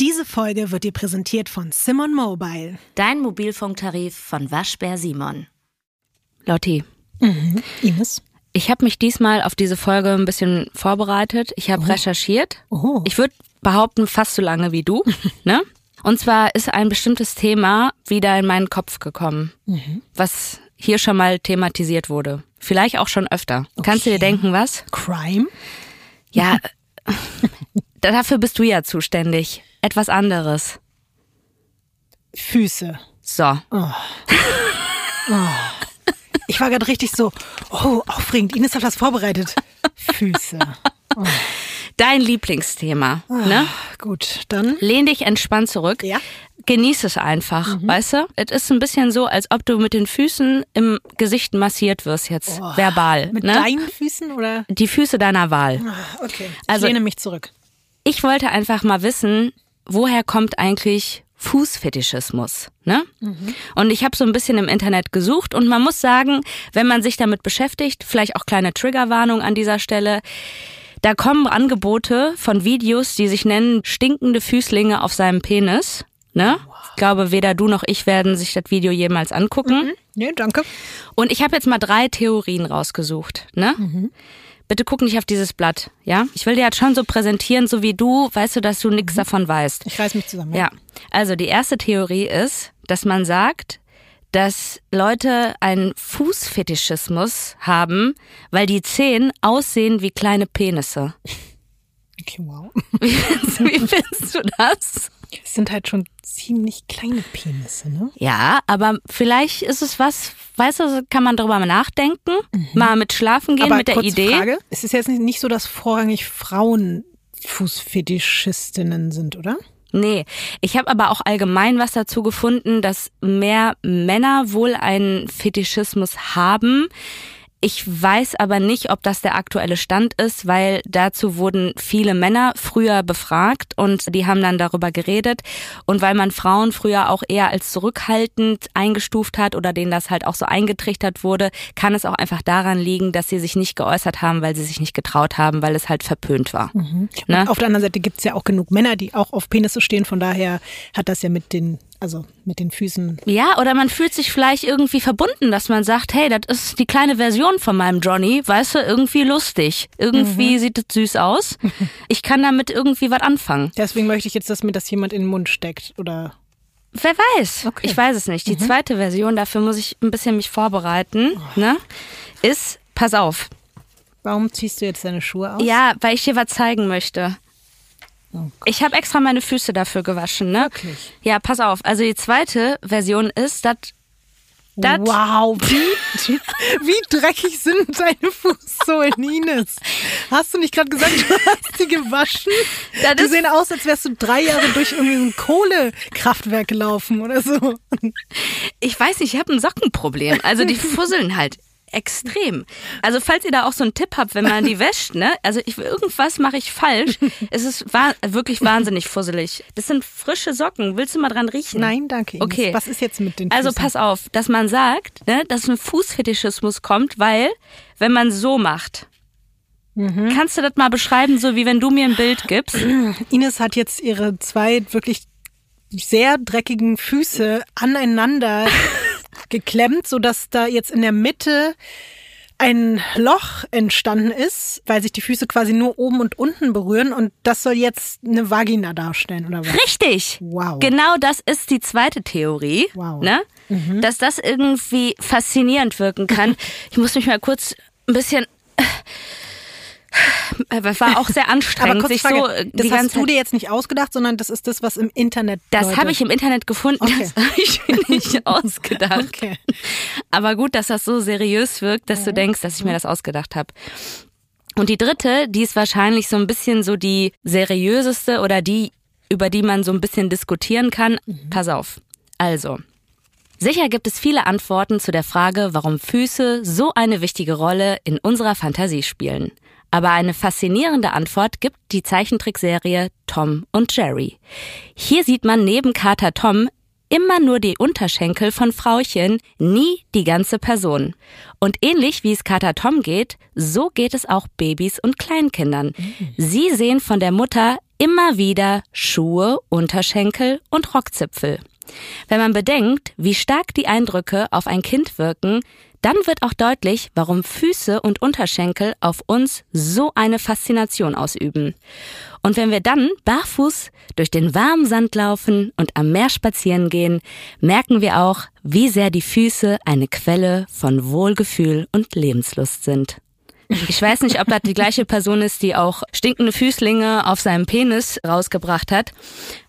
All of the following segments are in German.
Diese Folge wird dir präsentiert von Simon Mobile. Dein Mobilfunktarif von Waschbär Simon. Lotti, Mhm. Ines? ich habe mich diesmal auf diese Folge ein bisschen vorbereitet. Ich habe recherchiert. Oh. Ich würde behaupten, fast so lange wie du. ne? Und zwar ist ein bestimmtes Thema wieder in meinen Kopf gekommen, was hier schon mal thematisiert wurde. Vielleicht auch schon öfter. Kannst du dir denken, was? Crime? Ja, dafür bist du ja zuständig. Etwas anderes. Füße. So. Ich war gerade richtig so, oh, aufregend. Ines hat was vorbereitet. Füße. Dein Lieblingsthema, ne? Gut, dann. Lehn dich entspannt zurück. Ja. Genieß es einfach, weißt du? Es ist ein bisschen so, als ob du mit den Füßen im Gesicht massiert wirst jetzt, verbal. Mit ne? deinen Füßen oder? Die Füße deiner Wahl. Ah, Okay. Ich Also- lehne mich zurück. Ich wollte einfach mal wissen, woher kommt eigentlich Fußfetischismus, ne? Und ich habe so ein bisschen im Internet gesucht und man muss sagen, wenn man sich damit beschäftigt, vielleicht auch kleine Triggerwarnung an dieser Stelle, da kommen Angebote von Videos, die sich nennen stinkende Füßlinge auf seinem Penis, ne? Ich glaube, weder du noch ich werden sich das Video jemals angucken. Nee, danke. Und ich habe jetzt mal drei Theorien rausgesucht, ne? Bitte guck nicht auf dieses Blatt, ja? Ich will dir jetzt schon so präsentieren, so wie du, weißt du, dass du nichts davon weißt. Ich reiß mich zusammen. Ja. Also die erste Theorie ist, dass man sagt, dass Leute einen Fußfetischismus haben, weil die Zehen aussehen wie kleine Penisse. Okay, wow. Wie wie findest du das? Es sind halt schon ziemlich kleine Penisse, ne? Ja, aber vielleicht ist es was, weißt du, kann man darüber mal nachdenken, mal mit schlafen gehen Aber mit der Idee. Frage. Es ist jetzt nicht- nicht so, dass vorrangig Frauen Fußfetischistinnen sind, oder? Nee, ich habe aber auch allgemein was dazu gefunden, dass mehr Männer wohl einen Fetischismus haben. Ich weiß aber nicht, ob das der aktuelle Stand ist, weil dazu wurden viele Männer früher befragt und die haben dann darüber geredet. Und weil man Frauen früher auch eher als zurückhaltend eingestuft hat oder denen das halt auch so eingetrichtert wurde, kann es auch einfach daran liegen, dass sie sich nicht geäußert haben, weil sie sich nicht getraut haben, weil es halt verpönt war. Ne? Und auf der anderen Seite gibt's ja auch genug Männer, die auch auf Penisse stehen. Von daher hat das ja mit den, also mit den Füßen. Ja, oder man fühlt sich vielleicht irgendwie verbunden, dass man sagt, hey, das ist die kleine Version von meinem Johnny, weißt du, irgendwie lustig. Irgendwie sieht es süß aus. Ich kann damit irgendwie was anfangen. Deswegen möchte ich jetzt, dass mir das jemand in den Mund steckt. Oder Wer weiß? Okay. Ich weiß es nicht. Die zweite Version, dafür muss ich ein bisschen mich vorbereiten, ne? Ist, pass auf. warum ziehst du jetzt deine Schuhe aus? Ja, weil ich dir was zeigen möchte. Oh. Ich habe extra meine Füße dafür gewaschen, ne? Wirklich? Ja, pass auf. Also die zweite Version ist, dass das Wow, wie, wie dreckig sind deine Fußsohlen, Ines? Hast du nicht gerade gesagt, du hast sie gewaschen? Das die sehen aus, als wärst du drei Jahre durch irgendwie so ein Kohlekraftwerk gelaufen oder so. Ich weiß nicht, ich habe ein Sockenproblem. Also die fusseln halt extrem. Also falls ihr da auch so einen Tipp habt, wenn man die wäscht, ne? Also ich, irgendwas mache ich falsch. Es ist wa wirklich wahnsinnig fusselig. Das sind frische Socken. Willst du mal dran riechen? Nein, danke. Ines. Okay. Was ist jetzt mit den Also Füßen? pass auf, dass man sagt, ne, dass ein Fußfetischismus kommt, weil wenn man so macht, Mhm. kannst du das mal beschreiben, so wie wenn du mir ein Bild gibst? Ines hat jetzt ihre zwei wirklich sehr dreckigen Füße aneinander geklemmt, sodass da jetzt in der Mitte ein Loch entstanden ist, weil sich die Füße quasi nur oben und unten berühren und das soll jetzt eine Vagina darstellen oder was? Richtig. Wow. Genau das ist die zweite Theorie. Wow. Ne? Dass das irgendwie faszinierend wirken kann. Ich muss mich mal kurz ein bisschen. Äh, War auch sehr Aber anstrengend, kurz sich Frage, so äh, die das ganze hast du dir jetzt nicht ausgedacht, sondern das ist das, was im Internet Das habe ich im Internet gefunden. Okay. Das habe ich mir nicht ausgedacht. Okay. Aber gut, dass das so seriös wirkt, dass du denkst, dass ich mir das ausgedacht habe. Und die dritte, die ist wahrscheinlich so ein bisschen so die seriöseste oder die, über die man so ein bisschen diskutieren kann. Pass auf. Also. Sicher gibt es viele Antworten zu der Frage, warum Füße so eine wichtige Rolle in unserer Fantasie spielen. Aber eine faszinierende Antwort gibt die Zeichentrickserie Tom und Jerry. Hier sieht man neben Kater Tom immer nur die Unterschenkel von Frauchen, nie die ganze Person. Und ähnlich wie es Kater Tom geht, so geht es auch Babys und Kleinkindern. Sie sehen von der Mutter immer wieder Schuhe, Unterschenkel und Rockzipfel. Wenn man bedenkt, wie stark die Eindrücke auf ein Kind wirken, dann wird auch deutlich, warum Füße und Unterschenkel auf uns so eine Faszination ausüben. Und wenn wir dann barfuß durch den warmen Sand laufen und am Meer spazieren gehen, merken wir auch, wie sehr die Füße eine Quelle von Wohlgefühl und Lebenslust sind. Ich weiß nicht, ob das die gleiche Person ist, die auch stinkende Füßlinge auf seinem Penis rausgebracht hat.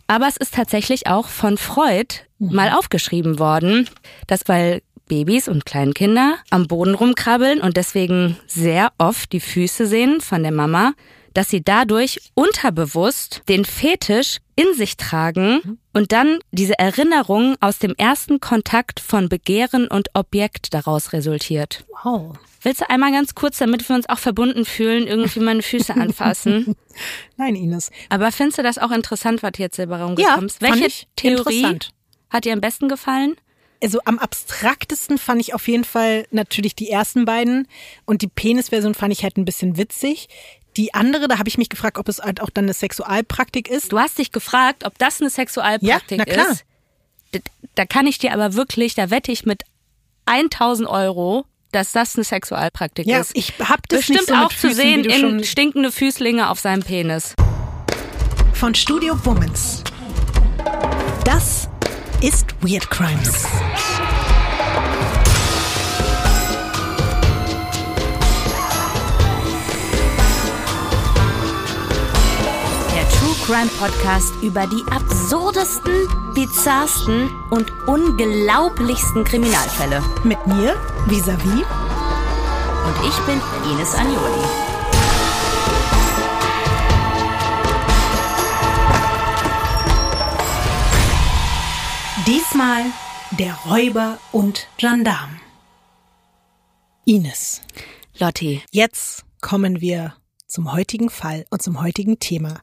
Aber es ist tatsächlich auch von Freud mal aufgeschrieben worden, dass weil Babys und Kleinkinder am Boden rumkrabbeln und deswegen sehr oft die Füße sehen von der Mama, dass sie dadurch unterbewusst den Fetisch in sich tragen und dann diese Erinnerung aus dem ersten Kontakt von Begehren und Objekt daraus resultiert. Wow. Willst du einmal ganz kurz, damit wir uns auch verbunden fühlen, irgendwie meine Füße anfassen? Nein, Ines. Aber findest du das auch interessant, was du jetzt selber rumgekommen ist? Ja, Welche ich Theorie interessant. hat dir am besten gefallen? Also am abstraktesten fand ich auf jeden Fall natürlich die ersten beiden und die Penisversion fand ich halt ein bisschen witzig. Die andere, da habe ich mich gefragt, ob es halt auch dann eine Sexualpraktik ist. Du hast dich gefragt, ob das eine Sexualpraktik Ja, na klar. ist. D- Da kann ich dir aber wirklich, da wette ich mit 1000 Euro, dass das eine Sexualpraktik Ja, ist. ich hab das Bestimmt so auch mit zu Füßen, sehen in stinkende Füßlinge auf seinem Penis. von Studio Womans. Das ist Weird Crimes. Crime Podcast über die absurdesten, bizarrsten und unglaublichsten Kriminalfälle. Mit mir, vis-à-vis. Und ich bin Ines Agnoli. Diesmal der Räuber und Gendarm. Ines, Lotti, jetzt kommen wir zum heutigen Fall und zum heutigen Thema.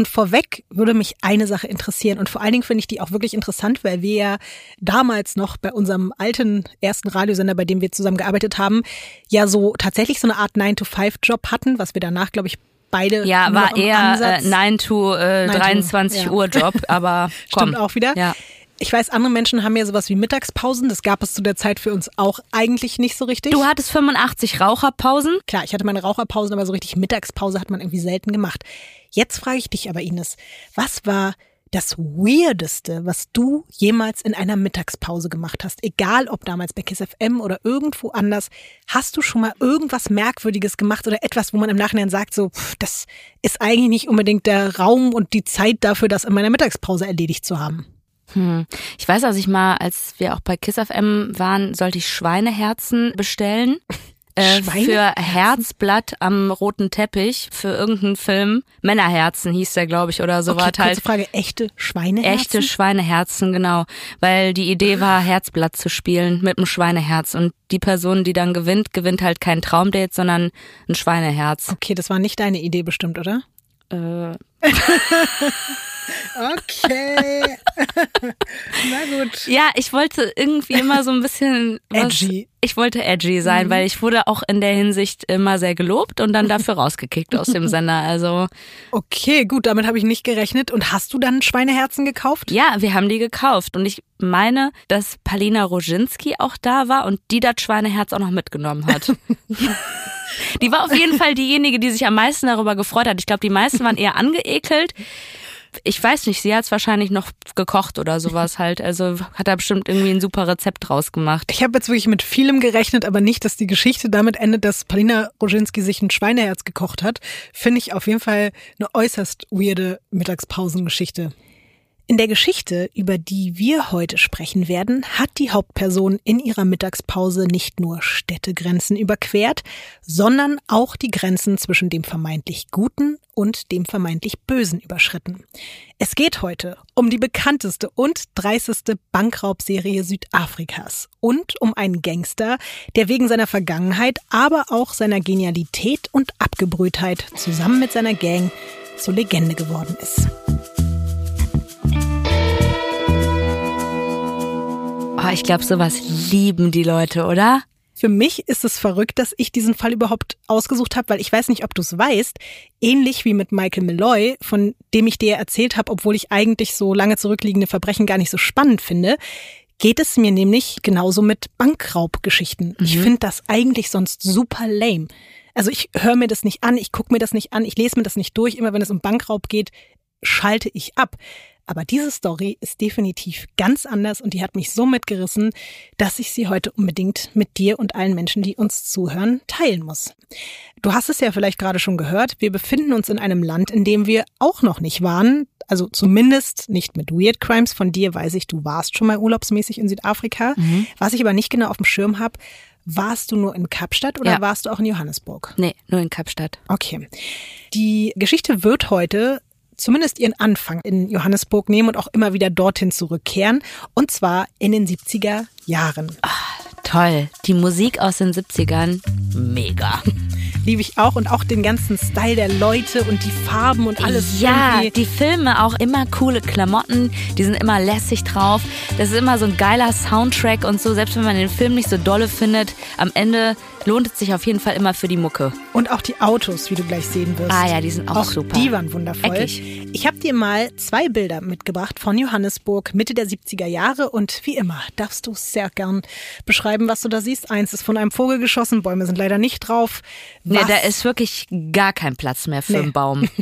Und vorweg würde mich eine Sache interessieren und vor allen Dingen finde ich die auch wirklich interessant, weil wir ja damals noch bei unserem alten ersten Radiosender, bei dem wir zusammen gearbeitet haben, ja so tatsächlich so eine Art 9-to-5-Job hatten, was wir danach, glaube ich, beide ja, war eher Ansatz- äh, 9 to äh, 9 to, 23 ja. Uhr Job, aber komm. Stimmt auch wieder. Ja. Ich weiß, andere Menschen haben ja sowas wie Mittagspausen. Das gab es zu der Zeit für uns auch eigentlich nicht so richtig. Du hattest 85 Raucherpausen. Klar, ich hatte meine Raucherpausen, aber so richtig Mittagspause hat man irgendwie selten gemacht. Jetzt frage ich dich aber, Ines, was war das Weirdeste, was du jemals in einer Mittagspause gemacht hast? Egal, ob damals bei Kiss FM oder irgendwo anders. Hast du schon mal irgendwas Merkwürdiges gemacht oder etwas, wo man im Nachhinein sagt, so, pff, das ist eigentlich nicht unbedingt der Raum und die Zeit dafür, das in meiner Mittagspause erledigt zu haben? Hm. Ich weiß, als ich mal, als wir auch bei Kiss FM waren, sollte ich Schweineherzen bestellen. Äh, für? Herzblatt am roten Teppich für irgendeinen Film. Männerherzen hieß der, glaube ich, oder so Okay, war kurze halt. Frage, echte Schweineherzen? Echte Schweineherzen, genau. Weil die Idee war, Herzblatt zu spielen mit einem Schweineherz. Und die Person, die dann gewinnt, gewinnt halt kein Traumdate, sondern ein Schweineherz. Okay, das war nicht deine Idee bestimmt, oder? Äh, Okay. Na gut. ja, ich wollte irgendwie immer so ein bisschen was, Edgy. Ich wollte edgy sein, weil ich wurde auch in der Hinsicht immer sehr gelobt und dann dafür rausgekickt aus dem Sender. Also Okay, gut, damit habe ich nicht gerechnet. Und hast du dann Schweineherzen gekauft? ja, wir haben die gekauft und ich meine, dass Palina Roginski auch da war und die das Schweineherz auch noch mitgenommen hat. die war auf jeden Fall diejenige, die sich am meisten darüber gefreut hat. Ich glaube, die meisten waren eher angeekelt. Ich weiß nicht, sie hat es wahrscheinlich noch gekocht oder sowas halt. Also hat da bestimmt irgendwie ein super Rezept draus gemacht. Ich habe jetzt wirklich mit vielem gerechnet, aber nicht, dass die Geschichte damit endet, dass Palina Roginski sich ein Schweineherz gekocht hat. Finde ich auf jeden Fall eine äußerst weirde Mittagspausengeschichte. In der Geschichte, über die wir heute sprechen werden, hat die Hauptperson in ihrer Mittagspause nicht nur Städtegrenzen überquert, sondern auch die Grenzen zwischen dem vermeintlich Guten und dem vermeintlich Bösen überschritten. Es geht heute um die bekannteste und dreisteste Bankraubserie Südafrikas und um einen Gangster, der wegen seiner Vergangenheit, aber auch seiner Genialität und Abgebrühtheit zusammen mit seiner Gang zur Legende geworden ist. Oh, ich glaube, sowas lieben die Leute, oder? Für mich ist es verrückt, dass ich diesen Fall überhaupt ausgesucht habe, weil ich weiß nicht, ob du es weißt, ähnlich wie mit Michael Malloy, von dem ich dir erzählt habe, obwohl ich eigentlich so lange zurückliegende Verbrechen gar nicht so spannend finde, geht es mir nämlich genauso mit Bankraubgeschichten. Mhm. Ich finde das eigentlich sonst super lame. Also ich höre mir das nicht an, ich gucke mir das nicht an, ich lese mir das nicht durch. Immer wenn es um Bankraub geht, schalte ich ab. Aber diese Story ist definitiv ganz anders und die hat mich so mitgerissen, dass ich sie heute unbedingt mit dir und allen Menschen, die uns zuhören, teilen muss. Du hast es ja vielleicht gerade schon gehört, wir befinden uns in einem Land, in dem wir auch noch nicht waren. Also zumindest nicht mit Weird Crimes. Von dir weiß ich, du warst schon mal urlaubsmäßig in Südafrika. Mhm. Was ich aber nicht genau auf dem Schirm habe, warst du nur in Kapstadt oder ja. warst du auch in Johannesburg? Nee, nur in Kapstadt. Okay. Die Geschichte wird heute zumindest ihren Anfang in Johannesburg nehmen und auch immer wieder dorthin zurückkehren. Und zwar in den 70er Jahren. Ach, toll. Die Musik aus den 70ern, mega. Liebe ich auch und auch den ganzen Style der Leute und die Farben und alles. Ja, irgendwie. die Filme auch immer coole Klamotten, die sind immer lässig drauf. Das ist immer so ein geiler Soundtrack und so, selbst wenn man den Film nicht so dolle findet, am Ende lohnt es sich auf jeden Fall immer für die Mucke. Und auch die Autos, wie du gleich sehen wirst. Ah ja, die sind auch, auch super. Die waren wundervoll. Eckig. Ich habe dir mal zwei Bilder mitgebracht von Johannesburg Mitte der 70er Jahre und wie immer darfst du sehr gern beschreiben, was du da siehst. Eins ist von einem Vogel geschossen, Bäume sind leider nicht drauf. Was? Nee, da ist wirklich gar kein Platz mehr für nee. einen Baum.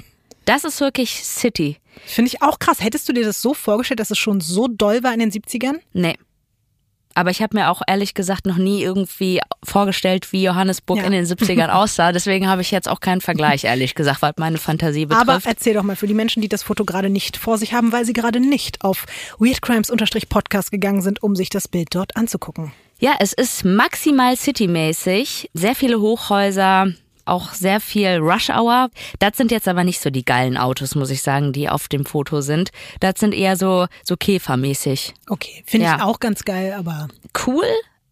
Das ist wirklich City. Finde ich auch krass. Hättest du dir das so vorgestellt, dass es schon so doll war in den 70ern? Nee. Aber ich habe mir auch ehrlich gesagt noch nie irgendwie vorgestellt, wie Johannesburg ja. in den 70ern aussah. Deswegen habe ich jetzt auch keinen Vergleich, ehrlich gesagt, was meine Fantasie betrifft. Aber erzähl doch mal für die Menschen, die das Foto gerade nicht vor sich haben, weil sie gerade nicht auf weirdcrimes-podcast gegangen sind, um sich das Bild dort anzugucken. Ja, es ist maximal citymäßig. Sehr viele Hochhäuser, auch sehr viel Rush Hour. Das sind jetzt aber nicht so die geilen Autos, muss ich sagen, die auf dem Foto sind. Das sind eher so, so Käfermäßig. Okay, finde ja. ich auch ganz geil, aber. Cool,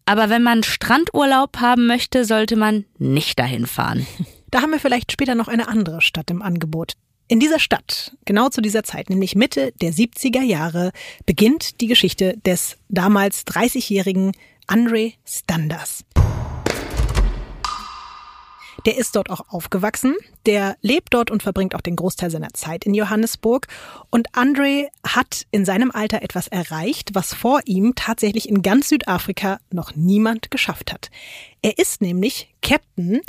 aber wenn man Strandurlaub haben möchte, sollte man nicht dahin fahren. Da haben wir vielleicht später noch eine andere Stadt im Angebot. In dieser Stadt, genau zu dieser Zeit, nämlich Mitte der 70er Jahre, beginnt die Geschichte des damals 30-jährigen Andre Standers. Der ist dort auch aufgewachsen. Der lebt dort und verbringt auch den Großteil seiner Zeit in Johannesburg. Und Andre hat in seinem Alter etwas erreicht, was vor ihm tatsächlich in ganz Südafrika noch niemand geschafft hat. Er ist nämlich Captain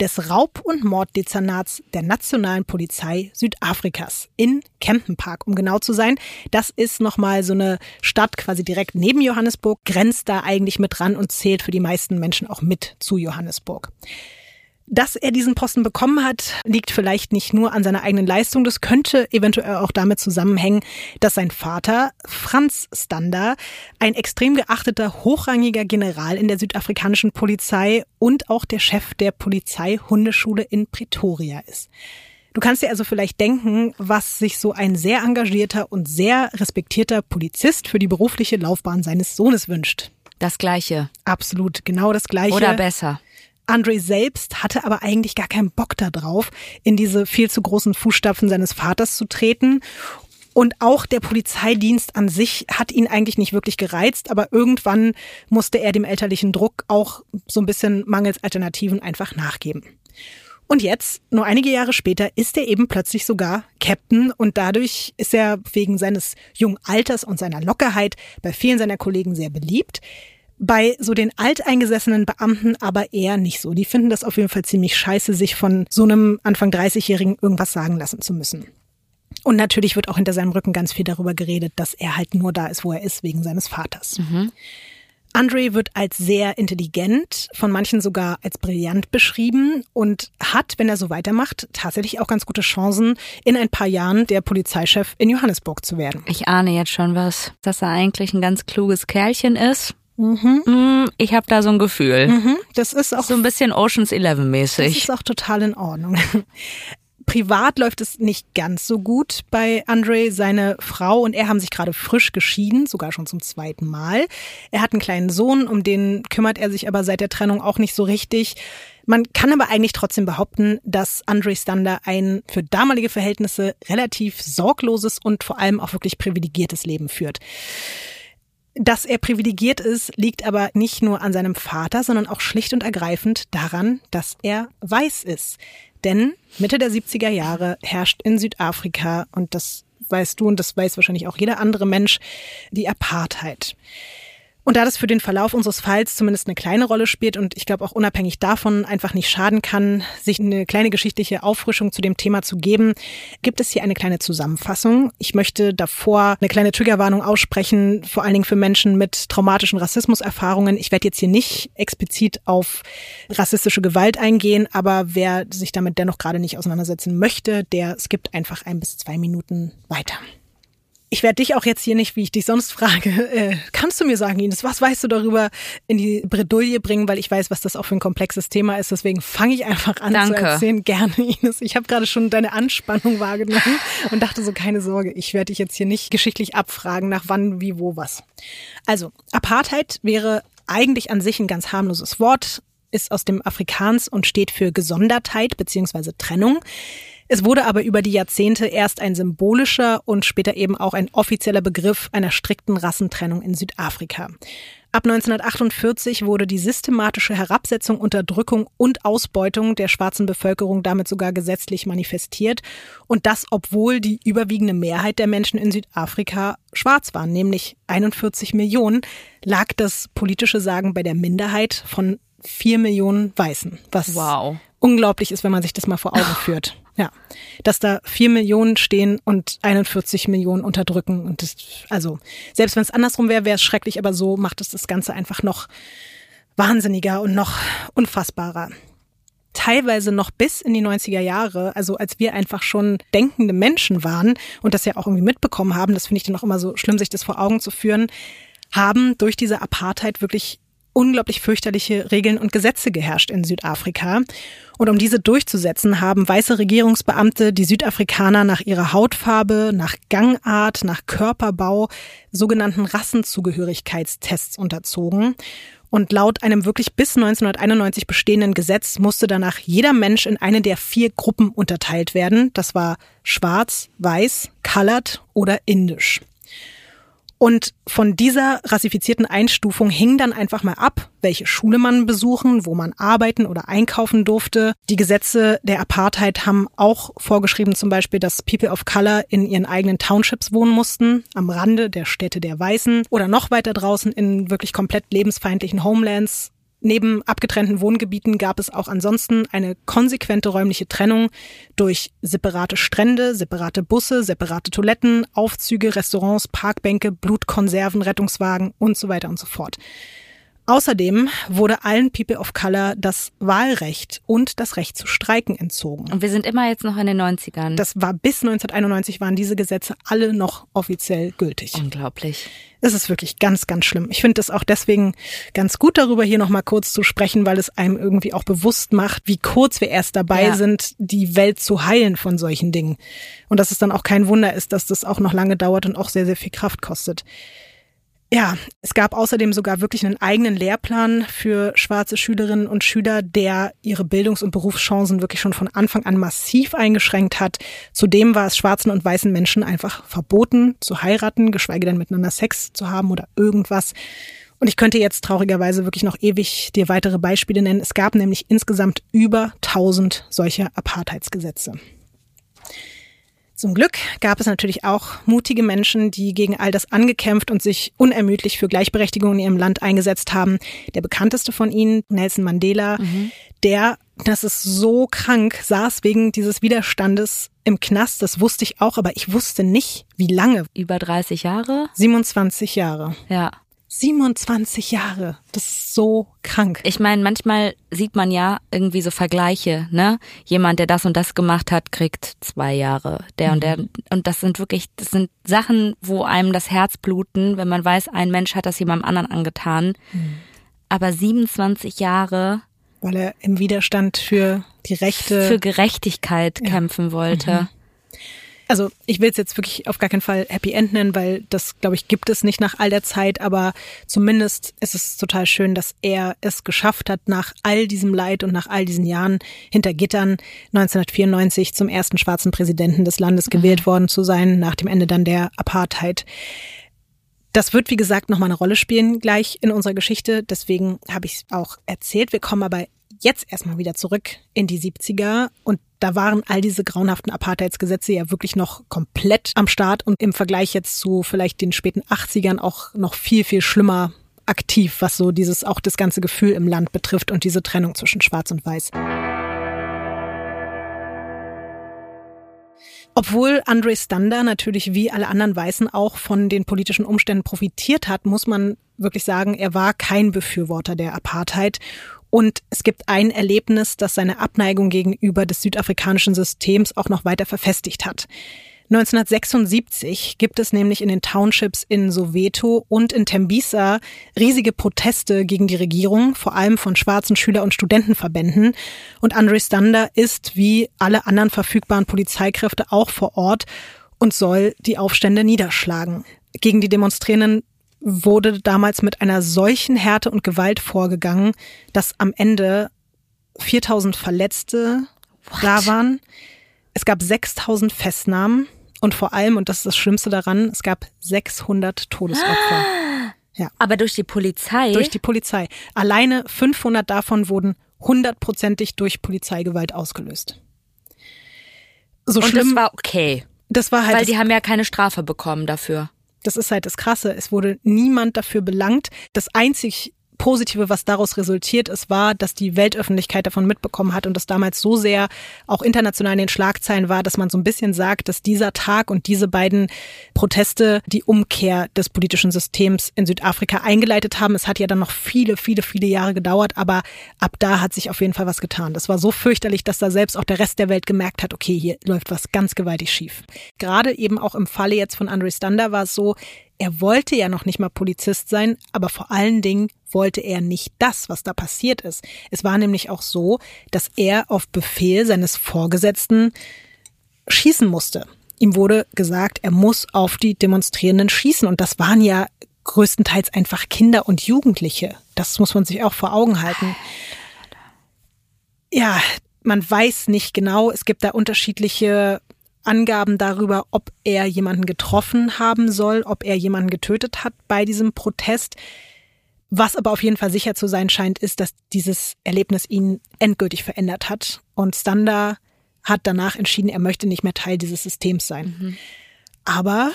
des Raub- und Morddezernats der Nationalen Polizei Südafrikas in Kempton Park, um genau zu sein. Das ist nochmal so eine Stadt quasi direkt neben Johannesburg, grenzt da eigentlich mit dran und zählt für die meisten Menschen auch mit zu Johannesburg. Dass er diesen Posten bekommen hat, liegt vielleicht nicht nur an seiner eigenen Leistung. Das könnte eventuell auch damit zusammenhängen, dass sein Vater, Franz Stander, ein extrem geachteter, hochrangiger General in der südafrikanischen Polizei und auch der Chef der Polizeihundeschule in Pretoria ist. Du kannst dir also vielleicht denken, was sich so ein sehr engagierter und sehr respektierter Polizist für die berufliche Laufbahn seines Sohnes wünscht. Das Gleiche. Absolut, genau das Gleiche. Oder besser. Andre selbst hatte aber eigentlich gar keinen Bock darauf, in diese viel zu großen Fußstapfen seines Vaters zu treten. Und auch der Polizeidienst an sich hat ihn eigentlich nicht wirklich gereizt, aber irgendwann musste er dem elterlichen Druck auch so ein bisschen mangels Alternativen einfach nachgeben. Und jetzt, nur einige Jahre später, ist er eben plötzlich sogar Captain und dadurch ist er wegen seines jungen Alters und seiner Lockerheit bei vielen seiner Kollegen sehr beliebt. Bei so den alteingesessenen Beamten aber eher nicht so. Die finden das auf jeden Fall ziemlich scheiße, sich von so einem Anfang 30-Jährigen irgendwas sagen lassen zu müssen. Und natürlich wird auch hinter seinem Rücken ganz viel darüber geredet, dass er halt nur da ist, wo er ist, wegen seines Vaters. Mhm. Andre wird als sehr intelligent, von manchen sogar als brillant beschrieben und hat, wenn er so weitermacht, tatsächlich auch ganz gute Chancen, in ein paar Jahren der Polizeichef in Johannesburg zu werden. Ich ahne jetzt schon was, dass er eigentlich ein ganz kluges Kerlchen ist Mhm. Mm, ich habe da so ein Gefühl. Mhm. Das ist auch so ein bisschen Ocean's Eleven mäßig. Das ist auch total in Ordnung. Privat läuft es nicht ganz so gut bei Andre. Seine Frau und er haben sich gerade frisch geschieden, sogar schon zum zweiten Mal. Er hat einen kleinen Sohn, um den kümmert er sich aber seit der Trennung auch nicht so richtig. Man kann aber eigentlich trotzdem behaupten, dass Andre Stander ein für damalige Verhältnisse relativ sorgloses und vor allem auch wirklich privilegiertes Leben führt Dass er privilegiert ist, liegt aber nicht nur an seinem Vater, sondern auch schlicht und ergreifend daran, dass er weiß ist. Denn Mitte der 70er Jahre herrscht in Südafrika, und das weißt du und das weiß wahrscheinlich auch jeder andere Mensch, die Apartheid. Und da das für den Verlauf unseres Falls zumindest eine kleine Rolle spielt und ich glaube auch unabhängig davon einfach nicht schaden kann, sich eine kleine geschichtliche Auffrischung zu dem Thema zu geben, gibt es hier eine kleine Zusammenfassung. Ich möchte davor eine kleine Triggerwarnung aussprechen, vor allen Dingen für Menschen mit traumatischen Rassismuserfahrungen. Ich werde jetzt hier nicht explizit auf rassistische Gewalt eingehen, aber wer sich damit dennoch gerade nicht auseinandersetzen möchte, der skippt einfach ein bis zwei Minuten weiter. Ich werde dich auch jetzt hier nicht, wie ich dich sonst frage, äh, kannst du mir sagen, Ines, was weißt du darüber in die Bredouille bringen, weil ich weiß, was das auch für ein komplexes Thema ist. Deswegen fange ich einfach an Danke. zu erzählen. Gerne, Ines. Ich habe gerade schon deine Anspannung wahrgenommen und dachte so, keine Sorge, ich werde dich jetzt hier nicht geschichtlich abfragen, nach wann, wie, wo, was. Also, Apartheid wäre eigentlich an sich ein ganz harmloses Wort, ist aus dem Afrikaans und steht für Gesondertheit beziehungsweise Trennung. Es wurde aber über die Jahrzehnte erst ein symbolischer und später eben auch ein offizieller Begriff einer strikten Rassentrennung in Südafrika. Ab 1948 wurde die systematische Herabsetzung, Unterdrückung und Ausbeutung der schwarzen Bevölkerung damit sogar gesetzlich manifestiert. Und das, obwohl die überwiegende Mehrheit der Menschen in Südafrika schwarz waren, nämlich 41 Millionen, lag das politische Sagen bei der Minderheit von vier Millionen Weißen, was Wow. unglaublich ist, wenn man sich das mal vor Augen führt. Ja, dass da vier Millionen stehen und 41 Millionen unterdrücken und das, also selbst wenn es andersrum wäre, wäre es schrecklich, aber so macht es das Ganze einfach noch wahnsinniger und noch unfassbarer. Teilweise noch bis in die 90er Jahre, also als wir einfach schon denkende Menschen waren und das ja auch irgendwie mitbekommen haben, das finde ich dann auch immer so schlimm, sich das vor Augen zu führen, haben durch diese Apartheid wirklich unglaublich fürchterliche Regeln und Gesetze geherrscht in Südafrika. Und um diese durchzusetzen, haben weiße Regierungsbeamte die Südafrikaner nach ihrer Hautfarbe, nach Gangart, nach Körperbau sogenannten Rassenzugehörigkeitstests unterzogen. Und laut einem wirklich bis 1991 bestehenden Gesetz musste danach jeder Mensch in eine der vier Gruppen unterteilt werden. Das war schwarz, weiß, colored oder indisch. Und von dieser rassifizierten Einstufung hing dann einfach mal ab, welche Schule man besuchen, wo man arbeiten oder einkaufen durfte. Die Gesetze der Apartheid haben auch vorgeschrieben, zum Beispiel, dass People of Color in ihren eigenen Townships wohnen mussten, am Rande der Städte der Weißen oder noch weiter draußen in wirklich komplett lebensfeindlichen Homelands Neben abgetrennten Wohngebieten gab es auch ansonsten eine konsequente räumliche Trennung durch separate Strände, separate Busse, separate Toiletten, Aufzüge, Restaurants, Parkbänke, Blutkonserven, Rettungswagen und so weiter und so fort. Außerdem wurde allen People of Color das Wahlrecht und das Recht zu streiken entzogen. Und wir sind immer jetzt noch in den 90ern. Das war bis 1991 waren diese Gesetze alle noch offiziell gültig. Unglaublich. Es ist wirklich ganz, ganz schlimm. Ich finde es auch deswegen ganz gut darüber hier nochmal kurz zu sprechen, weil es einem irgendwie auch bewusst macht, wie kurz wir erst dabei Ja. sind, die Welt zu heilen von solchen Dingen. Und dass es dann auch kein Wunder ist, dass das auch noch lange dauert und auch sehr, sehr viel Kraft kostet. Ja, es gab außerdem sogar wirklich einen eigenen Lehrplan für schwarze Schülerinnen und Schüler, der ihre Bildungs- und Berufschancen wirklich schon von Anfang an massiv eingeschränkt hat. Zudem war es schwarzen und weißen Menschen einfach verboten zu heiraten, geschweige denn miteinander Sex zu haben oder irgendwas. Und ich könnte jetzt traurigerweise wirklich noch ewig dir weitere Beispiele nennen. Es gab nämlich insgesamt über 1000 solcher Apartheidsgesetze. Zum Glück gab es natürlich auch mutige Menschen, die gegen all das angekämpft und sich unermüdlich für Gleichberechtigung in ihrem Land eingesetzt haben. Der bekannteste von ihnen, Nelson Mandela, der, das ist so krank, saß wegen dieses Widerstandes im Knast. Das wusste ich auch, aber ich wusste nicht, wie lange. Über 30 Jahre? 27 Jahre. Ja. 27 Jahre. Das ist so krank. Ich meine, manchmal sieht man ja irgendwie so Vergleiche, ne? Jemand, der das und das gemacht hat, kriegt zwei Jahre. Der und der. Und das sind wirklich, das sind Sachen, wo einem das Herz bluten, wenn man weiß, ein Mensch hat das jemandem anderen angetan. Aber 27 Jahre Weil er im Widerstand für die Rechte. für Gerechtigkeit kämpfen wollte. Also ich will es jetzt wirklich auf gar keinen Fall Happy End nennen, weil das, glaube ich, gibt es nicht nach all der Zeit, aber zumindest ist es total schön, dass er es geschafft hat, nach all diesem Leid und nach all diesen Jahren hinter Gittern 1994 zum ersten schwarzen Präsidenten des Landes gewählt worden zu sein, nach dem Ende dann der Apartheid. Das wird, wie gesagt, nochmal eine Rolle spielen gleich in unserer Geschichte. Deswegen habe ich es auch erzählt. Wir kommen aber jetzt erstmal wieder zurück in die 70er und da waren all diese grauenhaften Apartheidsgesetze ja wirklich noch komplett am Start und im Vergleich jetzt zu vielleicht den späten 80ern auch noch viel, viel schlimmer aktiv, was so dieses auch das ganze Gefühl im Land betrifft und diese Trennung zwischen Schwarz und Weiß. Obwohl Andre Stander natürlich wie alle anderen Weißen auch von den politischen Umständen profitiert hat, muss man wirklich sagen, er war kein Befürworter der Apartheid. Und es gibt ein Erlebnis, das seine Abneigung gegenüber des südafrikanischen Systems auch noch weiter verfestigt hat. 1976 gibt es nämlich in den Townships in Soweto und in Tembisa riesige Proteste gegen die Regierung, vor allem von schwarzen Schüler- und Studentenverbänden. Und Andre Stander ist wie alle anderen verfügbaren Polizeikräfte auch vor Ort und soll die Aufstände niederschlagen. Gegen die Demonstrierenden wurde damals mit einer solchen Härte und Gewalt vorgegangen, dass am Ende 4000 Verletzte What? da waren. Es gab 6000 Festnahmen und vor allem, und das ist das Schlimmste daran, es gab 600 Todesopfer. Ja. Aber durch die Polizei? Durch die Polizei. Alleine 500 davon wurden hundertprozentig durch Polizeigewalt ausgelöst. So und schlimm, das war okay. Das war halt. Weil die haben ja keine Strafe bekommen dafür. Das ist halt das Krasse. Es wurde niemand dafür belangt. Das einzig Positive, was daraus resultiert ist, war, dass die Weltöffentlichkeit davon mitbekommen hat und das damals so sehr auch international in den Schlagzeilen war, dass man so ein bisschen sagt, dass dieser Tag und diese beiden Proteste die Umkehr des politischen Systems in Südafrika eingeleitet haben. Es hat ja dann noch viele, viele, viele Jahre gedauert, aber ab da hat sich auf jeden Fall was getan. Das war so fürchterlich, dass da selbst auch der Rest der Welt gemerkt hat, okay, hier läuft was ganz gewaltig schief. Gerade eben auch im Falle jetzt von Andre Stander war es so, er wollte ja noch nicht mal Polizist sein, aber vor allen Dingen wollte er nicht das, was da passiert ist. Es war nämlich auch so, dass er auf Befehl seines Vorgesetzten schießen musste. Ihm wurde gesagt, er muss auf die Demonstrierenden schießen. Und das waren ja größtenteils einfach Kinder und Jugendliche. Das muss man sich auch vor Augen halten. Ja, man weiß nicht genau. Es gibt da unterschiedliche Angaben darüber, ob er jemanden getroffen haben soll, ob er jemanden getötet hat bei diesem Protest. Was aber auf jeden Fall sicher zu sein scheint, ist, dass dieses Erlebnis ihn endgültig verändert hat. Und Stander hat danach entschieden, er möchte nicht mehr Teil dieses Systems sein. Mhm. Aber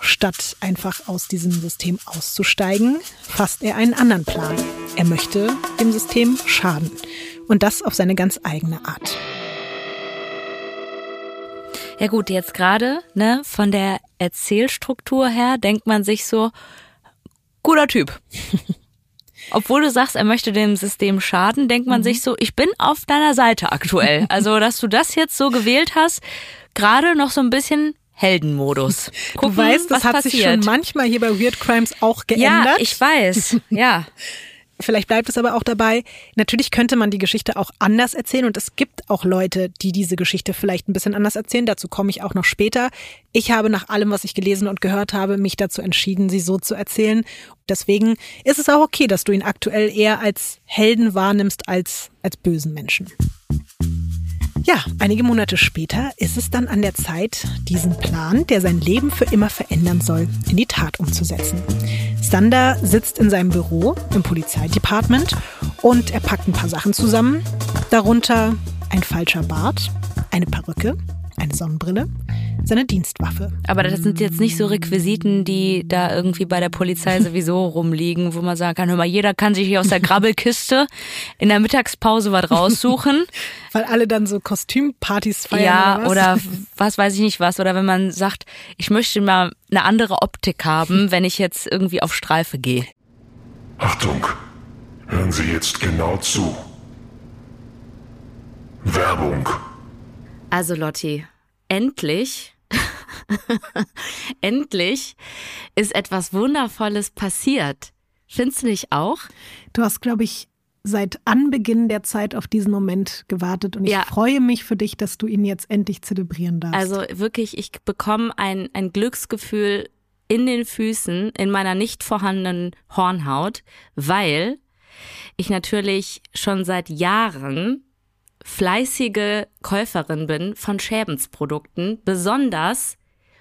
statt einfach aus diesem System auszusteigen, fasst er einen anderen Plan. Er möchte dem System schaden. Und das auf seine ganz eigene Art. Ja gut, jetzt gerade, ne, von der Erzählstruktur her denkt man sich so, guter Typ. Obwohl du sagst, er möchte dem System schaden, denkt man mhm. sich so, ich bin auf deiner Seite aktuell. Also, dass du das jetzt so gewählt hast, gerade noch so ein bisschen Heldenmodus. Gucken, du weißt, das hat passiert. sich schon manchmal hier bei Weird Crimes auch geändert. Ja, ich weiß. Ja. Vielleicht bleibt es aber auch dabei. Natürlich könnte man die Geschichte auch anders erzählen und es gibt auch Leute, die diese Geschichte vielleicht ein bisschen anders erzählen. Dazu komme ich auch noch später. Ich habe nach allem, was ich gelesen und gehört habe, mich dazu entschieden, sie so zu erzählen. Deswegen ist es auch okay, dass du ihn aktuell eher als Helden wahrnimmst als als bösen Menschen. Ja, einige Monate später ist es dann an der Zeit, diesen Plan, der sein Leben für immer verändern soll, in die Tat umzusetzen. Stander sitzt in seinem Büro im Polizeidepartement und er packt ein paar Sachen zusammen, darunter ein falscher Bart, eine Perücke, eine Sonnenbrille, seine Dienstwaffe. Aber das sind jetzt nicht so Requisiten, die da irgendwie bei der Polizei sowieso rumliegen, wo man sagen kann, hör mal, jeder kann sich hier aus der Grabbelkiste in der Mittagspause was raussuchen. Weil alle dann so Kostümpartys feiern. Ja, oder was? oder was weiß ich nicht was. Oder wenn man sagt, ich möchte mal eine andere Optik haben, wenn ich jetzt irgendwie auf Streife gehe. Achtung, hören Sie jetzt genau zu. Werbung. Also Lotti, endlich, endlich ist etwas Wundervolles passiert. Findest du nicht auch? Du hast, glaube ich, seit Anbeginn der Zeit auf diesen Moment gewartet und ich ja. freue mich für dich, dass du ihn jetzt endlich zelebrieren darfst. Also wirklich, ich bekomme ein, ein Glücksgefühl in den Füßen, in meiner nicht vorhandenen Hornhaut, weil ich natürlich schon seit Jahren fleißige Käuferin bin von Schäbensprodukten, besonders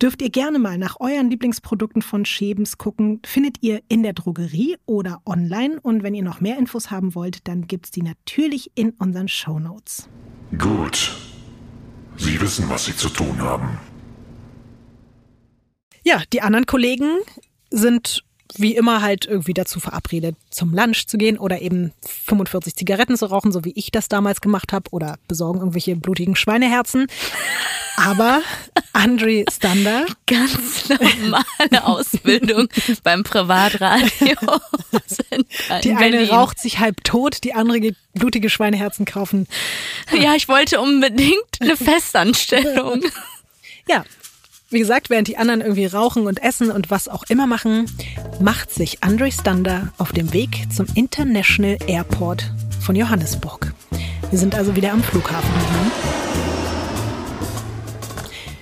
dürft ihr gerne mal nach euren Lieblingsprodukten von Schebens gucken. Findet ihr in der Drogerie oder online. Und wenn ihr noch mehr Infos haben wollt, dann gibt es die natürlich in unseren Show Notes. Gut. Sie wissen, was Sie zu tun haben. Ja, die anderen Kollegen sind wie immer halt irgendwie dazu verabredet, zum Lunch zu gehen oder eben 45 Zigaretten zu rauchen, so wie ich das damals gemacht habe, oder besorgen irgendwelche blutigen Schweineherzen. Aber Andre Stander. Ganz normale Ausbildung beim Privatradio. Die eine raucht sich halb tot, die andere geht blutige Schweineherzen kaufen. Ja, ich wollte unbedingt eine Festanstellung. Ja, wie gesagt, während die anderen irgendwie rauchen und essen und was auch immer machen, macht sich Andre Stander auf dem Weg zum International Airport von Johannesburg. Wir sind also wieder am Flughafen.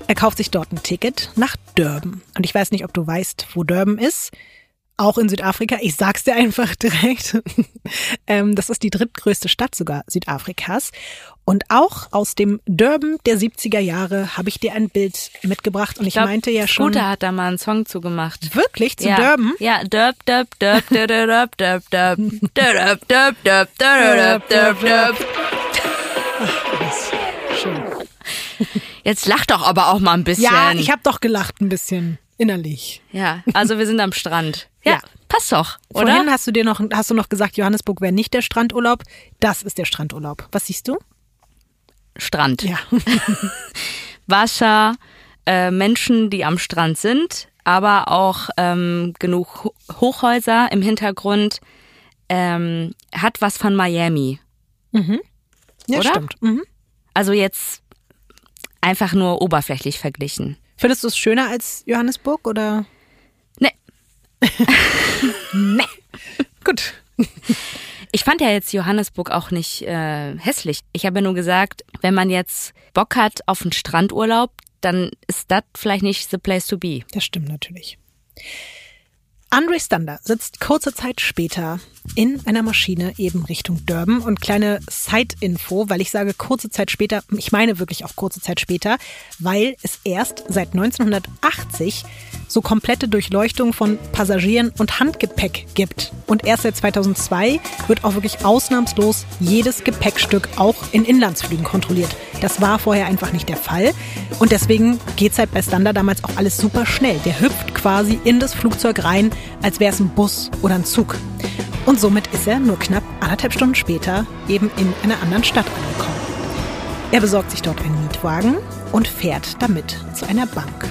Er kauft sich dort ein Ticket nach Durban. Und ich weiß nicht, ob du weißt, wo Durban ist auch in Südafrika. Ich sag's dir einfach direkt. ähm, das ist die drittgrößte Stadt sogar Südafrikas. Und auch aus dem Durban der 70er Jahre habe ich dir ein Bild mitgebracht. Und ich, ich glaub, meinte ja schon. Scooter hat da mal einen Song zugemacht. Wirklich? Zu ja. Durban? Ja, Durb, Durb, Durb, Durb, Durb, Durb, Durb, Durb, Durb, Durb, Durb, Durb, Durb. Schön. Jetzt lach doch aber auch mal ein bisschen. Ja, ich habe doch gelacht ein bisschen. Innerlich. Ja, also wir sind am Strand. Ja, ja. passt doch, oder? Vorhin hast du dir noch, hast du noch gesagt, Johannesburg wäre nicht der Strandurlaub. Das ist der Strandurlaub. Was siehst du? Strand. Ja. Wasser, äh, Menschen, die am Strand sind, aber auch ähm, genug Hochhäuser im Hintergrund. Ähm, hat was von Miami. Mhm. Ja, oder? stimmt. Mhm. Also jetzt einfach nur oberflächlich verglichen. Findest du es schöner als Johannesburg oder? Nee. nee. Gut. Ich fand ja jetzt Johannesburg auch nicht äh, hässlich. Ich habe ja nur gesagt, wenn man jetzt Bock hat auf einen Strandurlaub, dann ist das vielleicht nicht the place to be. Das stimmt natürlich. Andre Stander sitzt kurze Zeit später in einer Maschine eben Richtung Durban. Und kleine Side-Info, weil ich sage kurze Zeit später, ich meine wirklich auch kurze Zeit später, weil es erst seit 1980 so komplette Durchleuchtung von Passagieren und Handgepäck gibt. Und erst seit 2002 wird auch wirklich ausnahmslos jedes Gepäckstück auch in Inlandsflügen kontrolliert. Das war vorher einfach nicht der Fall. Und deswegen geht's halt bei Standard damals auch alles super schnell. Der hüpft quasi in das Flugzeug rein, als wäre es ein Bus oder ein Zug. Und somit ist er nur knapp anderthalb Stunden später eben in einer anderen Stadt angekommen. Er besorgt sich dort einen Mietwagen und fährt damit zu einer Bank.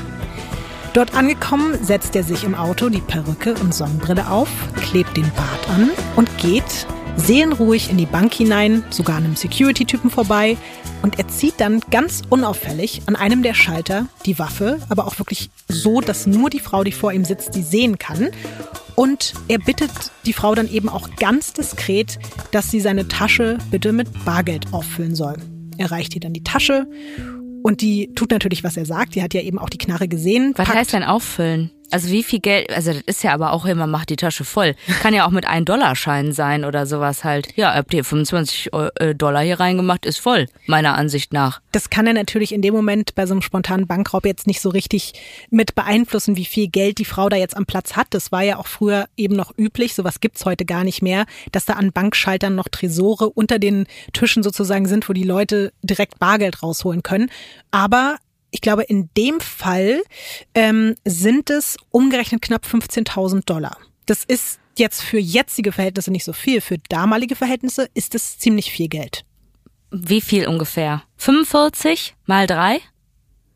Dort angekommen, setzt er sich im Auto die Perücke und Sonnenbrille auf, klebt den Bart an und geht seelenruhig in die Bank hinein, sogar an einem Security-Typen vorbei. Und er zieht dann ganz unauffällig an einem der Schalter die Waffe, aber auch wirklich so, dass nur die Frau, die vor ihm sitzt, die sehen kann. Und er bittet die Frau dann eben auch ganz diskret, dass sie seine Tasche bitte mit Bargeld auffüllen soll. Er reicht ihr dann die Tasche und die tut natürlich, was er sagt. Die hat ja eben auch die Knarre gesehen. Was heißt denn auffüllen? Also wie viel Geld, also das ist ja aber auch immer, macht die Tasche voll. Kann ja auch mit 1 Dollar Schein sein oder sowas halt. Ja, habt ihr 25 äh, Dollar hier reingemacht, ist voll, meiner Ansicht nach. Das kann er natürlich in dem Moment bei so einem spontanen Bankraub jetzt nicht so richtig mit beeinflussen, wie viel Geld die Frau da jetzt am Platz hat. Das war ja auch früher eben noch üblich, sowas gibt's heute gar nicht mehr, dass da an Bankschaltern noch Tresore unter den Tischen sozusagen sind, wo die Leute direkt Bargeld rausholen können. Aber ich glaube, in dem Fall ähm, sind es umgerechnet knapp 15.000 Dollar. Das ist jetzt für jetzige Verhältnisse nicht so viel. Für damalige Verhältnisse ist es ziemlich viel Geld. Wie viel ungefähr? 45 mal drei?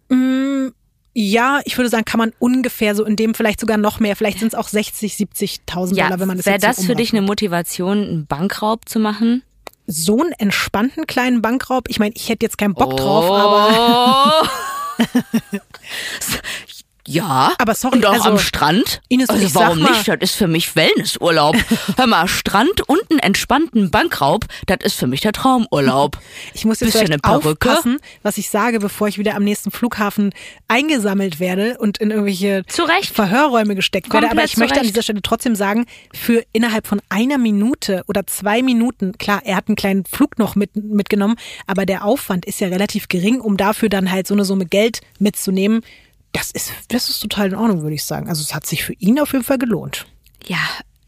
Mm, ja, ich würde sagen, kann man ungefähr so in dem vielleicht sogar noch mehr. Vielleicht sind es auch 60, 70.000 Ja, Dollar, wenn man das wäre jetzt so das für dich eine. Motivation, einen Bankraub zu machen? so einen entspannten kleinen Bankraub. Ich meine, ich hätte jetzt keinen Bock drauf, aber so Ja, Aber sorry, und auch also, am Strand. Ines, also warum mal- nicht? Das ist für mich Wellnessurlaub. Hör mal, Strand und einen entspannten Bankraub, das ist für mich der Traumurlaub. ich muss jetzt Bisschen aufpassen, was ich sage, bevor ich wieder am nächsten Flughafen eingesammelt werde und in irgendwelche Zu Recht. Verhörräume gesteckt werde. Aber Komplett ich möchte zu an dieser Stelle trotzdem sagen, für innerhalb von einer Minute oder zwei Minuten, klar, er hat einen kleinen Flug noch mit, mitgenommen, aber der Aufwand ist ja relativ gering, um dafür dann halt so eine Summe Geld mitzunehmen. Das ist, das ist total in Ordnung, würde ich sagen. Also es hat sich für ihn auf jeden Fall gelohnt. Ja,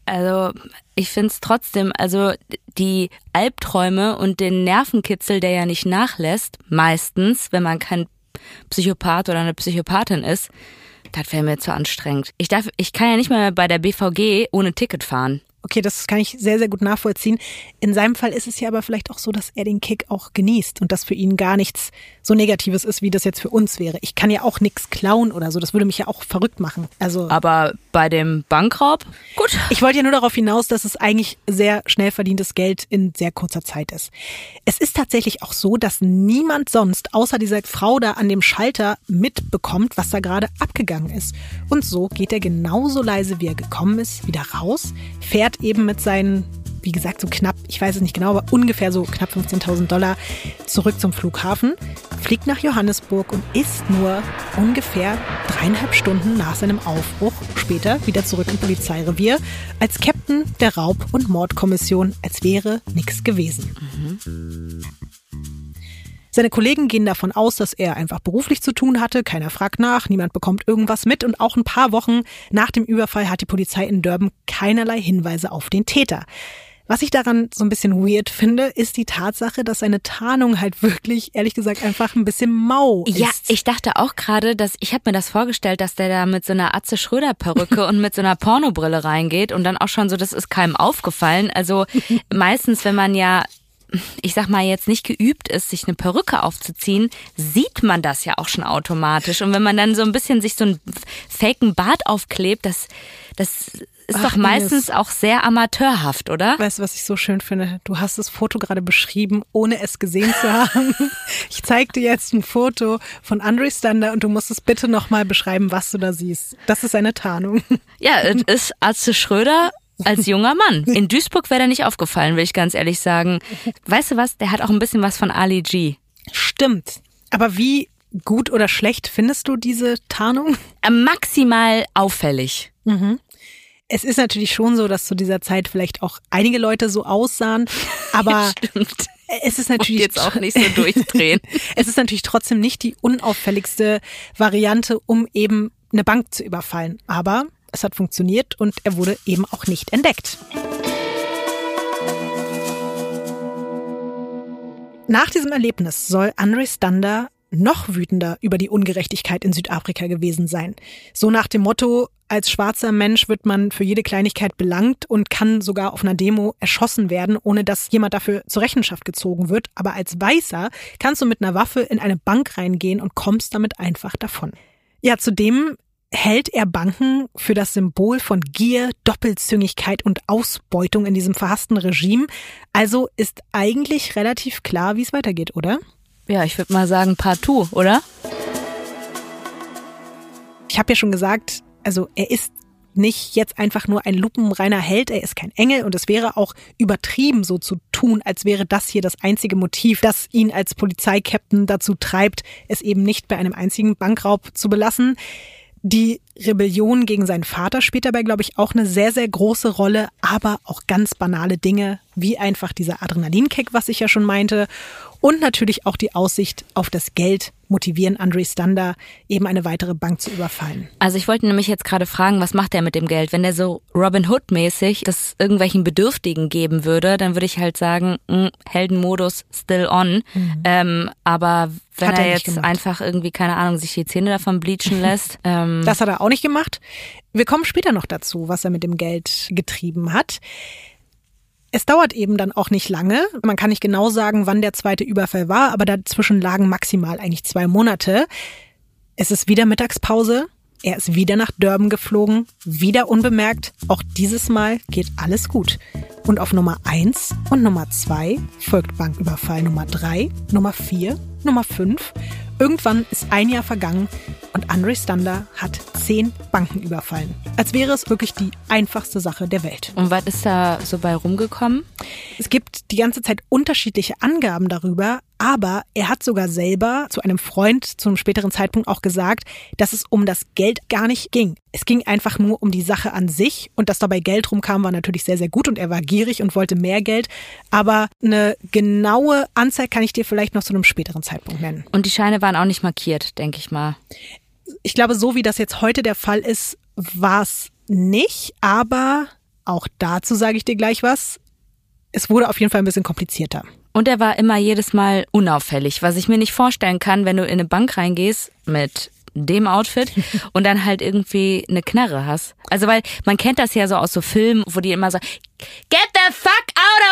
also ich find's trotzdem, also die Albträume und den Nervenkitzel, der ja nicht nachlässt, meistens, wenn man kein Psychopath oder eine Psychopathin ist, das wäre mir zu anstrengend. Ich darf, ich kann ja nicht mal bei der BVG ohne Ticket fahren. Okay, das kann ich sehr, sehr gut nachvollziehen. In seinem Fall ist es ja aber vielleicht auch so, dass er den Kick auch genießt und das für ihn gar nichts so Negatives ist, wie das jetzt für uns wäre. Ich kann ja auch nichts klauen oder so. Das würde mich ja auch verrückt machen. Also Aber bei dem Bankraub, gut. ich wollte ja nur darauf hinaus, dass es eigentlich sehr schnell verdientes Geld in sehr kurzer Zeit ist. Es ist tatsächlich auch so, dass niemand sonst außer dieser Frau da an dem Schalter mitbekommt, was da gerade abgegangen ist. Und so geht er genauso leise, wie er gekommen ist, wieder raus, fährt eben mit seinen, wie gesagt, so knapp, ich weiß es nicht genau, aber ungefähr so knapp 15.000 Dollar zurück zum Flughafen, fliegt nach Johannesburg und ist nur ungefähr dreieinhalb Stunden nach seinem Aufbruch später wieder zurück im Polizeirevier als Captain der Raub- und Mordkommission, als wäre nichts gewesen. Seine Kollegen gehen davon aus, dass er einfach beruflich zu tun hatte. Keiner fragt nach, niemand bekommt irgendwas mit. Und auch ein paar Wochen nach dem Überfall hat die Polizei in Durban keinerlei Hinweise auf den Täter. Was ich daran so ein bisschen weird finde, ist die Tatsache, dass seine Tarnung halt wirklich, ehrlich gesagt, einfach ein bisschen mau ist. Ja, ich dachte auch gerade, dass ich habe mir das vorgestellt, dass der da mit so einer Atze Schröder Perücke und mit so einer Pornobrille reingeht und dann auch schon so, das ist keinem aufgefallen. Also meistens, wenn man ja ich sag mal jetzt nicht geübt ist, sich eine Perücke aufzuziehen, sieht man das ja auch schon automatisch. Und wenn man dann so ein bisschen sich so einen faken Bart aufklebt, das, das ist Ach, doch Ines. meistens auch sehr amateurhaft, oder? Weißt du, was ich so schön finde? Du hast das Foto gerade beschrieben, ohne es gesehen zu haben. Ich zeig dir jetzt ein Foto von Andre Stander und du musst es bitte nochmal beschreiben, was du da siehst. Das ist eine Tarnung. Ja, es ist Atze Schröder als junger Mann. In Duisburg wäre der nicht aufgefallen, will ich ganz ehrlich sagen. Weißt du was? Der hat auch ein bisschen was von Ali G. Stimmt. Aber wie gut oder schlecht findest du diese Tarnung? Äh, Maximal auffällig. Es ist natürlich schon so, dass zu dieser Zeit vielleicht auch einige Leute so aussahen, aber Stimmt. es ist Und natürlich jetzt auch nicht so durchdrehen. es ist natürlich trotzdem nicht die unauffälligste Variante, um eben eine Bank zu überfallen. Aber es hat funktioniert und er wurde eben auch nicht entdeckt. Nach diesem Erlebnis soll Andre Stander noch wütender über die Ungerechtigkeit in Südafrika gewesen sein. So nach dem Motto, als schwarzer Mensch wird man für jede Kleinigkeit belangt und kann sogar auf einer Demo erschossen werden, ohne dass jemand dafür zur Rechenschaft gezogen wird. Aber als Weißer kannst du mit einer Waffe in eine Bank reingehen und kommst damit einfach davon. Ja, zudem hält er Banken für das Symbol von Gier, Doppelzüngigkeit und Ausbeutung in diesem verhassten Regime. Also ist eigentlich relativ klar, wie es weitergeht, oder? Ja, ich würde mal sagen partout, oder? Ich habe ja schon gesagt, also er ist nicht jetzt einfach nur ein lupenreiner Held, er ist kein Engel und es wäre auch übertrieben so zu tun, als wäre das hier das einzige Motiv, das ihn als Polizeikapitän dazu treibt, es eben nicht bei einem einzigen Bankraub zu belassen. Die Rebellion gegen seinen Vater spielt dabei, glaube ich, auch eine sehr, sehr große Rolle, aber auch ganz banale Dinge, wie einfach dieser Adrenalinkick, was ich ja schon meinte, und natürlich auch die Aussicht auf das Geld motivieren Andre Stander, eben eine weitere Bank zu überfallen. Also ich wollte nämlich jetzt gerade fragen, was macht er mit dem Geld? Wenn er so Robin Hood mäßig das irgendwelchen Bedürftigen geben würde, dann würde ich halt sagen, mh, Heldenmodus still on. Ähm, aber wenn Hat er, er jetzt gemacht. einfach irgendwie, keine Ahnung, sich die Zähne davon bleachen lässt, ähm, Das hat er auch nicht gemacht. Wir kommen später noch dazu, was er mit dem Geld getrieben hat. Es dauert eben dann auch nicht lange. Man kann nicht genau sagen, wann der zweite Überfall war, aber dazwischen lagen maximal eigentlich zwei Monate. Es ist wieder Mittagspause. Er ist wieder nach Durban geflogen, wieder unbemerkt. Auch dieses Mal geht alles gut. Und auf Nummer eins und Nummer zwei folgt Banküberfall Nummer drei, Nummer vier, Nummer fünf. Irgendwann ist ein Jahr vergangen und Andre Stander hat zehn Banken überfallen. Als wäre es wirklich die einfachste Sache der Welt. und was ist da so bei rumgekommen? Es gibt die ganze Zeit unterschiedliche Angaben darüber, aber er hat sogar selber zu einem Freund zu einem späteren Zeitpunkt auch gesagt, dass es um das Geld gar nicht ging. Es ging einfach nur um die Sache an sich und dass dabei Geld rumkam, war natürlich sehr, sehr gut und er war gierig und wollte mehr Geld. Aber eine genaue Anzahl kann ich dir vielleicht noch zu einem späteren Zeitpunkt nennen. Und die Scheine waren auch nicht markiert, denke ich mal. Ich glaube, so wie das jetzt heute der Fall ist, war es nicht, aber auch dazu sage ich dir gleich was. Es wurde auf jeden Fall ein bisschen komplizierter. Und er war immer jedes Mal unauffällig, was ich mir nicht vorstellen kann, wenn du in eine Bank reingehst mit dem Outfit und dann halt irgendwie eine Knarre hast. Also weil man kennt das ja so aus so Filmen, wo die immer so Get the fuck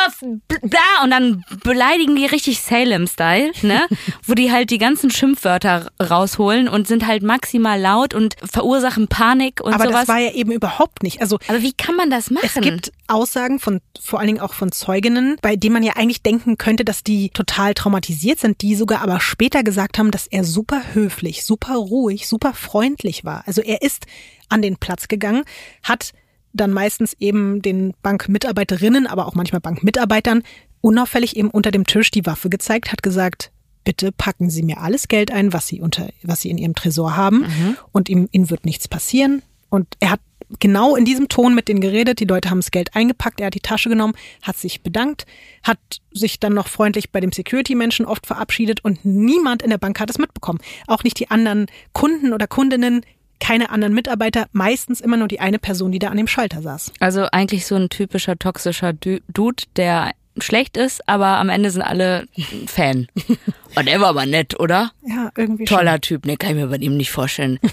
of bla und dann beleidigen die richtig Salem-Style, ne? wo die halt die ganzen Schimpfwörter rausholen und sind halt maximal laut und verursachen Panik und Aber sowas. das war ja eben überhaupt nicht. Also Aber wie kann man das machen? es gibt Aussagen von vor allen Dingen auch von Zeuginnen, bei denen man ja eigentlich denken könnte, dass die total traumatisiert sind, die sogar aber später gesagt haben, dass er super höflich, super ruhig, super freundlich war. Also er ist an den Platz gegangen, hat dann meistens eben den Bankmitarbeiterinnen, aber auch manchmal Bankmitarbeitern unauffällig eben unter dem Tisch die Waffe gezeigt, hat gesagt, bitte packen Sie mir alles Geld ein, was Sie unter, was Sie in Ihrem Tresor haben und ihm, Ihnen wird nichts passieren. Und er hat genau in diesem Ton mit denen geredet. Die Leute haben das Geld eingepackt, er hat die Tasche genommen, hat sich bedankt, hat sich dann noch freundlich bei dem Security-Menschen oft verabschiedet und niemand in der Bank hat es mitbekommen. Auch nicht die anderen Kunden oder Kundinnen, keine anderen Mitarbeiter, meistens immer nur die eine Person, die da an dem Schalter saß. Also eigentlich so ein typischer toxischer Du- Dude, der schlecht ist, aber am Ende sind alle Fan. Und er war aber nett, oder? Ja, irgendwie schon. Toller Typ, ne, kann ich mir bei ihm nicht vorstellen.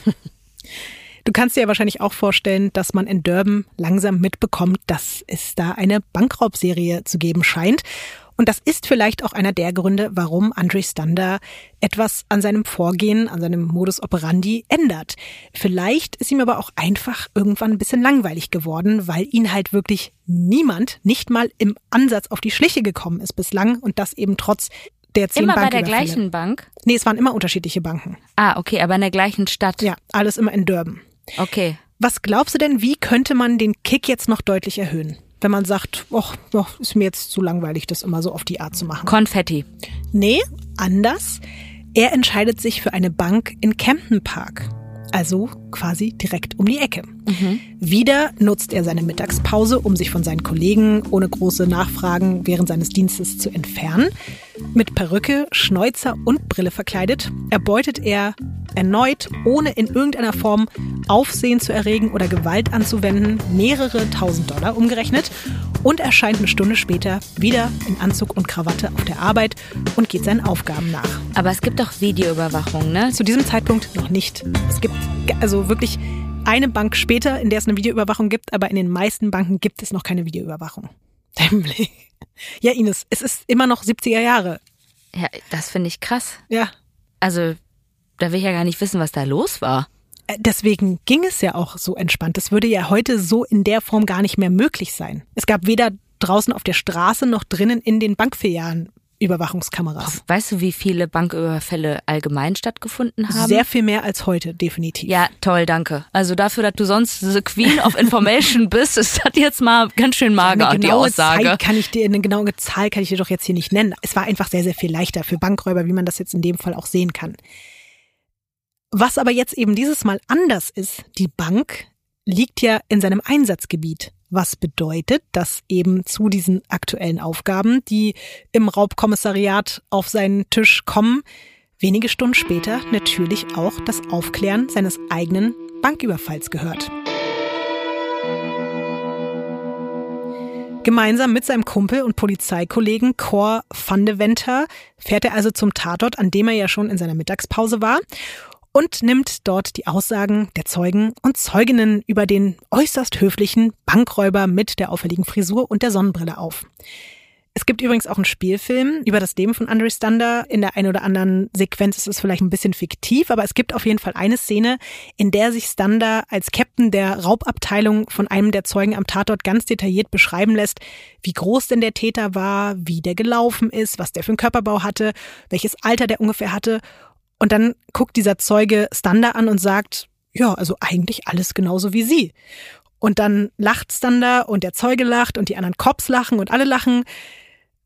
Du kannst dir ja wahrscheinlich auch vorstellen, dass man in Durban langsam mitbekommt, dass es da eine Bankraubserie zu geben scheint. Und das ist vielleicht auch einer der Gründe, warum Andre Stander etwas an seinem Vorgehen, an seinem Modus operandi ändert. Vielleicht ist ihm aber auch einfach irgendwann ein bisschen langweilig geworden, weil ihn halt wirklich niemand, nicht mal im Ansatz auf die Schliche gekommen ist bislang und das eben trotz der zehn Immer bei der gleichen Bank? Nee, es waren immer unterschiedliche Banken. Ah, okay, aber in der gleichen Stadt. Ja, alles immer in Durban. Okay. Was glaubst du denn, wie könnte man den Kick jetzt noch deutlich erhöhen? Wenn man sagt, doch, ist mir jetzt zu langweilig, das immer so auf die Art zu machen. Konfetti. Nee, anders. Er entscheidet sich für eine Bank in Camden Park. also quasi direkt um die Ecke. Wieder nutzt er seine Mittagspause, um sich von seinen Kollegen ohne große Nachfragen während seines Dienstes zu entfernen. Mit Perücke, Schnäuzer und Brille verkleidet erbeutet er erneut, ohne in irgendeiner Form Aufsehen zu erregen oder Gewalt anzuwenden, mehrere tausend Dollar umgerechnet und erscheint eine Stunde später wieder in Anzug und Krawatte auf der Arbeit und geht seinen Aufgaben nach. Aber es gibt doch Videoüberwachung, ne? Zu diesem Zeitpunkt noch nicht. Es gibt also wirklich eine Bank später, in der es eine Videoüberwachung gibt, aber in den meisten Banken gibt es noch keine Videoüberwachung. Blick. Ja, Ines, es ist immer noch 70er Jahre. Ja, das finde ich krass. Ja. Also, da will ich ja gar nicht wissen, was da los war. Äh, Deswegen ging es ja auch so entspannt. Das würde ja heute so in der Form gar nicht mehr möglich sein. Es gab weder draußen auf der Straße noch drinnen in den Bankfilialen Überwachungskameras. Weißt du, wie viele Banküberfälle allgemein stattgefunden haben? Sehr viel mehr als heute, definitiv. Ja, toll, danke. Also dafür, dass du sonst the Queen of Information bist, ist das jetzt mal ganz schön mager, eine die Aussage. Zeit kann ich dir, eine genaue Zahl kann ich dir doch jetzt hier nicht nennen. Es war einfach sehr, sehr viel leichter für Bankräuber, wie man das jetzt in dem Fall auch sehen kann. Was aber jetzt eben dieses Mal anders ist, die Bank liegt ja in seinem Einsatzgebiet. Was bedeutet, dass eben zu diesen aktuellen Aufgaben, die im Raubkommissariat auf seinen Tisch kommen, wenige Stunden später natürlich auch das Aufklären seines eigenen Banküberfalls gehört. Gemeinsam mit seinem Kumpel und Polizeikollegen Cor van de Venter fährt er also zum Tatort, an dem er ja schon in seiner Mittagspause war und nimmt dort die Aussagen der Zeugen und Zeuginnen über den äußerst höflichen Bankräuber mit der auffälligen Frisur und der Sonnenbrille auf. Es gibt übrigens auch einen Spielfilm über das Leben von Andre Stander. In der einen oder anderen Sequenz ist es vielleicht ein bisschen fiktiv, aber es gibt auf jeden Fall eine Szene, in der sich Stander als Captain der Raubabteilung von einem der Zeugen am Tatort ganz detailliert beschreiben lässt, wie groß denn der Täter war, wie der gelaufen ist, was der für einen Körperbau hatte, welches Alter der ungefähr hatte. Und dann guckt dieser Zeuge Stander an und sagt, ja, also eigentlich alles genauso wie sie. Und dann lacht Stander und der Zeuge lacht und die anderen Cops lachen und alle lachen.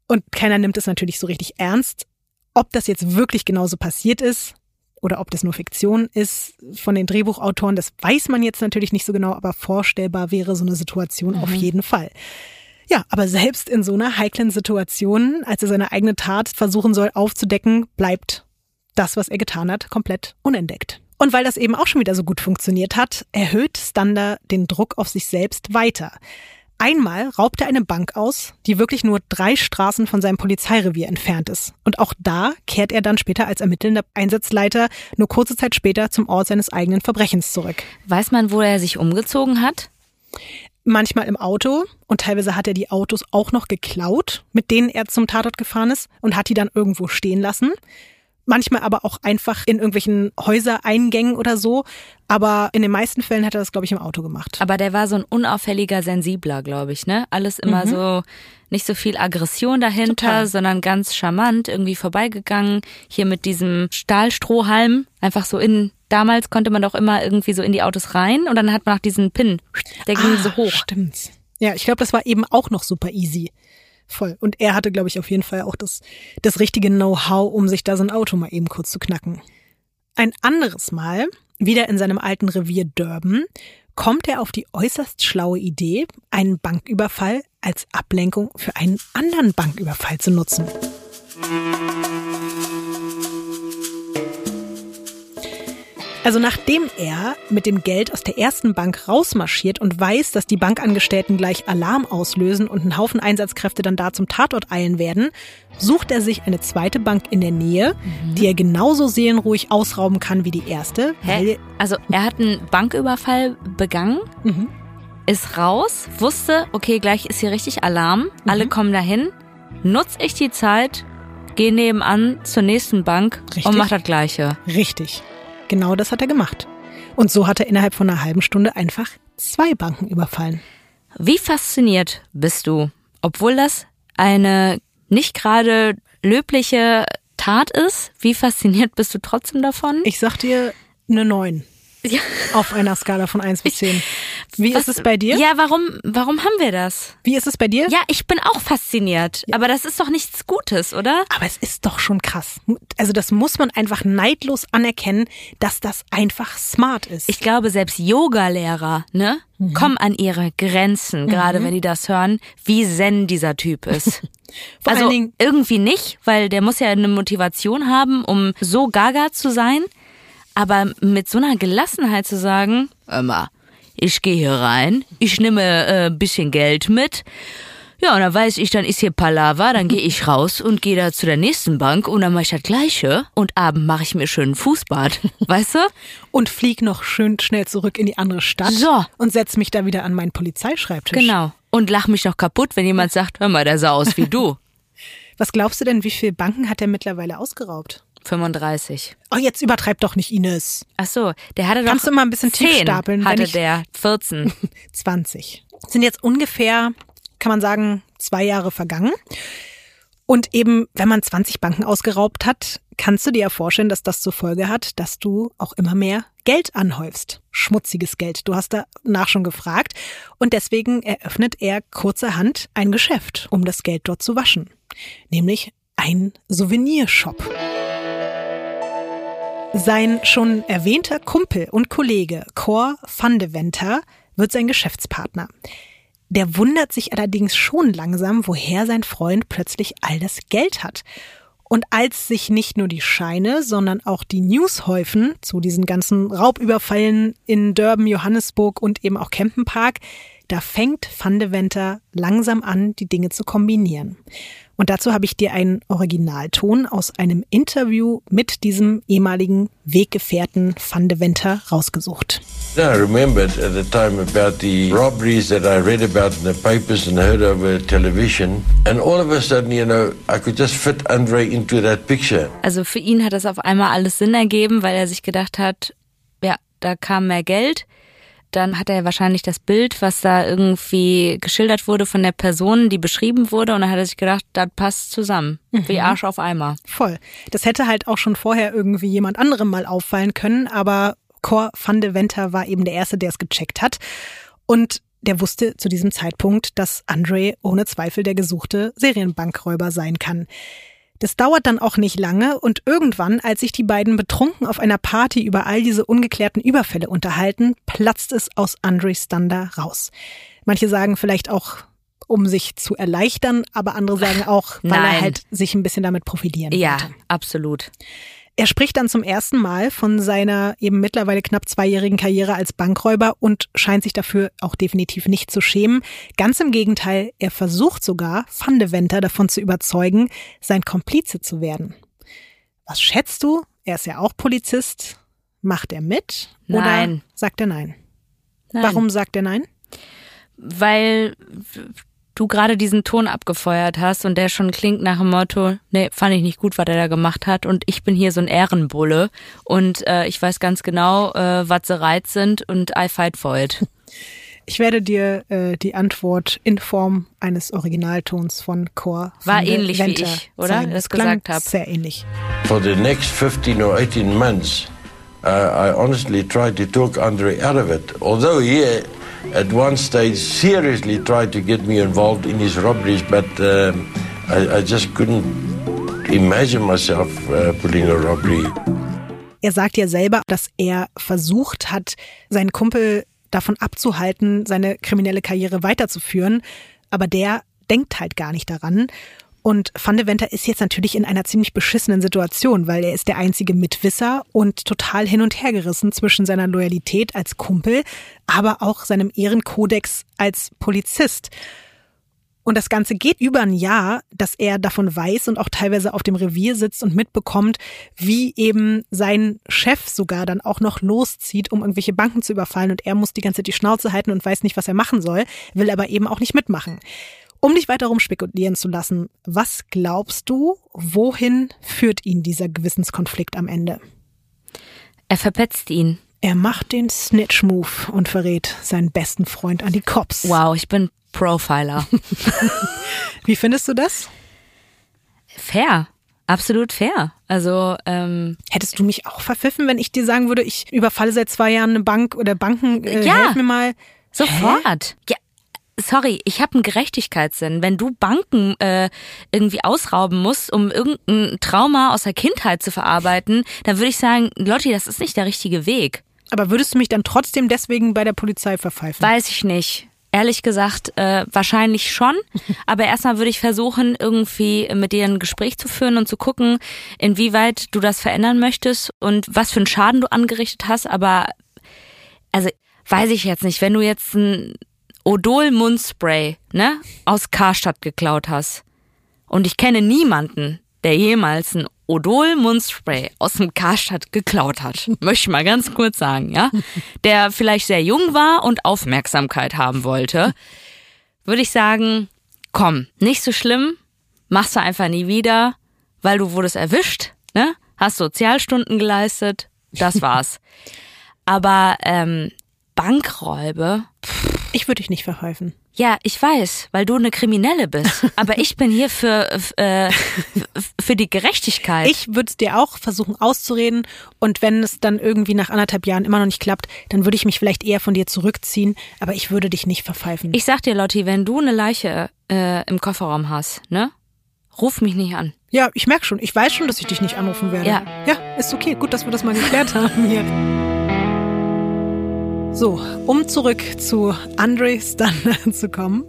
Und keiner nimmt es natürlich so richtig ernst. Ob das jetzt wirklich genauso passiert ist oder ob das nur Fiktion ist von den Drehbuchautoren, das weiß man jetzt natürlich nicht so genau, aber vorstellbar wäre so eine Situation auf jeden Fall. Ja, aber selbst in so einer heiklen Situation, als er seine eigene Tat versuchen soll aufzudecken, bleibt das, was er getan hat, komplett unentdeckt. Und weil das eben auch schon wieder so gut funktioniert hat, erhöht Stander den Druck auf sich selbst weiter. Einmal raubt er eine Bank aus, die wirklich nur drei Straßen von seinem Polizeirevier entfernt ist. Und auch da kehrt er dann später als ermittelnder Einsatzleiter nur kurze Zeit später zum Ort seines eigenen Verbrechens zurück. Weiß man, wo er sich umgezogen hat? Manchmal im Auto und teilweise hat er die Autos auch noch geklaut, mit denen er zum Tatort gefahren ist und hat die dann irgendwo stehen lassen. Manchmal aber auch einfach in irgendwelchen Häusereingängen oder so. Aber in den meisten Fällen hat er das, glaube ich, im Auto gemacht. Aber der war so ein unauffälliger, sensibler, glaube ich, ne? Alles immer so, nicht so viel Aggression dahinter, Total. sondern ganz charmant irgendwie vorbeigegangen. Hier mit diesem Stahlstrohhalm, einfach so in, damals konnte man doch immer irgendwie so in die Autos rein und dann hat man auch diesen Pin, der ging so hoch. Ah, Stimmt. Ja, ich glaube, das war eben auch noch super easy. Voll. Und er hatte, glaube ich, auf jeden Fall auch das, das richtige Know-how, um sich da so ein Auto mal eben kurz zu knacken. Ein anderes Mal, wieder in seinem alten Revier Durban, kommt er auf die äußerst schlaue Idee, einen Banküberfall als Ablenkung für einen anderen Banküberfall zu nutzen. Also nachdem er mit dem Geld aus der ersten Bank rausmarschiert und weiß, dass die Bankangestellten gleich Alarm auslösen und ein Haufen Einsatzkräfte dann da zum Tatort eilen werden, sucht er sich eine zweite Bank in der Nähe, die er genauso seelenruhig ausrauben kann wie die erste. Hä? Also er hat einen Banküberfall begangen, Mhm. ist raus, wusste, okay, gleich ist hier richtig Alarm, alle kommen dahin, nutze ich die Zeit, gehe nebenan zur nächsten Bank Richtig. und mach das Gleiche. richtig, genau das hat er gemacht. Und so hat er innerhalb von einer halben Stunde einfach zwei Banken überfallen. Wie fasziniert bist du, obwohl das eine nicht gerade löbliche Tat ist, wie fasziniert bist du trotzdem davon? Ich sag dir eine neun. Ja. Auf einer Skala von 1 bis 10. Wie Was- ist es bei dir? Ja, warum, warum haben wir das? Wie ist es bei dir? Ja, ich bin auch fasziniert. Aber das ist doch nichts Gutes, oder? Aber es ist doch schon krass. Also das muss man einfach neidlos anerkennen, dass das einfach smart ist. Ich glaube, selbst Yoga-Lehrer, ne, kommen an ihre Grenzen, gerade wenn die das hören, wie zen dieser Typ ist. Vor also irgendwie nicht, weil der muss ja eine Motivation haben, um so gaga zu sein. Aber mit so einer Gelassenheit zu sagen, immer, ich gehe hier rein, ich nehme äh, ein bisschen Geld mit. Ja, und dann weiß ich, dann ist hier Palaver, dann gehe ich raus und gehe da zu der nächsten Bank und dann mache ich das Gleiche. Und abend mache ich mir schön ein Fußbad. Weißt du? und flieg noch schön schnell zurück in die andere Stadt So. und setz mich da wieder an meinen Polizeischreibtisch. Genau. Und lach mich noch kaputt, wenn jemand sagt, hör mal, der sah aus wie du. Was glaubst du denn, wie viele Banken hat er mittlerweile ausgeraubt? 35. Oh, jetzt übertreib doch nicht, Ines. Ach so, der hatte doch Kannst du mal ein bisschen tief 10 stapeln, wenn hatte der 14. 20. Sind jetzt ungefähr, kann man sagen, zwei Jahre vergangen. Und eben, wenn man 20 Banken ausgeraubt hat, kannst du dir ja vorstellen, dass das zur Folge hat, dass du auch immer mehr Geld anhäufst. Schmutziges Geld. Du hast danach schon gefragt. Und deswegen eröffnet er kurzerhand ein Geschäft, um das Geld dort zu waschen. Nämlich ein Souvenirshop. Sein schon erwähnter Kumpel und Kollege Cor van de Venter wird sein Geschäftspartner. Der wundert sich allerdings schon langsam, woher sein Freund plötzlich all das Geld hat. Und als sich nicht nur die Scheine, sondern auch die News häufen zu diesen ganzen Raubüberfallen in Durban, Johannesburg und eben auch Kempenpark, da fängt Van de Venter langsam an, die Dinge zu kombinieren. Und dazu habe ich dir einen Originalton aus einem Interview mit diesem ehemaligen Weggefährten Van de Venter rausgesucht. I remembered at the time about the robberies that I read about in the papers and heard over television. And all of a sudden, you know, I could just fit Andre into that picture. Also für ihn hat das auf einmal alles Sinn ergeben, weil er sich gedacht hat, ja, da kam mehr Geld. Dann hat er wahrscheinlich das Bild, was da irgendwie geschildert wurde von der Person, die beschrieben wurde, und dann hat er sich gedacht, das passt zusammen. Wie Arsch auf Eimer. Voll. Das hätte halt auch schon vorher irgendwie jemand anderem mal auffallen können, aber Cor van de Venter war eben der Erste, der es gecheckt hat. Und der wusste zu diesem Zeitpunkt, dass Andre ohne Zweifel der gesuchte Serienbankräuber sein kann. Das dauert dann auch nicht lange und irgendwann, als sich die beiden betrunken auf einer Party über all diese ungeklärten Überfälle unterhalten, platzt es aus Andres Thunder raus. Manche sagen vielleicht auch, um sich zu erleichtern, aber andere sagen auch, weil er Nein. halt sich ein bisschen damit profilieren Ja, wollte. absolut. Er spricht dann zum ersten Mal von seiner eben mittlerweile knapp zweijährigen Karriere als Bankräuber und scheint sich dafür auch definitiv nicht zu schämen. Ganz im Gegenteil, er versucht sogar, Van de Venter davon zu überzeugen, sein Komplize zu werden. Was schätzt du? Er ist ja auch Polizist. Macht er mit? Oder Nein. sagt er nein? Nein. Warum sagt er nein? Weil du gerade diesen Ton abgefeuert hast und der schon klingt nach dem Motto, nee, fand ich nicht gut, was er da gemacht hat und ich bin hier so ein Ehrenbulle und äh, ich weiß ganz genau, äh, was sie reiz sind und I fight for it. Ich werde dir äh, die Antwort in Form eines Originaltons von Cor War ähnlich wie Venter ich, oder? Das gesagt hab. Sehr ähnlich. For the next 15 or 18 months, uh, I honestly tried to talk Andre out of it. Although he, uh, at one stage, seriously tried to get me involved in his robberies, but um, I, I just couldn't imagine myself uh, pulling a robbery. Er sagt ja selber, dass er versucht hat, seinen Kumpel davon abzuhalten, seine kriminelle Karriere weiterzuführen. Aber der denkt halt gar nicht daran. Und Van de Venter ist jetzt natürlich in einer ziemlich beschissenen Situation, weil er ist der einzige Mitwisser und total hin und her gerissen zwischen seiner Loyalität als Kumpel, aber auch seinem Ehrenkodex als Polizist. Und das Ganze geht über ein Jahr, dass er davon weiß und auch teilweise auf dem Revier sitzt und mitbekommt, wie eben sein Chef sogar dann auch noch loszieht, um irgendwelche Banken zu überfallen. Und er muss die ganze Zeit die Schnauze halten und weiß nicht, was er machen soll, will aber eben auch nicht mitmachen. Um dich weiter rumspekulieren zu lassen, was glaubst du, wohin führt ihn dieser Gewissenskonflikt am Ende? Er verpetzt ihn. Er macht den Snitch-Move und verrät seinen besten Freund an die Cops. Wow, ich bin Profiler. Wie findest du das? Fair. absolut fair. Also, ähm, Hättest du mich auch verpfiffen, wenn ich dir sagen würde, ich überfalle seit zwei Jahren eine Bank oder Banken, äh, Ja. helf mir mal. Sofort. Ja, sorry, ich habe einen Gerechtigkeitssinn. Wenn du Banken äh, irgendwie ausrauben musst, um irgendein Trauma aus der Kindheit zu verarbeiten, dann würde ich sagen, Lotti, das ist nicht der richtige Weg. Aber würdest du mich dann trotzdem deswegen bei der Polizei verpfeifen? Weiß ich nicht. Ehrlich gesagt, äh, wahrscheinlich schon. Aber erstmal würde ich versuchen, irgendwie mit dir ein Gespräch zu führen und zu gucken, inwieweit du das verändern möchtest und was für einen Schaden du angerichtet hast. Aber also weiß ich jetzt nicht, wenn du jetzt ein Odol Mundspray, ne, aus Karstadt geklaut hast und ich kenne niemanden, der jemals ein Odol Mundspray aus dem Karstadt geklaut hat. Möchte ich mal ganz kurz sagen, ja? Der vielleicht sehr jung war und Aufmerksamkeit haben wollte. Würde ich sagen, komm, nicht so schlimm, machst du einfach nie wieder, weil du wurdest erwischt, ne? Hast Sozialstunden geleistet, das war's. Aber ähm, Bankräube, Ich würde dich nicht verpfeifen. ja, ich weiß, weil du eine Kriminelle bist. Aber ich bin hier für, äh, für die Gerechtigkeit. Ich würde es dir auch versuchen auszureden und wenn es dann irgendwie nach anderthalb Jahren immer noch nicht klappt, dann würde ich mich vielleicht eher von dir zurückziehen, aber ich würde dich nicht verpfeifen. Ich sag dir, Lotti, wenn du eine Leiche äh, im Kofferraum hast, ne? Ruf mich nicht an. ja, ich merke schon, ich weiß schon, dass ich dich nicht anrufen werde. Ja. Ja, ist okay, gut, dass wir das mal geklärt haben hier. So, um zurück zu Andre Stander zu kommen.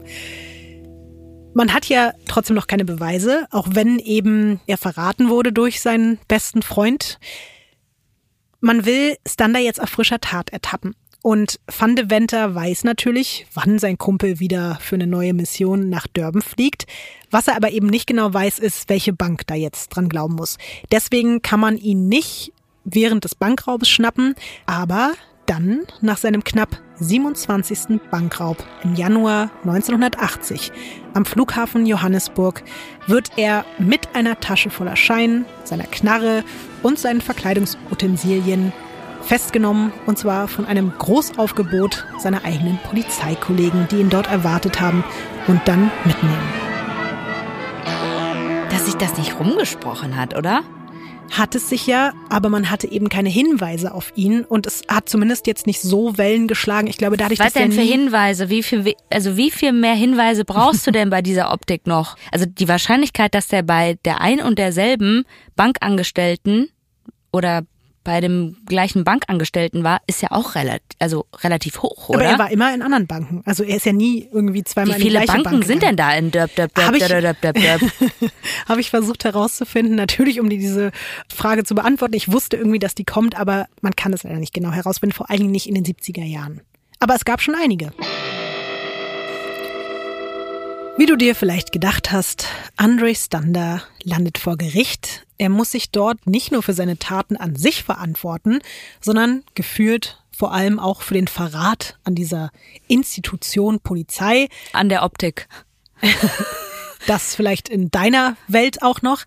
Man hat ja trotzdem noch keine Beweise, auch wenn eben er verraten wurde durch seinen besten Freund. Man will Stander jetzt auf frischer Tat ertappen. Und Van de Venter weiß natürlich, wann sein Kumpel wieder für eine neue Mission nach Durban fliegt. Was er aber eben nicht genau weiß, ist, welche Bank da jetzt dran glauben muss. Deswegen kann man ihn nicht während des Bankraubes schnappen, aber dann nach seinem knapp 27. Bankraub im Januar 1980 am Flughafen Johannesburg wird er mit einer Tasche voller Scheinen, seiner Knarre und seinen Verkleidungsutensilien festgenommen und zwar von einem Großaufgebot seiner eigenen Polizeikollegen, die ihn dort erwartet haben und dann mitnehmen. Dass sich das nicht rumgesprochen hat, oder? Hat es sich ja, aber man hatte eben keine Hinweise auf ihn und es hat zumindest jetzt nicht so Wellen geschlagen. Ich glaube, dadurch, Was dass denn für Hinweise? Wie viel, also wie viel mehr Hinweise brauchst du denn bei dieser Optik noch? Also die Wahrscheinlichkeit, dass der bei der ein und derselben Bankangestellten oder bei dem gleichen Bankangestellten war, ist ja auch relativ, also relativ hoch, oder? Aber er war immer in anderen Banken. Also er ist ja nie irgendwie zweimal wie in die viele gleiche Banken Bank sind denn da in Döp, Döp, Döp, Hab Döp, Döp, Döp, Döp? Habe ich versucht herauszufinden, natürlich um diese Frage zu beantworten. Ich wusste irgendwie, dass die kommt, aber man kann es leider nicht genau herausfinden, vor allen Dingen nicht in den 70er Jahren. Aber es gab schon einige. Wie du dir vielleicht gedacht hast, Andre Stander landet vor Gericht. Er muss sich dort nicht nur für seine Taten an sich verantworten, sondern geführt vor allem auch für den Verrat an dieser Institution Polizei, An der Optik. das vielleicht in deiner Welt auch noch.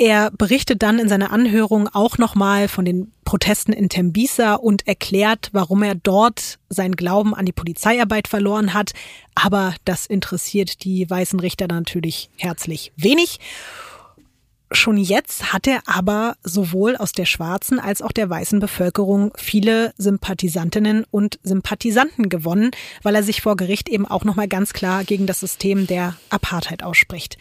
Er berichtet dann in seiner Anhörung auch nochmal von den Protesten in Tembisa und erklärt, warum er dort seinen Glauben an die Polizeiarbeit verloren hat. Aber das interessiert die weißen Richter natürlich herzlich wenig. Schon jetzt hat er aber sowohl aus der schwarzen als auch der weißen Bevölkerung viele Sympathisantinnen und Sympathisanten gewonnen, weil er sich vor Gericht eben auch nochmal ganz klar gegen das System der Apartheid ausspricht.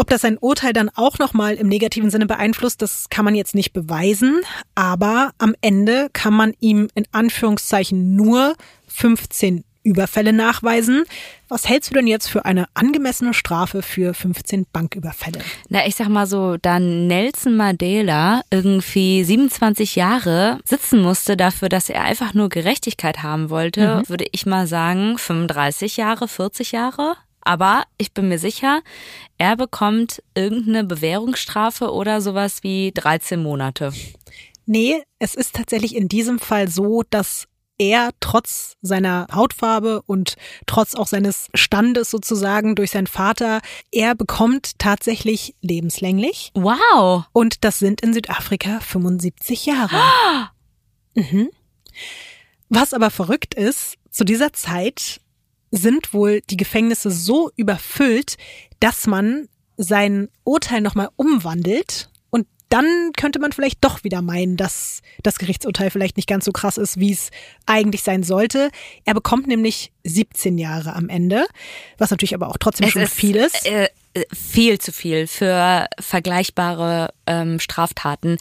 Ob das sein Urteil dann auch nochmal im negativen Sinne beeinflusst, das kann man jetzt nicht beweisen, aber am Ende kann man ihm in Anführungszeichen nur 15 Überfälle nachweisen. Was hältst du denn jetzt für eine angemessene Strafe für 15 Banküberfälle? Na, ich sag mal so, da Nelson Mandela irgendwie 27 Jahre sitzen musste dafür, dass er einfach nur Gerechtigkeit haben wollte, würde ich mal sagen 35 Jahre, 40 Jahre. Aber ich bin mir sicher, er bekommt irgendeine Bewährungsstrafe oder sowas wie 13 Monate. Nee, es ist tatsächlich in diesem Fall so, dass er trotz seiner Hautfarbe und trotz auch seines Standes sozusagen durch seinen Vater, er bekommt tatsächlich lebenslänglich. Wow. Und das sind in Südafrika 75 Jahre. Mhm. Was aber verrückt ist, zu dieser Zeit sind wohl die Gefängnisse so überfüllt, dass man sein Urteil nochmal umwandelt und dann könnte man vielleicht doch wieder meinen, dass das Gerichtsurteil vielleicht nicht ganz so krass ist, wie es eigentlich sein sollte. Er bekommt nämlich 17 Jahre am Ende, was natürlich aber auch trotzdem Es schon ist, viel ist. Äh, äh, viel zu viel für vergleichbare ähm, Straftaten.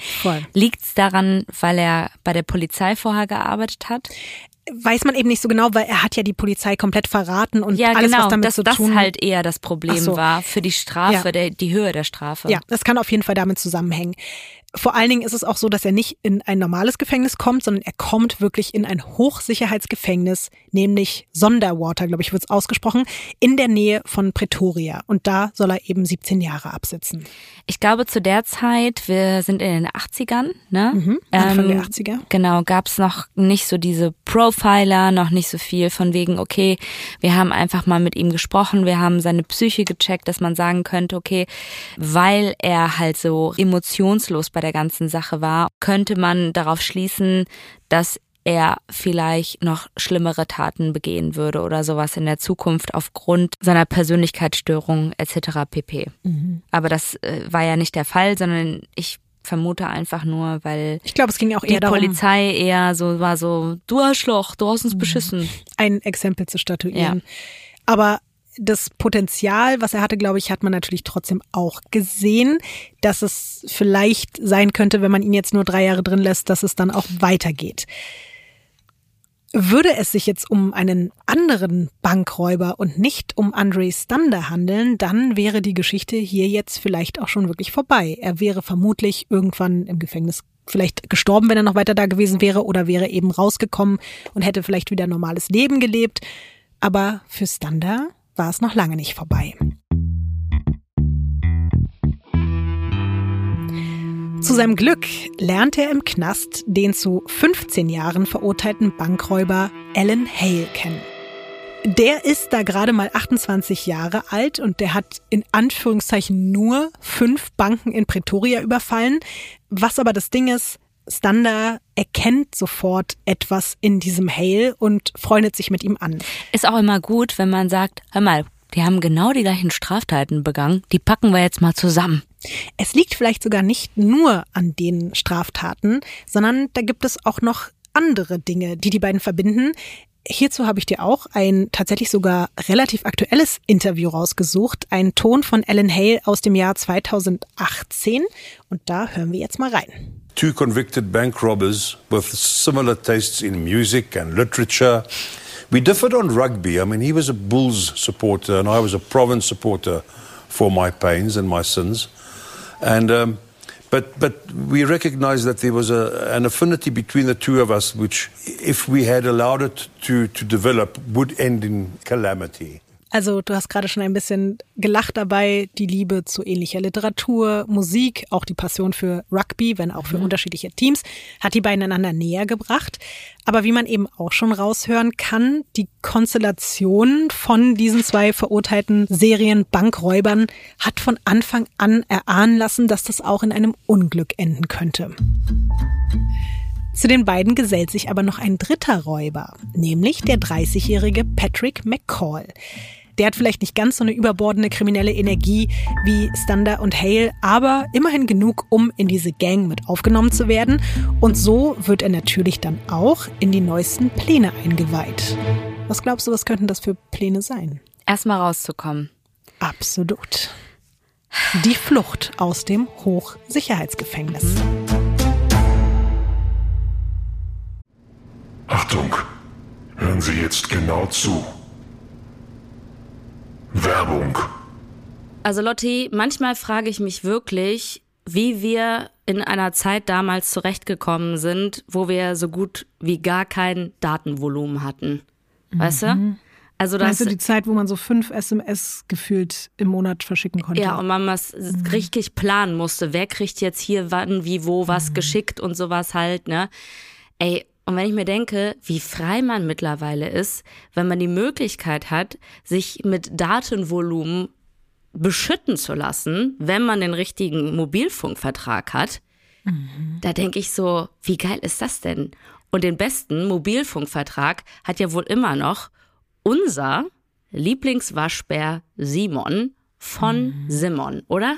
Liegt es daran, weil er bei der Polizei vorher gearbeitet hat? Weiß man eben nicht so genau, weil er hat ja die Polizei komplett verraten und Ja, alles, genau, was damit dass zu das tun halt eher das Problem so. war für die Strafe, Ja. der, die Höhe der Strafe. Ja, das kann auf jeden Fall damit zusammenhängen. Vor allen Dingen ist es auch so, dass er nicht in ein normales Gefängnis kommt, sondern er kommt wirklich in ein Hochsicherheitsgefängnis, nämlich Sonderwater, glaube ich, wird es ausgesprochen, in der Nähe von Pretoria. Und da soll er eben 17 Jahre absitzen. Ich glaube, zu der Zeit, wir sind in den 80ern, ne? Mhm, Anfang der 80er. Genau, gab's noch nicht so diese Profiler, noch nicht so viel von wegen, okay, wir haben einfach mal mit ihm gesprochen, wir haben seine Psyche gecheckt, dass man sagen könnte, okay, weil er halt so emotionslos bei der ganzen Sache war, könnte man darauf schließen, dass er vielleicht noch schlimmere Taten begehen würde oder sowas in der Zukunft aufgrund seiner Persönlichkeitsstörung etc. pp. Aber das äh, war ja nicht der Fall, sondern ich vermute einfach nur, weil Ich glaube, es ging auch die eher darum, Polizei eher so war so, du Arschloch, du hast uns Mhm. beschissen. ein Exempel zu statuieren. Aber das Potenzial, was er hatte, glaube ich, hat man natürlich trotzdem auch gesehen, dass es vielleicht sein könnte, wenn man ihn jetzt nur drei Jahre drin lässt, dass es dann auch weitergeht. Würde es sich jetzt um einen anderen Bankräuber und nicht um Andre Stander handeln, dann wäre die Geschichte hier jetzt vielleicht auch schon wirklich vorbei. Er wäre vermutlich irgendwann im Gefängnis vielleicht gestorben, wenn er noch weiter da gewesen wäre, oder wäre eben rausgekommen und hätte vielleicht wieder ein normales Leben gelebt. Aber für Stander war es noch lange nicht vorbei. Zu seinem Glück lernt er im Knast den zu 15 Jahren verurteilten Bankräuber Alan Hale kennen. Der ist da gerade mal 28 Jahre alt und der hat in Anführungszeichen nur fünf Banken in Pretoria überfallen. Was aber das Ding ist, Stander erkennt sofort etwas in diesem Hale und freundet sich mit ihm an. Ist auch immer gut, wenn man sagt, hör mal, die haben genau die gleichen Straftaten begangen, die packen wir jetzt mal zusammen. Es liegt vielleicht sogar nicht nur an den Straftaten, sondern da gibt es auch noch andere Dinge, die die beiden verbinden. Hierzu habe ich dir auch ein tatsächlich sogar relativ aktuelles Interview rausgesucht, ein Ton von Alan Hale aus dem Jahr 2018 und da hören wir jetzt mal rein. Two convicted bank robbers with similar tastes in music and literature. We differed on rugby. I mean, he was a Bulls supporter and I was a Province supporter for my pains and my sins. And, um, but, but we recognized that there was a, an affinity between the two of us, which, if we had allowed it to, to develop, would end in calamity. Also du hast gerade schon ein bisschen gelacht dabei, die Liebe zu ähnlicher Literatur, Musik, auch die Passion für Rugby, wenn auch für unterschiedliche Teams, hat die beiden einander näher gebracht. Aber wie man eben auch schon raushören kann, die Konstellation von diesen zwei verurteilten Serienbankräubern hat von Anfang an erahnen lassen, dass das auch in einem Unglück enden könnte. Zu den beiden gesellt sich aber noch ein dritter Räuber, nämlich der 30-jährige Patrick McCall. Der hat vielleicht nicht ganz so eine überbordende kriminelle Energie wie Stander und Hale, aber immerhin genug, um in diese Gang mit aufgenommen zu werden. Und so wird er natürlich dann auch in die neuesten Pläne eingeweiht. Was glaubst du, was könnten das für Pläne sein? Erstmal rauszukommen. Absolut. Die Flucht aus dem Hochsicherheitsgefängnis. Achtung, hören Sie jetzt genau zu. Werbung. Also Lotti, manchmal frage ich mich wirklich, wie wir in einer Zeit damals zurechtgekommen sind, wo wir so gut wie gar kein Datenvolumen hatten. Weißt du? Also das, Weißt du, die Zeit, wo man so fünf SMS gefühlt im Monat verschicken konnte? ja, und man was richtig planen musste. Wer kriegt jetzt hier wann, wie, wo, was geschickt und sowas halt, ne? Ey, und wenn ich mir denke, wie frei man mittlerweile ist, wenn man die Möglichkeit hat, sich mit Datenvolumen beschütten zu lassen, wenn man den richtigen Mobilfunkvertrag hat, da denke ich so, wie geil ist das denn? Und den besten Mobilfunkvertrag hat ja wohl immer noch unser Lieblingswaschbär Simon von Simon, oder?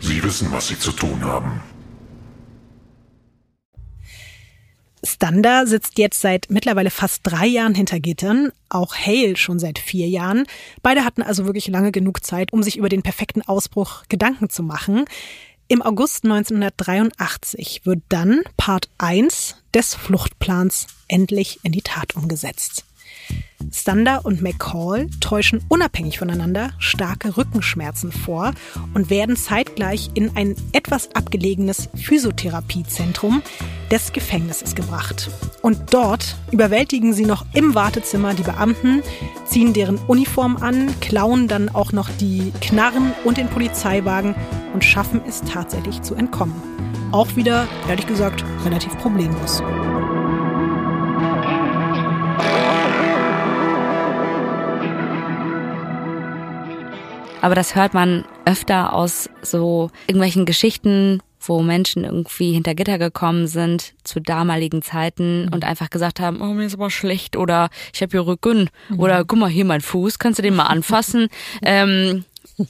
Sie wissen, was Sie zu tun haben. Standa sitzt jetzt seit mittlerweile fast drei Jahren hinter Gittern, auch Hale schon seit vier Jahren. Beide hatten also wirklich lange genug Zeit, um sich über den perfekten Ausbruch Gedanken zu machen. Im August 1983 wird dann Part 1 des Fluchtplans endlich in die Tat umgesetzt. Stander und McCall täuschen unabhängig voneinander starke Rückenschmerzen vor und werden zeitgleich in ein etwas abgelegenes Physiotherapiezentrum des Gefängnisses gebracht. Und dort überwältigen sie noch im Wartezimmer die Beamten, ziehen deren Uniform an, klauen dann auch noch die Knarren und den Polizeiwagen und schaffen es tatsächlich zu entkommen. Auch wieder, ehrlich gesagt, relativ problemlos. Aber das hört man öfter aus so irgendwelchen Geschichten, wo Menschen irgendwie hinter Gitter gekommen sind zu damaligen Zeiten und einfach gesagt haben, oh, mir ist aber schlecht oder ich habe hier Rücken oder guck mal hier mein Fuß, kannst du den mal anfassen? ähm,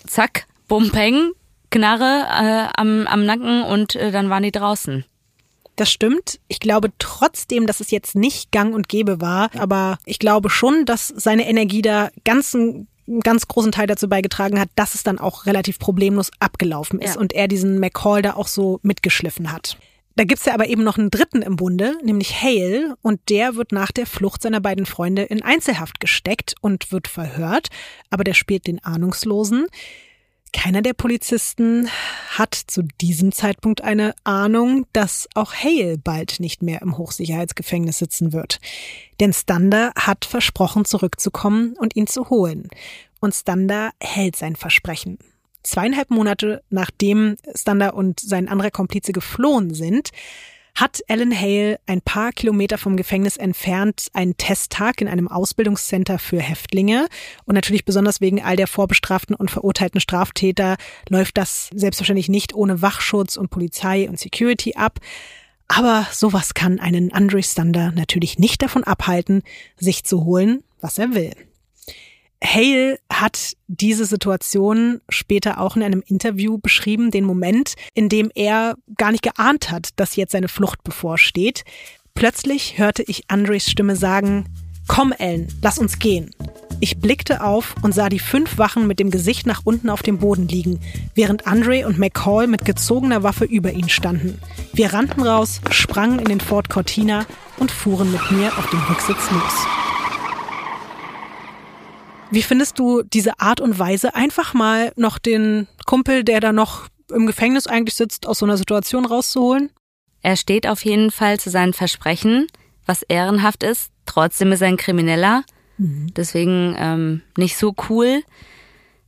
zack, Bumpeng, Knarre äh, am, am Nacken und äh, dann waren die draußen. Das stimmt. Ich glaube trotzdem, dass es jetzt nicht gang und gäbe war, aber ich glaube schon, dass seine Energie da ganz einen ganz großen Teil dazu beigetragen hat, dass es dann auch relativ problemlos abgelaufen ist Ja. und er diesen McCall da auch so mitgeschliffen hat. Da gibt's ja aber eben noch einen dritten im Bunde, nämlich Hale, und der wird nach der Flucht seiner beiden Freunde in Einzelhaft gesteckt und wird verhört, aber der spielt den Ahnungslosen. Keiner der Polizisten hat zu diesem Zeitpunkt eine Ahnung, dass auch Hale bald nicht mehr im Hochsicherheitsgefängnis sitzen wird. Denn Stander hat versprochen, zurückzukommen und ihn zu holen. Und Stander hält sein Versprechen. Zweieinhalb Monate nachdem Stander und sein anderer Komplize geflohen sind, hat Alan Hale ein paar Kilometer vom Gefängnis entfernt einen Testtag in einem Ausbildungscenter für Häftlinge. Und natürlich besonders wegen all der vorbestraften und verurteilten Straftäter läuft das selbstverständlich nicht ohne Wachschutz und Polizei und Security ab. Aber sowas kann einen Andre Stander natürlich nicht davon abhalten, sich zu holen, was er will. Hale hat diese Situation später auch in einem Interview beschrieben, den Moment, in dem er gar nicht geahnt hat, dass jetzt seine Flucht bevorsteht. Plötzlich hörte ich Andres Stimme sagen, Komm, Ellen, lass uns gehen. Ich blickte auf und sah die fünf Wachen mit dem Gesicht nach unten auf dem Boden liegen, während Andre und McCall mit gezogener Waffe über ihn standen. Wir rannten raus, sprangen in den Ford Cortina und fuhren mit mir auf dem Rücksitz los. Wie findest du diese Art und Weise, einfach mal noch den Kumpel, der da noch im Gefängnis eigentlich sitzt, aus so einer Situation rauszuholen? Er steht auf jeden Fall zu seinen Versprechen, was ehrenhaft ist. Trotzdem ist er ein Krimineller. Deswegen ähm, nicht so cool.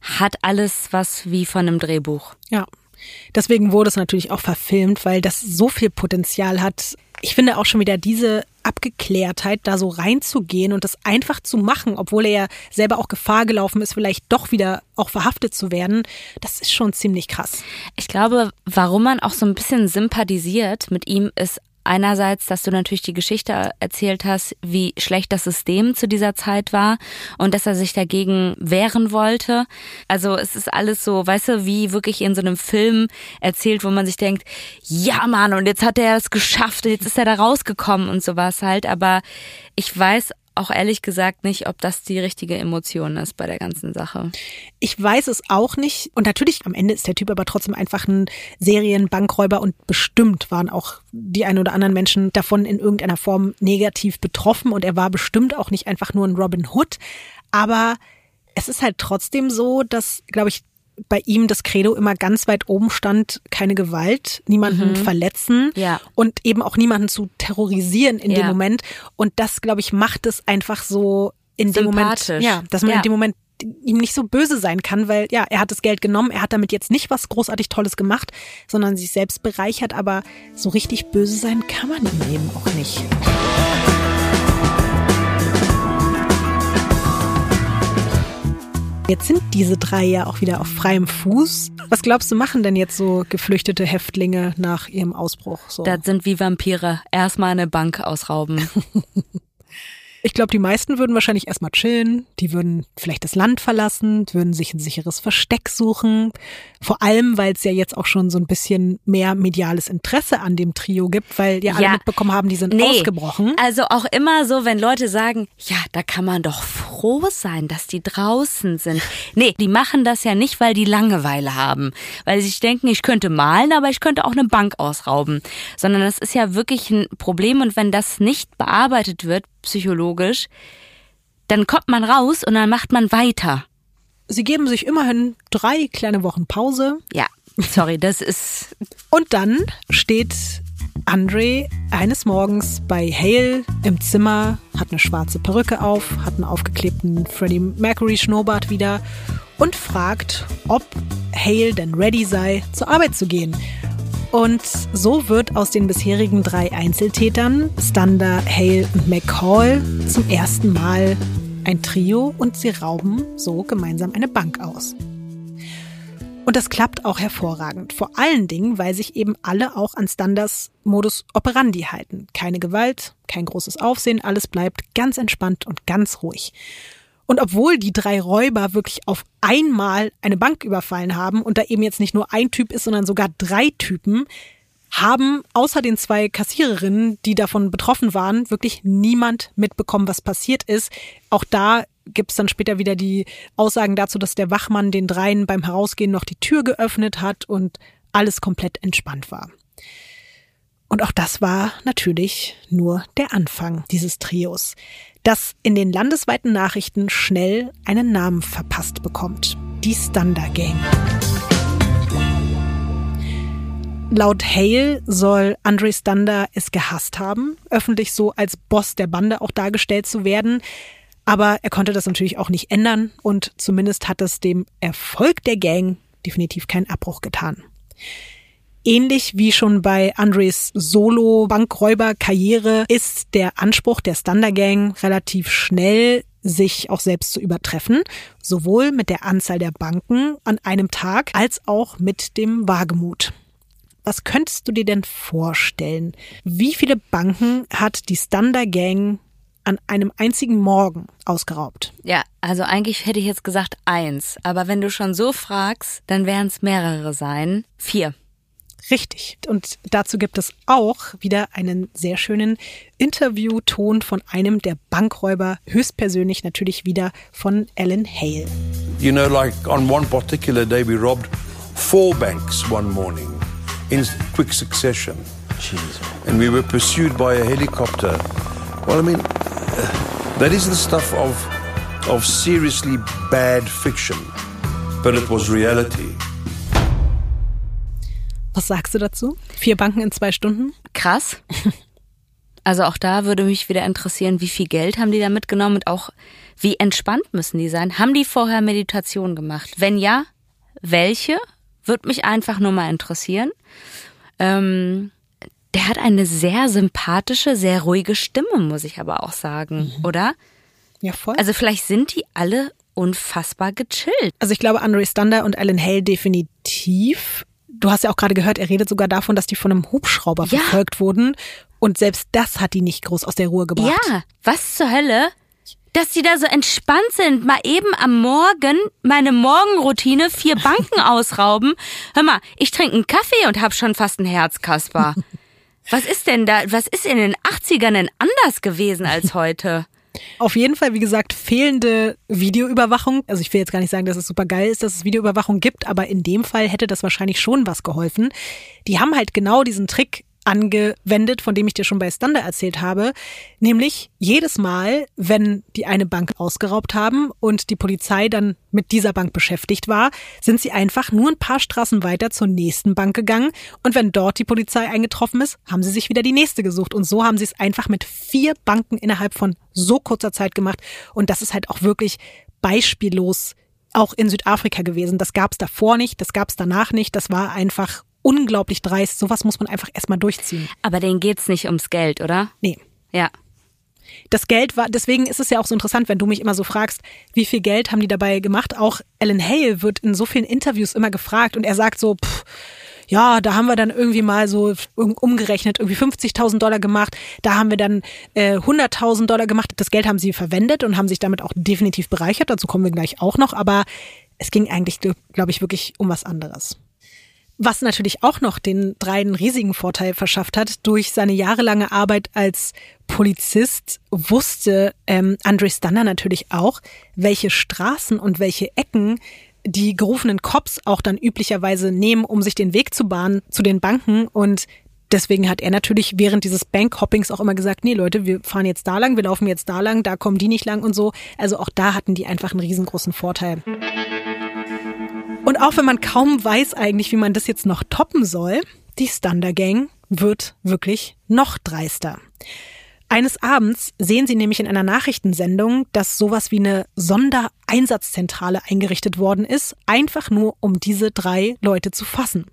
Hat alles was wie von einem Drehbuch. Ja. Deswegen wurde es natürlich auch verfilmt, weil das so viel Potenzial hat. Ich finde auch schon wieder diese Abgeklärtheit, da so reinzugehen und das einfach zu machen, obwohl er ja selber auch Gefahr gelaufen ist, vielleicht doch wieder auch verhaftet zu werden, das ist schon ziemlich krass. Ich glaube, warum man auch so ein bisschen sympathisiert mit ihm, ist einerseits, dass du natürlich die Geschichte erzählt hast, wie schlecht das System zu dieser Zeit war und dass er sich dagegen wehren wollte. Also es ist alles so, weißt du, wie wirklich in so einem Film erzählt, wo man sich denkt, ja Mann, und jetzt hat er es geschafft, jetzt ist er da rausgekommen und sowas halt. Aber ich weiß auch ehrlich gesagt nicht, ob das die richtige Emotion ist bei der ganzen Sache. Ich weiß es auch nicht. Und natürlich, am Ende ist der Typ aber trotzdem einfach ein Serienbankräuber und bestimmt waren auch die ein oder anderen Menschen davon in irgendeiner Form negativ betroffen. Und er war bestimmt auch nicht einfach nur ein Robin Hood. Aber es ist halt trotzdem so, dass, glaube ich, bei ihm das Credo immer ganz weit oben stand, keine Gewalt, niemanden verletzen Ja. und eben auch niemanden zu terrorisieren in dem Ja. Moment. Und das, glaube ich, macht es einfach so in dem Moment, ja, dass man Ja. in dem Moment ihm nicht so böse sein kann, weil ja, er hat das Geld genommen, er hat damit jetzt nicht was großartig Tolles gemacht, sondern sich selbst bereichert, aber so richtig böse sein kann man ihm eben auch nicht. Jetzt sind diese drei ja auch wieder auf freiem Fuß. Was glaubst du, machen denn jetzt so geflüchtete Häftlinge nach ihrem Ausbruch? So? Das sind wie Vampire. Erstmal eine Bank ausrauben. Ich glaube, die meisten würden wahrscheinlich erstmal chillen, die würden vielleicht das Land verlassen, würden sich ein sicheres Versteck suchen. Vor allem, weil es ja jetzt auch schon so ein bisschen mehr mediales Interesse an dem Trio gibt, weil ja alle Ja. mitbekommen haben, die sind ausgebrochen. Also auch immer so, wenn Leute sagen, ja, da kann man doch froh sein, dass die draußen sind. Nee, die machen das ja nicht, weil die Langeweile haben. Weil sie sich denken, ich könnte malen, aber ich könnte auch eine Bank ausrauben. Sondern das ist ja wirklich ein Problem und wenn das nicht bearbeitet wird, psychologisch, dann kommt man raus und dann macht man weiter. Sie geben sich immerhin drei kleine Wochen Pause Ja, sorry, das ist und dann steht Andre eines Morgens bei Hale im Zimmer, hat eine schwarze Perücke auf, hat einen aufgeklebten Freddie Mercury Schnurrbart wieder und fragt, ob Hale denn ready sei, zur Arbeit zu gehen. Und so wird aus den bisherigen drei Einzeltätern, Stander, Hale und McCall, zum ersten Mal ein Trio und sie rauben so gemeinsam eine Bank aus. Und das klappt auch hervorragend. Vor allen Dingen, weil sich eben alle auch an Standards Modus operandi halten. Keine Gewalt, kein großes Aufsehen, alles bleibt ganz entspannt und ganz ruhig. Und obwohl die drei Räuber wirklich auf einmal eine Bank überfallen haben und da eben jetzt nicht nur ein Typ ist, sondern sogar drei Typen, haben außer den zwei Kassiererinnen, die davon betroffen waren, wirklich niemand mitbekommen, was passiert ist. Auch da gibt's dann später wieder die Aussagen dazu, dass der Wachmann den dreien beim Herausgehen noch die Tür geöffnet hat und alles komplett entspannt war. Und auch das war natürlich nur der Anfang dieses Trios, das in den landesweiten Nachrichten schnell einen Namen verpasst bekommt. Die Stunder Gang. Laut Hale soll Andre Stander es gehasst haben, öffentlich so als Boss der Bande auch dargestellt zu werden. Aber er konnte das natürlich auch nicht ändern und zumindest hat es dem Erfolg der Gang definitiv keinen Abbruch getan. Ähnlich wie schon bei Andres Solo-Bankräuber-Karriere ist der Anspruch der Stander Gang relativ schnell, sich auch selbst zu übertreffen, sowohl mit der Anzahl der Banken an einem Tag als auch mit dem Wagemut. Was könntest du dir denn vorstellen? Wie viele Banken hat die Stander Gang an einem einzigen Morgen ausgeraubt? Ja, also eigentlich hätte ich jetzt gesagt eins. Aber wenn du schon so fragst, dann werden es mehrere sein. Vier. Richtig. Und dazu gibt es auch wieder einen sehr schönen Interviewton von einem der Bankräuber, höchstpersönlich natürlich wieder von Alan Hale. You know, like on one particular day, we robbed four banks one morning in quick succession. And we were pursued by a helicopter. Well, I mean, that is the stuff of, of seriously bad fiction. But it was reality. Was sagst du dazu? Vier Banken in zwei Stunden? Krass. Also auch da würde mich wieder interessieren, wie viel Geld haben die da mitgenommen und auch wie entspannt müssen die sein? Haben die vorher Meditation gemacht? Wenn ja, welche? Würde mich einfach nur mal interessieren. Ähm, der hat eine sehr sympathische, sehr ruhige Stimme, muss ich aber auch sagen, oder? Ja, voll. Also vielleicht sind die alle unfassbar gechillt. Also ich glaube, Andre Stander und Alan Hale definitiv. Du hast ja auch gerade gehört, er redet sogar davon, dass die von einem Hubschrauber Ja. verfolgt wurden. Und selbst das hat die nicht groß aus der Ruhe gebracht. Ja, was zur Hölle? Dass die da so entspannt sind, mal eben am Morgen meine Morgenroutine vier Banken ausrauben. Hör mal, ich trinke einen Kaffee und hab schon fast ein Herz, Kaspar. Was ist denn da, was ist in den 80ern denn anders gewesen als heute? Auf jeden Fall, wie gesagt, fehlende Videoüberwachung. Also ich will jetzt gar nicht sagen, dass es super geil ist, dass es Videoüberwachung gibt, aber in dem Fall hätte das wahrscheinlich schon was geholfen. Die haben halt genau diesen Trick angewendet, von dem ich dir schon bei Stander erzählt habe, nämlich jedes Mal, wenn die eine Bank ausgeraubt haben und die Polizei dann mit dieser Bank beschäftigt war, sind sie einfach nur ein paar Straßen weiter zur nächsten Bank gegangen. Und wenn dort die Polizei eingetroffen ist, haben sie sich wieder die nächste gesucht. Und so haben sie es einfach mit vier Banken innerhalb von so kurzer Zeit gemacht. Und das ist halt auch wirklich beispiellos auch in Südafrika gewesen. Das gab es davor nicht, das gab es danach nicht, das war einfach unglaublich dreist. Sowas muss man einfach erstmal durchziehen. Aber denen geht's nicht ums Geld, oder? Nee. Ja. Das Geld war, deswegen ist es ja auch so interessant, wenn du mich immer so fragst, wie viel Geld haben die dabei gemacht? Auch Alan Hale wird in so vielen Interviews immer gefragt und er sagt so, pff, ja, da haben wir dann irgendwie mal so um- umgerechnet, irgendwie 50.000 Dollar gemacht. Da haben wir dann äh, 100.000 Dollar gemacht. Das Geld haben sie verwendet und haben sich damit auch definitiv bereichert. Dazu kommen wir gleich auch noch. Aber es ging eigentlich, glaube ich, wirklich um was anderes. Was natürlich auch noch den dreien riesigen Vorteil verschafft hat, durch seine jahrelange Arbeit als Polizist wusste ähm, Andre Stanner natürlich auch, welche Straßen und welche Ecken die gerufenen Cops auch dann üblicherweise nehmen, um sich den Weg zu bahnen zu den Banken. Und deswegen hat er natürlich während dieses Bankhoppings auch immer gesagt, nee Leute, wir fahren jetzt da lang, wir laufen jetzt da lang, da kommen die nicht lang und so. Also auch da hatten die einfach einen riesengroßen Vorteil. Auch wenn man kaum weiß eigentlich, wie man das jetzt noch toppen soll, die Thunder Gang wird wirklich noch dreister. Eines Abends sehen sie nämlich in einer Nachrichtensendung, dass sowas wie eine Sondereinsatzzentrale eingerichtet worden ist, einfach nur um diese drei Leute zu fassen.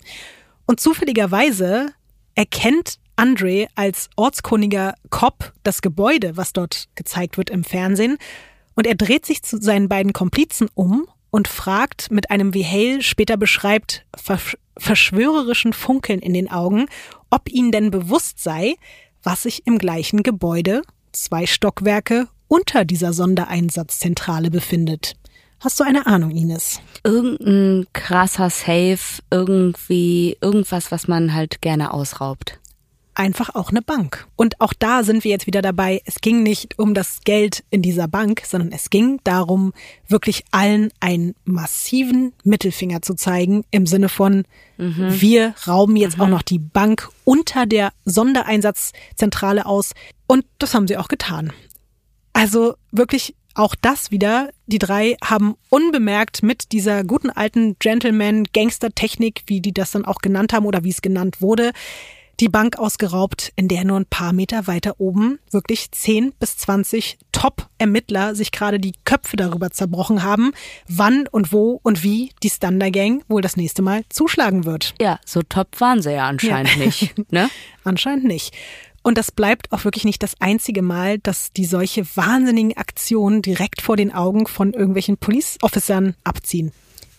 Und zufälligerweise erkennt Andre als ortskundiger Cop das Gebäude, was dort gezeigt wird im Fernsehen, und er dreht sich zu seinen beiden Komplizen um und fragt mit einem, wie Hale später beschreibt, versch verschwörerischen Funkeln in den Augen, ob ihnen denn bewusst sei, was sich im gleichen Gebäude, zwei Stockwerke unter dieser Sondereinsatzzentrale befindet. Hast du eine Ahnung, Ines? Irgendein krasser Safe, irgendwie, irgendwas, was man halt gerne ausraubt. Einfach auch eine Bank. Und auch da sind wir jetzt wieder dabei. Es ging nicht um das Geld in dieser Bank, sondern es ging darum, wirklich allen einen massiven Mittelfinger zu zeigen im Sinne von, wir rauben jetzt auch noch die Bank unter der Sondereinsatzzentrale aus. Und das haben sie auch getan. Also wirklich auch das wieder. Die drei haben unbemerkt mit dieser guten alten Gentleman-Gangster-Technik, wie die das dann auch genannt haben oder wie es genannt wurde, die Bank ausgeraubt, in der nur ein paar Meter weiter oben wirklich 10 bis 20 Top-Ermittler sich gerade die Köpfe darüber zerbrochen haben, wann und wo und wie die Thunder Gang wohl das nächste Mal zuschlagen wird. Ja, so top waren sie ja anscheinend nicht. Ne? Anscheinend nicht. Und das bleibt auch wirklich nicht das einzige Mal, dass die solche wahnsinnigen Aktionen direkt vor den Augen von irgendwelchen Police Officern abziehen.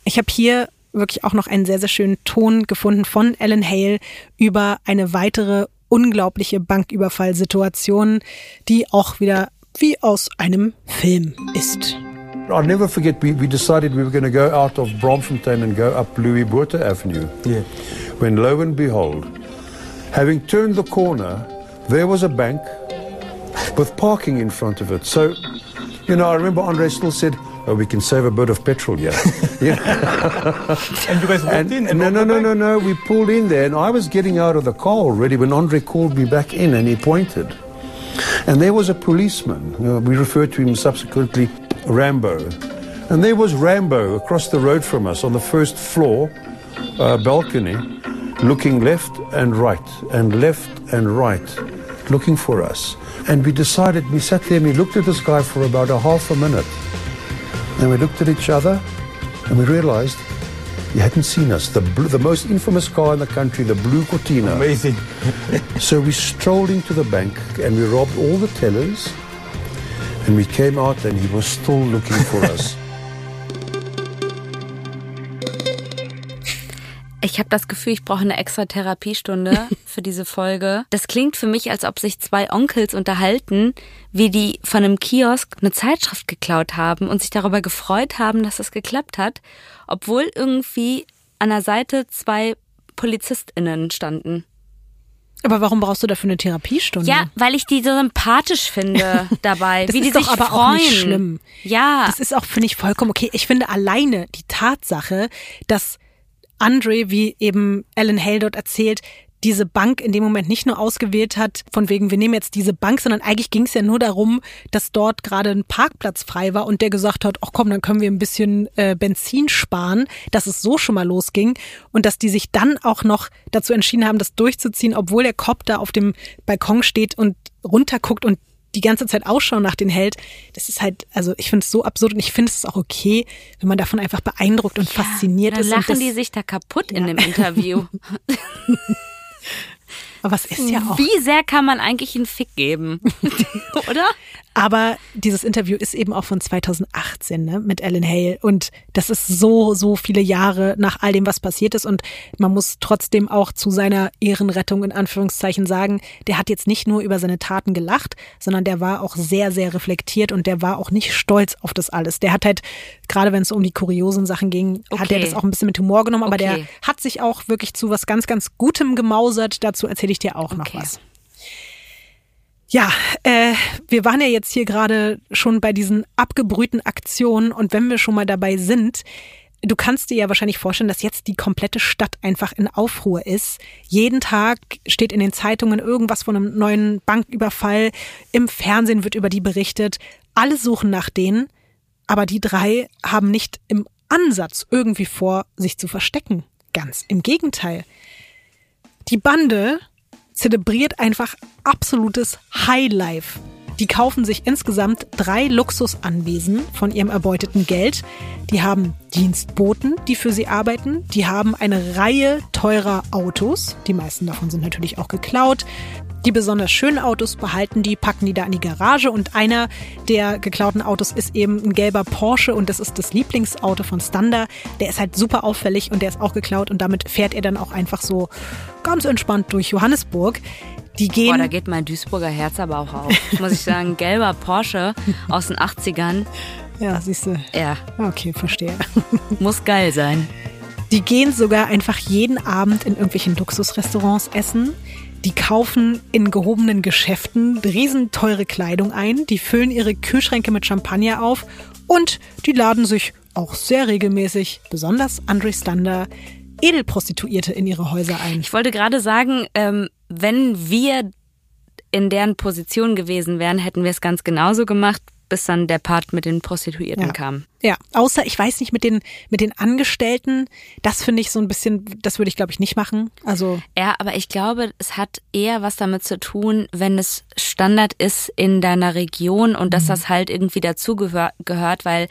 Ich habe hier wirklich auch noch einen sehr, sehr schönen Ton gefunden von Alan Hale über eine weitere unglaubliche Banküberfallsituation, die auch wieder wie aus einem Film ist. I'll never forget, we, we decided we were going to go out of Bromfontein and go up Louis Botha Avenue. Yeah. When lo and behold, having turned the corner, there was a bank with parking in front of it. So, you know, I remember Andre still said, oh, we can save a bit of petrol here. You? And you guys walked And, in? and no, no, no, no, no. We pulled in there, and I was getting out of the car already when Andre called me back in, and he pointed. And there was a policeman. Uh, we referred to him subsequently Rambo. And there was Rambo across the road from us on the first floor uh, balcony, looking left and right, and left and right. looking for us. And we decided, we sat there and we looked at this guy for about a half a minute. And we looked at each other and we realized he hadn't seen us. The, blue, the most infamous car in the country, the blue Cortina. Amazing. So we strolled into the bank and we robbed all the tellers. And we came out and he was still looking for us. Ich habe das Gefühl, ich brauche eine extra Therapiestunde für diese Folge. Das klingt für mich, als ob sich zwei Onkels unterhalten, wie die von einem Kiosk eine Zeitschrift geklaut haben und sich darüber gefreut haben, dass es geklappt hat, obwohl irgendwie an der Seite zwei PolizistInnen standen. Aber warum brauchst du dafür eine Therapiestunde? Ja, weil ich die so sympathisch finde dabei, das wie ist die doch sich aber freuen. auch nicht schlimm. Ja, Das ist auch, finde ich, vollkommen okay. Ich finde alleine die Tatsache, dass Andre, wie eben Alan Hale dort erzählt, diese Bank in dem Moment nicht nur ausgewählt hat, von wegen, wir nehmen jetzt diese Bank, sondern eigentlich ging es ja nur darum, dass dort gerade ein Parkplatz frei war und der gesagt hat, ach komm, dann können wir ein bisschen äh, Benzin sparen, dass es so schon mal losging und dass die sich dann auch noch dazu entschieden haben, das durchzuziehen, obwohl der Cop da auf dem Balkon steht und runterguckt und die ganze Zeit Ausschau nach den hält, das ist halt, also ich finde es so absurd und ich finde es auch okay, wenn man davon einfach beeindruckt und fasziniert dann ist. lachen und das, die sich da kaputt in dem Interview. aber es ist ja auch. Wie sehr kann man eigentlich einen Fick geben? Oder? Aber dieses Interview ist eben auch von 2018 ne, mit Ellen Hale und das ist so, so viele Jahre nach all dem, was passiert ist und man muss trotzdem auch zu seiner Ehrenrettung in Anführungszeichen sagen, der hat jetzt nicht nur über seine Taten gelacht, sondern der war auch sehr, sehr reflektiert und der war auch nicht stolz auf das alles. Der hat halt, gerade wenn es um die kuriosen Sachen ging, hat er Okay. das auch ein bisschen mit Humor genommen, aber der Okay. hat sich auch wirklich zu was ganz, ganz Gutem gemausert. Dazu erzähle ich dir auch noch Okay. was. Ja, äh, wir waren ja jetzt hier gerade schon bei diesen abgebrühten Aktionen und wenn wir schon mal dabei sind, du kannst dir ja wahrscheinlich vorstellen, dass jetzt die komplette Stadt einfach in Aufruhr ist. Jeden Tag steht in den Zeitungen irgendwas von einem neuen Banküberfall, im Fernsehen wird über die berichtet, alle suchen nach denen, aber die drei haben nicht im Ansatz irgendwie vor, sich zu verstecken. Ganz im Gegenteil. Die Bande zelebriert einfach absolutes Highlife. Die kaufen sich insgesamt drei Luxusanwesen von ihrem erbeuteten Geld. Die haben Dienstboten, die für sie arbeiten. Die haben eine Reihe teurer Autos. Die meisten davon sind natürlich auch geklaut. Die besonders schönen Autos behalten die, packen die da in die Garage und einer der geklauten Autos ist eben ein gelber Porsche und das ist das Lieblingsauto von Stander. Der ist halt super auffällig und der ist auch geklaut und damit fährt er dann auch einfach so ganz entspannt durch Johannesburg. Die gehen. Boah, da geht mein Duisburger Herz aber auch auf. Muss ich sagen, gelber Porsche aus den 80ern. ja, siehst du. Ja, Okay, verstehe. muss geil sein. Die gehen sogar einfach jeden Abend in irgendwelchen Luxusrestaurants essen. Die kaufen in gehobenen Geschäften riesenteure Kleidung ein. Die füllen ihre Kühlschränke mit Champagner auf. Und die laden sich auch sehr regelmäßig, besonders Andre Stander, Edelprostituierte in ihre Häuser ein. Ich wollte gerade sagen, ähm, wenn wir in deren Position gewesen wären, hätten wir es ganz genauso gemacht, bis dann der Part mit den Prostituierten Ja. kam. Ja, außer ich weiß nicht mit den mit den Angestellten, das finde ich so ein bisschen, das würde ich glaube ich nicht machen. Also Ja, aber ich glaube, es hat eher was damit zu tun, wenn es Standard ist in deiner Region und dass das halt irgendwie dazu gehör gehört, weil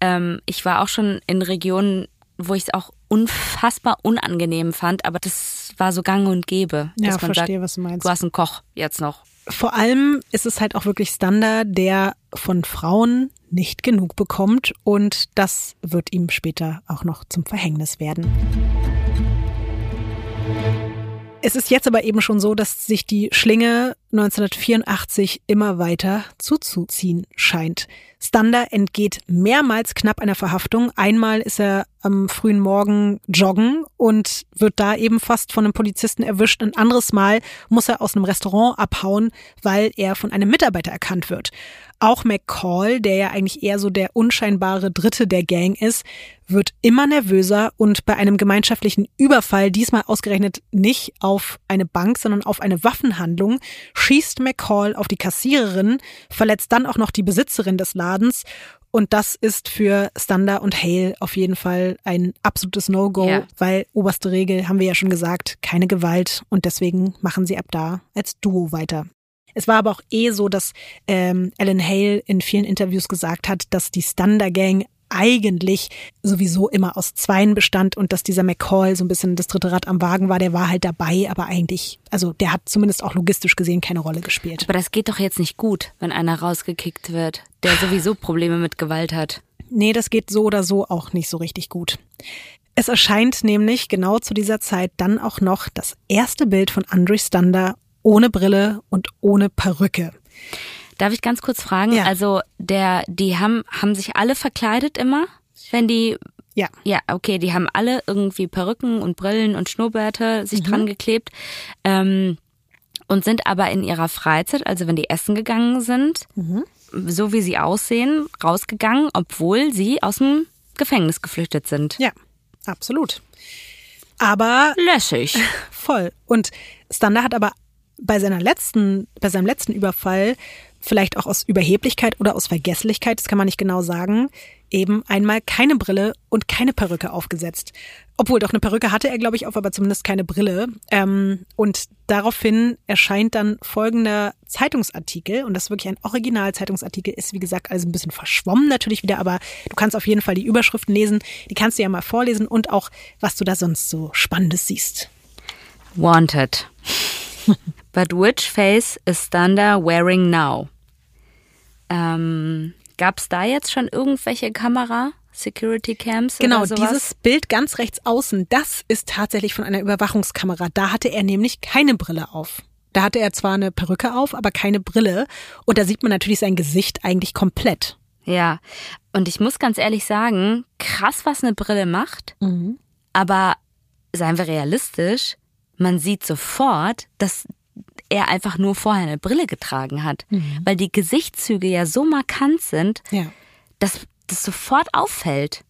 ähm, ich war auch schon in Regionen, wo ich es auch unfassbar unangenehm fand, aber das war so gang und gäbe. Ja, dass man verstehe, sagt, was du meinst. Du hast einen Koch jetzt noch. vor allem ist es halt auch wirklich Standard, der von Frauen nicht genug bekommt und das wird ihm später auch noch zum Verhängnis werden. Es ist jetzt aber eben schon so, dass sich die Schlinge 1984 immer weiter zuzuziehen scheint. Stander entgeht mehrmals knapp einer Verhaftung. Einmal ist er am frühen Morgen joggen und wird da eben fast von einem Polizisten erwischt. Ein anderes Mal muss er aus einem Restaurant abhauen, weil er von einem Mitarbeiter erkannt wird. Auch McCall, der ja eigentlich eher so der unscheinbare Dritte der Gang ist, wird immer nervöser und bei einem gemeinschaftlichen Überfall, diesmal ausgerechnet nicht auf eine Bank, sondern auf eine Waffenhandlung, schießt McCall auf die Kassiererin, verletzt dann auch noch die Besitzerin des Ladens und das ist für Stander und Hale auf jeden Fall ein absolutes No-Go, Ja. weil oberste Regel, haben wir ja schon gesagt, keine Gewalt und deswegen machen sie ab da als Duo weiter. Es war aber auch eh so, dass ähm, Alan Hale in vielen Interviews gesagt hat, dass die Thunder Gang eigentlich sowieso immer aus Zweien bestand und dass dieser McCall so ein bisschen das dritte Rad am Wagen war, der war halt dabei, aber eigentlich, also der hat zumindest auch logistisch gesehen keine Rolle gespielt. Aber das geht doch jetzt nicht gut, wenn einer rausgekickt wird, der sowieso Probleme mit Gewalt hat. Nee, das geht so oder so auch nicht so richtig gut. Es erscheint nämlich genau zu dieser Zeit dann auch noch das erste Bild von Andre Stander ohne Brille und ohne Perücke. Darf ich ganz kurz fragen? Ja. Also der, die haben, haben sich alle verkleidet immer, wenn die Ja. Ja, okay, die haben alle irgendwie Perücken und Brillen und Schnurrbärte sich dran geklebt ähm, und sind aber in ihrer Freizeit, also wenn die essen gegangen sind, so wie sie aussehen, rausgegangen, obwohl sie aus dem Gefängnis geflüchtet sind. Ja, absolut. Aber Lässig. voll. Und Stander hat aber bei seiner letzten, bei seinem letzten Überfall, vielleicht auch aus Überheblichkeit oder aus Vergesslichkeit, das kann man nicht genau sagen, eben einmal keine Brille und keine Perücke aufgesetzt. Obwohl doch eine Perücke hatte er, glaube ich, auf, aber zumindest keine Brille. Ähm, und daraufhin erscheint dann folgender Zeitungsartikel, und das ist wirklich ein Original-Zeitungsartikel, ist wie gesagt alles ein bisschen verschwommen natürlich wieder, aber du kannst auf jeden Fall die Überschriften lesen, die kannst du ja mal vorlesen und auch, was du da sonst so Spannendes siehst. Wanted. But which face is Thunder wearing now? Ähm, Gab es da jetzt schon irgendwelche Kamera, Security Cams Genau, oder sowas? dieses Bild ganz rechts außen, das ist tatsächlich von einer Überwachungskamera. Da hatte er nämlich keine Brille auf. Da hatte er zwar eine Perücke auf, aber keine Brille. Und da sieht man natürlich sein Gesicht eigentlich komplett. Ja, und ich muss ganz ehrlich sagen, krass, was eine Brille macht. Aber seien wir realistisch, man sieht sofort, dass er einfach nur vorher eine Brille getragen hat, weil die Gesichtszüge ja so markant sind, Ja. dass das sofort auffällt.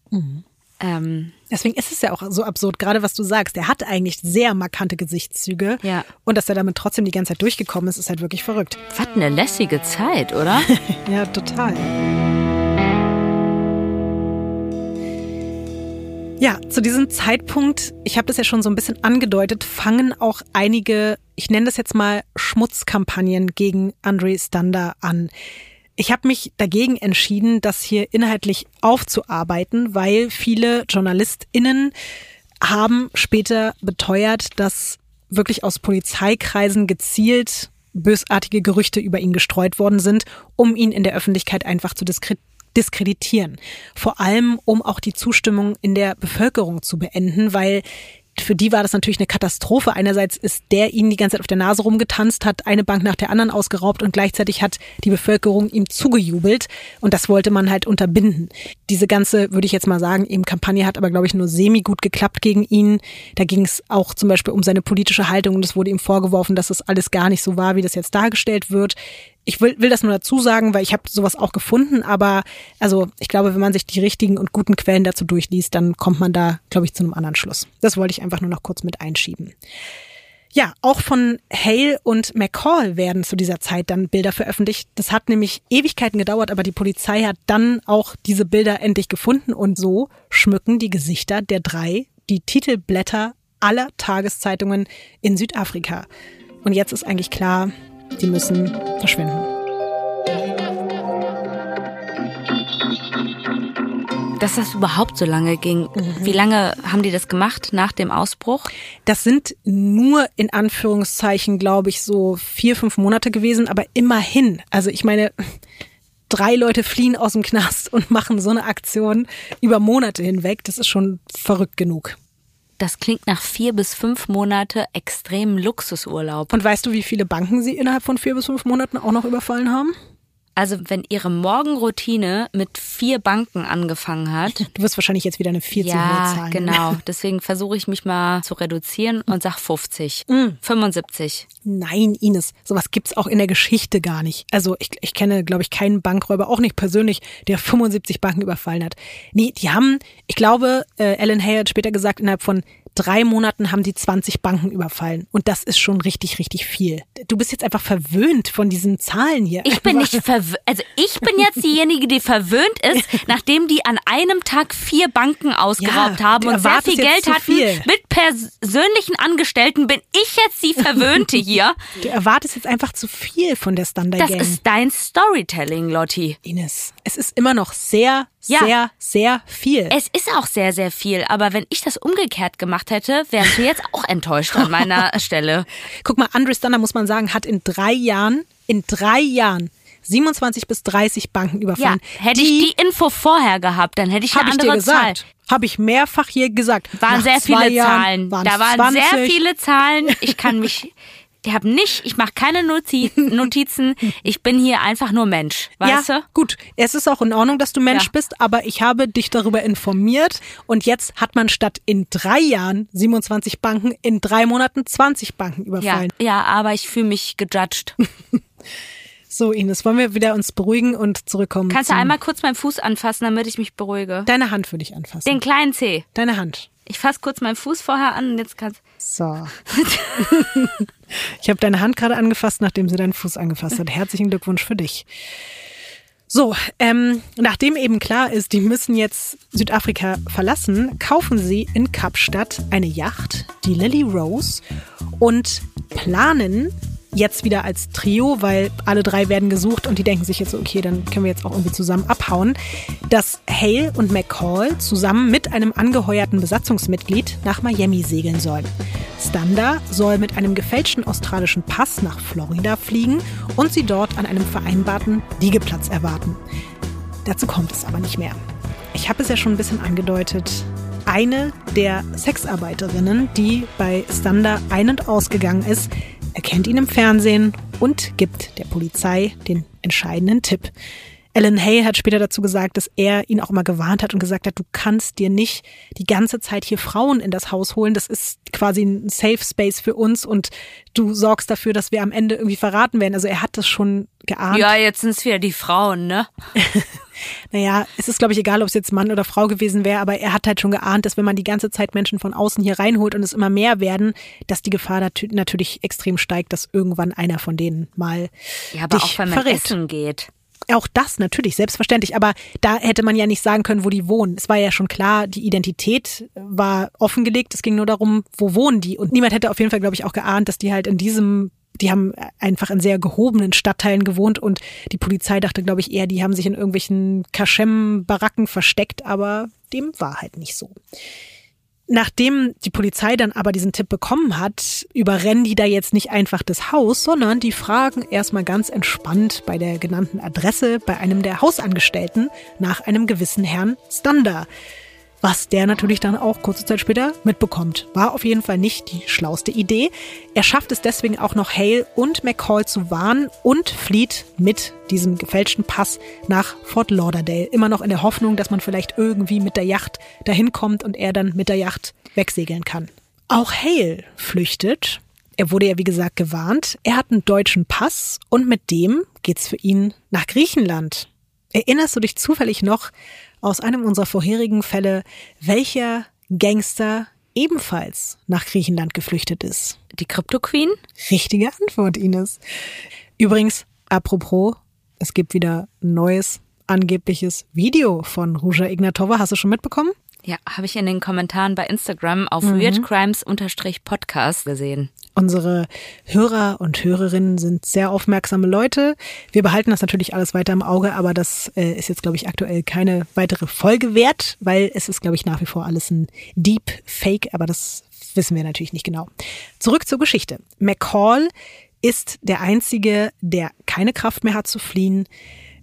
Ähm, Deswegen ist es ja auch so absurd, gerade was du sagst. Er hat eigentlich sehr markante Gesichtszüge. Ja. Und dass er damit trotzdem die ganze Zeit durchgekommen ist, ist halt wirklich verrückt. was eine lässige Zeit, oder? Ja, total. Ja, zu diesem Zeitpunkt, ich habe das ja schon so ein bisschen angedeutet, fangen auch einige, ich nenne das jetzt mal Schmutzkampagnen gegen Andre Stander an. Ich habe mich dagegen entschieden, das hier inhaltlich aufzuarbeiten, weil viele JournalistInnen haben später beteuert, dass wirklich aus Polizeikreisen gezielt bösartige Gerüchte über ihn gestreut worden sind, um ihn in der Öffentlichkeit einfach zu diskre diskreditieren. Vor allem, um auch die Zustimmung in der Bevölkerung zu beenden, weil für die war das natürlich eine Katastrophe. Einerseits ist der ihnen die ganze Zeit auf der Nase rumgetanzt, hat eine Bank nach der anderen ausgeraubt und gleichzeitig hat die Bevölkerung ihm zugejubelt und das wollte man halt unterbinden. Diese ganze, würde ich jetzt mal sagen, eben Kampagne hat aber, glaube ich, nur semi gut geklappt gegen ihn. Da ging es auch zum Beispiel um seine politische Haltung und es wurde ihm vorgeworfen, dass das alles gar nicht so war, wie das jetzt dargestellt wird. Ich will, will das nur dazu sagen, weil ich habe sowas auch gefunden, aber also ich glaube, wenn man sich die richtigen und guten Quellen dazu durchliest, dann kommt man da, glaube ich, zu einem anderen Schluss. Das wollte ich einfach nur noch kurz mit einschieben. Ja, auch von Hale und McCall werden zu dieser Zeit dann Bilder veröffentlicht. Das hat nämlich Ewigkeiten gedauert, aber die Polizei hat dann auch diese Bilder endlich gefunden und so schmücken die Gesichter der drei die Titelblätter aller Tageszeitungen in Südafrika. Und jetzt ist eigentlich klar, die müssen verschwinden. Dass das überhaupt so lange ging. Wie lange haben die das gemacht nach dem Ausbruch? Das sind nur in Anführungszeichen, glaube ich, so vier, fünf Monate gewesen, aber immerhin. Also ich meine, drei Leute fliehen aus dem Knast und machen so eine Aktion über Monate hinweg. Das ist schon verrückt genug. Das klingt nach vier bis fünf Monate extrem Luxusurlaub. Und weißt du, wie viele Banken sie innerhalb von vier bis fünf Monaten auch noch überfallen haben? Also wenn ihre Morgenroutine mit vier Banken angefangen hat. Du wirst wahrscheinlich jetzt wieder eine viel zu hohe ja, Zahl. genau. Deswegen versuche ich mich mal zu reduzieren und sag 50. 75. Nein, Ines, sowas gibt's auch in der Geschichte gar nicht. Also ich, ich kenne, glaube ich, keinen Bankräuber, auch nicht persönlich, der 75 Banken überfallen hat. Nee, die haben, ich glaube, äh, Alan Hay hat später gesagt, innerhalb von drei Monaten haben die 20 Banken überfallen. Und das ist schon richtig, richtig viel. Du bist jetzt einfach verwöhnt von diesen Zahlen hier. Ich bin nicht verwöhnt. Also ich bin jetzt diejenige, die verwöhnt ist, nachdem die an einem Tag vier Banken ausgeraubt Ja, haben und sehr viel Geld hatten. viel. Mit persönlichen Angestellten bin ich jetzt die Verwöhnte hier. Du erwartest jetzt einfach zu viel von der Standard Das Gang. ist dein Storytelling, Lotti. Ines, es ist immer noch sehr, Ja. sehr, sehr viel. Es ist auch sehr, sehr viel, aber wenn ich das umgekehrt gemacht hätte, wärst du jetzt auch enttäuscht an meiner Stelle. Guck mal, Andre Stunner, muss man sagen, hat in drei Jahren, in drei Jahren 27 bis 30 Banken Ja, überfallen. hätte ich die Info vorher gehabt, dann hätte ich eine ich dir andere Zahl. gesagt. Habe ich mehrfach hier gesagt. Waren Nach sehr viele Jahren Zahlen. waren's Da waren 20. sehr viele Zahlen. Ich kann mich, ich habe nicht, ich mache keine Noti Notizen. Ich bin hier einfach nur Mensch, weißt ja, du? gut. Es ist auch in Ordnung, dass du Mensch Ja. bist, aber ich habe dich darüber informiert und jetzt hat man statt in drei Jahren 27 Banken in drei Monaten 20 Banken Ja, überfallen. ja, aber ich fühle mich gejudged. So, Ines, wollen wir wieder uns beruhigen und zurückkommen? Kannst du einmal kurz meinen Fuß anfassen, damit ich mich beruhige? Deine Hand würde ich anfassen. Den kleinen Zeh. Deine Hand. Ich fasse kurz meinen Fuß vorher an und jetzt kannst So. ich habe deine Hand gerade angefasst, nachdem sie deinen Fuß angefasst hat. Herzlichen Glückwunsch für dich. So, ähm, nachdem eben klar ist, die müssen jetzt Südafrika verlassen, kaufen sie in Kapstadt eine Yacht, die Lily Rose, und planen jetzt wieder als Trio, weil alle drei werden gesucht und die denken sich jetzt so, okay, dann können wir jetzt auch irgendwie zusammen abhauen, dass Hale und McCall zusammen mit einem angeheuerten Besatzungsmitglied nach Miami segeln sollen. Standa soll mit einem gefälschten australischen Pass nach Florida fliegen und sie dort an einem vereinbarten Liegeplatz erwarten. Dazu kommt es aber nicht mehr. Ich habe es ja schon ein bisschen angedeutet. Eine der Sexarbeiterinnen, die bei Standa ein- und ausgegangen ist, erkennt ihn im Fernsehen und gibt der Polizei den entscheidenden Tipp. Alan Hay hat später dazu gesagt, dass er ihn auch immer gewarnt hat und gesagt hat, du kannst dir nicht die ganze Zeit hier Frauen in das Haus holen. Das ist quasi ein Safe Space für uns und du sorgst dafür, dass wir am Ende irgendwie verraten werden. Also er hat das schon geahnt. Ja, jetzt sind es wieder die Frauen, ne? Naja, es ist, glaube ich, egal, ob es jetzt Mann oder Frau gewesen wäre, aber er hat halt schon geahnt, dass wenn man die ganze Zeit Menschen von außen hier reinholt und es immer mehr werden, dass die Gefahr natü- natürlich extrem steigt, dass irgendwann einer von denen mal Ja, aber dich auch wenn man verrät. essen geht. Auch das natürlich, selbstverständlich. Aber da hätte man ja nicht sagen können, wo die wohnen. Es war ja schon klar, die Identität war offengelegt. Es ging nur darum, wo wohnen die. Und niemand hätte auf jeden Fall, glaube ich, auch geahnt, dass die halt in diesem, die haben einfach in sehr gehobenen Stadtteilen gewohnt und die Polizei dachte, glaube ich, eher, die haben sich in irgendwelchen Kaschem-Baracken versteckt, aber dem war halt nicht so. Nachdem die Polizei dann aber diesen Tipp bekommen hat, überrennen die da jetzt nicht einfach das Haus, sondern die fragen erstmal ganz entspannt bei der genannten Adresse bei einem der Hausangestellten nach einem gewissen Herrn Stander. Was der natürlich dann auch kurze Zeit später mitbekommt. War auf jeden Fall nicht die schlauste Idee. Er schafft es deswegen auch noch Hale und McCall zu warnen und flieht mit diesem gefälschten Pass nach Fort Lauderdale. Immer noch in der Hoffnung, dass man vielleicht irgendwie mit der Yacht dahin kommt und er dann mit der Yacht wegsegeln kann. Auch Hale flüchtet. Er wurde ja wie gesagt gewarnt. Er hat einen deutschen Pass und mit dem geht's für ihn nach Griechenland. Erinnerst du dich zufällig noch aus einem unserer vorherigen Fälle, welcher Gangster ebenfalls nach Griechenland geflüchtet ist? Die Crypto Queen? Richtige Antwort, Ines. Übrigens, apropos, es gibt wieder ein neues angebliches Video von Ruja Ignatova. Hast du schon mitbekommen? Ja, habe ich in den Kommentaren bei Instagram auf Mhm. weirdcrimes-podcast gesehen. Unsere Hörer und Hörerinnen sind sehr aufmerksame Leute. Wir behalten das natürlich alles weiter im Auge, aber das äh, ist jetzt, glaube ich, aktuell keine weitere Folge wert, weil es ist, glaube ich, nach wie vor alles ein Deep Fake, aber das wissen wir natürlich nicht genau. Zurück zur Geschichte. McCall ist der Einzige, der keine Kraft mehr hat zu fliehen.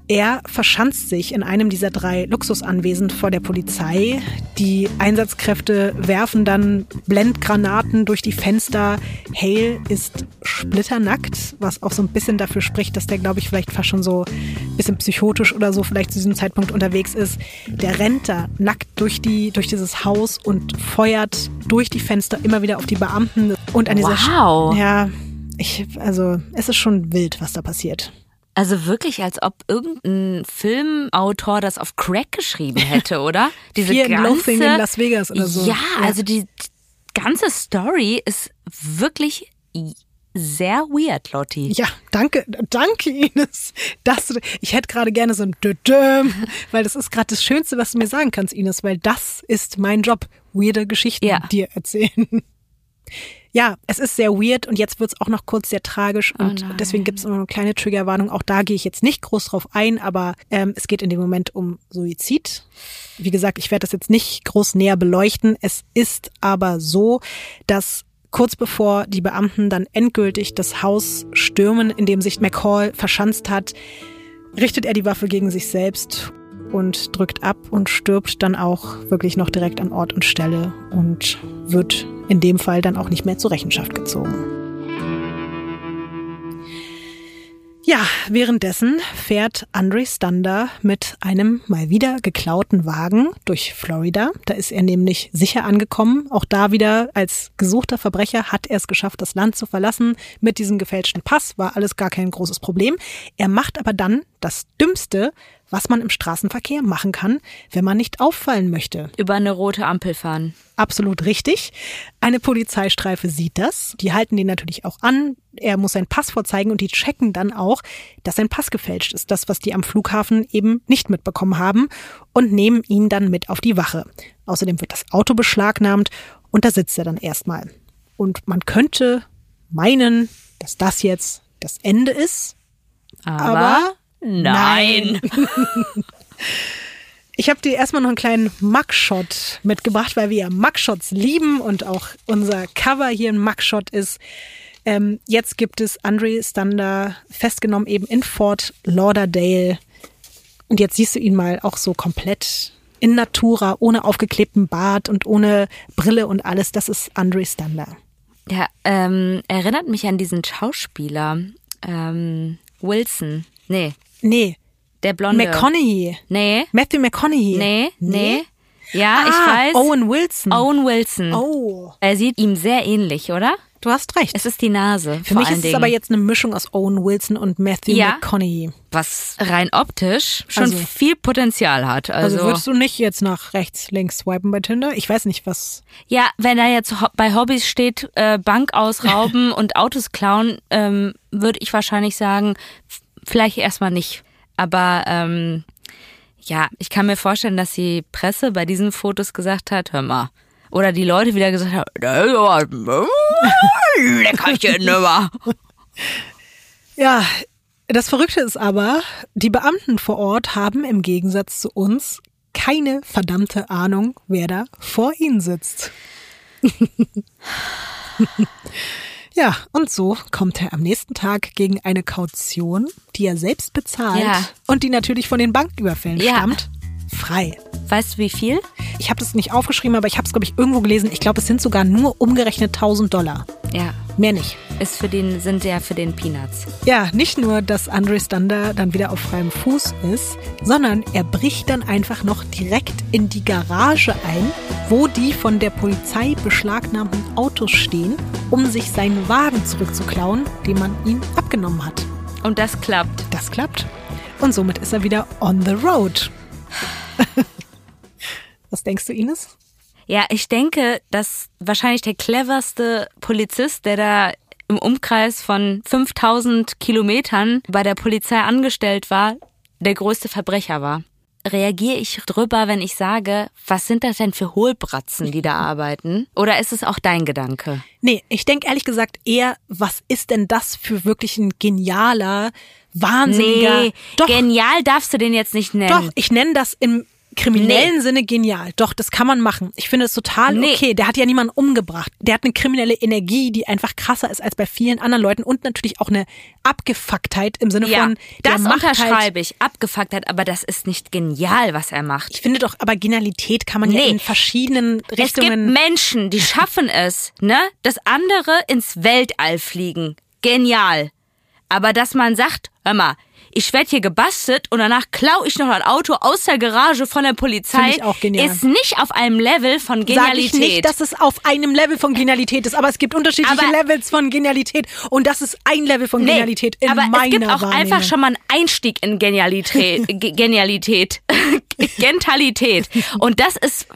Er verschanzt sich in einem dieser drei Luxusanwesen vor der Polizei. Die Einsatzkräfte werfen dann Blendgranaten durch die Fenster. Hale ist splitternackt, was auch so ein bisschen dafür spricht, dass der, glaube ich, vielleicht fast schon so ein bisschen psychotisch oder so vielleicht zu diesem Zeitpunkt unterwegs ist. Der rennt da nackt durch, die, durch dieses Haus und feuert durch die Fenster immer wieder auf die Beamten. Und an dieser Wow. Sch- Ja, ich, also es ist schon wild, was da passiert. Also wirklich, als ob irgendein Filmautor das auf Crack geschrieben hätte, oder? Diese and ganze, Loathing in Las Vegas oder so. Ja, Ja. also die ganze Story ist wirklich sehr weird, Lotti. Ja, danke, danke Ines. Das, ich hätte gerade gerne so ein Dödöm, weil das ist gerade das Schönste, was du mir sagen kannst, Ines, weil das ist mein Job, weirde Geschichten Ja. dir erzählen. Ja, es ist sehr weird und jetzt wird's auch noch kurz sehr tragisch und nein. deswegen gibt's noch eine kleine Triggerwarnung. Auch da gehe ich jetzt nicht groß drauf ein, aber ähm, es geht in dem Moment um Suizid. Wie gesagt, ich werde das jetzt nicht groß näher beleuchten. Es ist aber so, dass kurz bevor die Beamten dann endgültig das Haus stürmen, in dem sich McCall verschanzt hat, richtet er die Waffe gegen sich selbst und drückt ab und stirbt dann auch wirklich noch direkt an Ort und Stelle und wird in dem Fall dann auch nicht mehr zur Rechenschaft gezogen. Ja, währenddessen fährt Andre Stander mit einem mal wieder geklauten Wagen durch Florida. Da ist er nämlich sicher angekommen. Auch da wieder als gesuchter Verbrecher hat er es geschafft, das Land zu verlassen. Mit diesem gefälschten Pass war alles gar kein großes Problem. Er macht aber dann das Dümmste, was man im Straßenverkehr machen kann, wenn man nicht auffallen möchte. Über eine rote Ampel fahren. Absolut richtig. Eine Polizeistreife sieht das. Die halten den natürlich auch an. Er muss seinen Pass vorzeigen und die checken dann auch, dass sein Pass gefälscht ist. Das, was die am Flughafen eben nicht mitbekommen haben und nehmen ihn dann mit auf die Wache. Außerdem wird das Auto beschlagnahmt und da sitzt er dann erstmal. Und man könnte meinen, dass das jetzt das Ende ist. Aber, Aber nein. Ich habe dir erstmal noch einen kleinen Mugshot mitgebracht, weil wir ja Mugshots lieben und auch unser Cover hier ein Mugshot ist. Ähm, jetzt gibt es Andre Stander festgenommen eben in Fort Lauderdale. Und jetzt siehst du ihn mal auch so komplett in Natura, ohne aufgeklebten Bart und ohne Brille und alles. Das ist Andre Stander. Ja, ähm, erinnert mich an diesen Schauspieler. Ähm, Wilson. Nee, Nee, der Blonde. McConaughey. Nee, Matthew McConaughey. nee, nee. Ja, ah, ich weiß. Owen Wilson. Owen Wilson. Oh, Er sieht ihm sehr ähnlich, oder? du hast recht. Es ist die Nase. Für mich ist es Dingen. aber jetzt eine Mischung aus Owen Wilson und Matthew Ja. McConaughey. was rein optisch schon Also- viel Potenzial hat. Also, Also, würdest du nicht jetzt nach rechts, links swipen bei Tinder? Ich weiß nicht, was. ja, wenn da jetzt bei Hobbys steht, äh, Bank ausrauben und Autos klauen, ähm, würde ich wahrscheinlich sagen, vielleicht erstmal nicht. Aber ähm, ja, ich kann mir vorstellen, dass die Presse bei diesen Fotos gesagt hat, hör mal. Oder die Leute wieder gesagt haben, "Das ist aber ein Leckerchen, immer. Ja, das Verrückte ist aber, die Beamten vor Ort haben im Gegensatz zu uns keine verdammte Ahnung, wer da vor ihnen sitzt. ja, und so kommt er am nächsten Tag gegen eine Kaution, die er selbst bezahlt Ja. und die natürlich von den Banküberfällen Ja. stammt, frei. Weißt du, wie viel? Ich habe das nicht aufgeschrieben, aber ich habe es, glaube ich, irgendwo gelesen. Ich glaube, es sind sogar nur umgerechnet 1000 Dollar. Ja, Mehr nicht. ist für den, sind ja für den Peanuts. Ja, nicht nur, dass Andre Stander dann wieder auf freiem Fuß ist, sondern er bricht dann einfach noch direkt in die Garage ein, wo die von der Polizei beschlagnahmten Autos stehen, um sich seinen Wagen zurückzuklauen, den man ihm abgenommen hat. Und das klappt. Das klappt. Und somit ist er wieder on the road. Was denkst du, Ines? Ja, ich denke, dass wahrscheinlich der cleverste Polizist, der da im Umkreis von 5000 Kilometern bei der Polizei angestellt war, der größte Verbrecher war. Reagiere ich drüber, wenn ich sage, was sind das denn für Hohlbratzen, die da arbeiten? Oder ist es auch dein Gedanke? Nee, ich denke ehrlich gesagt eher, was ist denn das für wirklich ein genialer, wahnsinniger... Nee, doch, genial darfst du den jetzt nicht nennen. doch, ich nenne das im kriminellen Sinne genial. Doch, das kann man machen. Ich finde es total Nee. okay. Der hat ja niemanden umgebracht. Der hat eine kriminelle Energie, die einfach krasser ist als bei vielen anderen Leuten und natürlich auch eine Abgefucktheit im Sinne ja, von, der das macht halt, unterschreibe ich. Abgefuckt hat, aber das ist nicht genial, was er macht. ich finde doch, aber Genialität kann man ja Nee. in verschiedenen Es gibt Richtungen. Menschen, die schaffen es, ne, dass andere ins Weltall fliegen. Genial. Aber dass man sagt, hör mal, ich werde hier gebastelt und danach klau ich noch ein Auto aus der Garage von der Polizei, ist nicht auf einem Level von Sag Genialität. ich nicht, dass es auf einem Level von Genialität ist, aber es gibt unterschiedliche Aber- Levels von Genialität und das ist ein Level von Genialität in aber meiner es gibt auch Wahrnehmung. einfach schon mal einen Einstieg in Genialität. Ge- Genialität. Gentalität. Und das ist,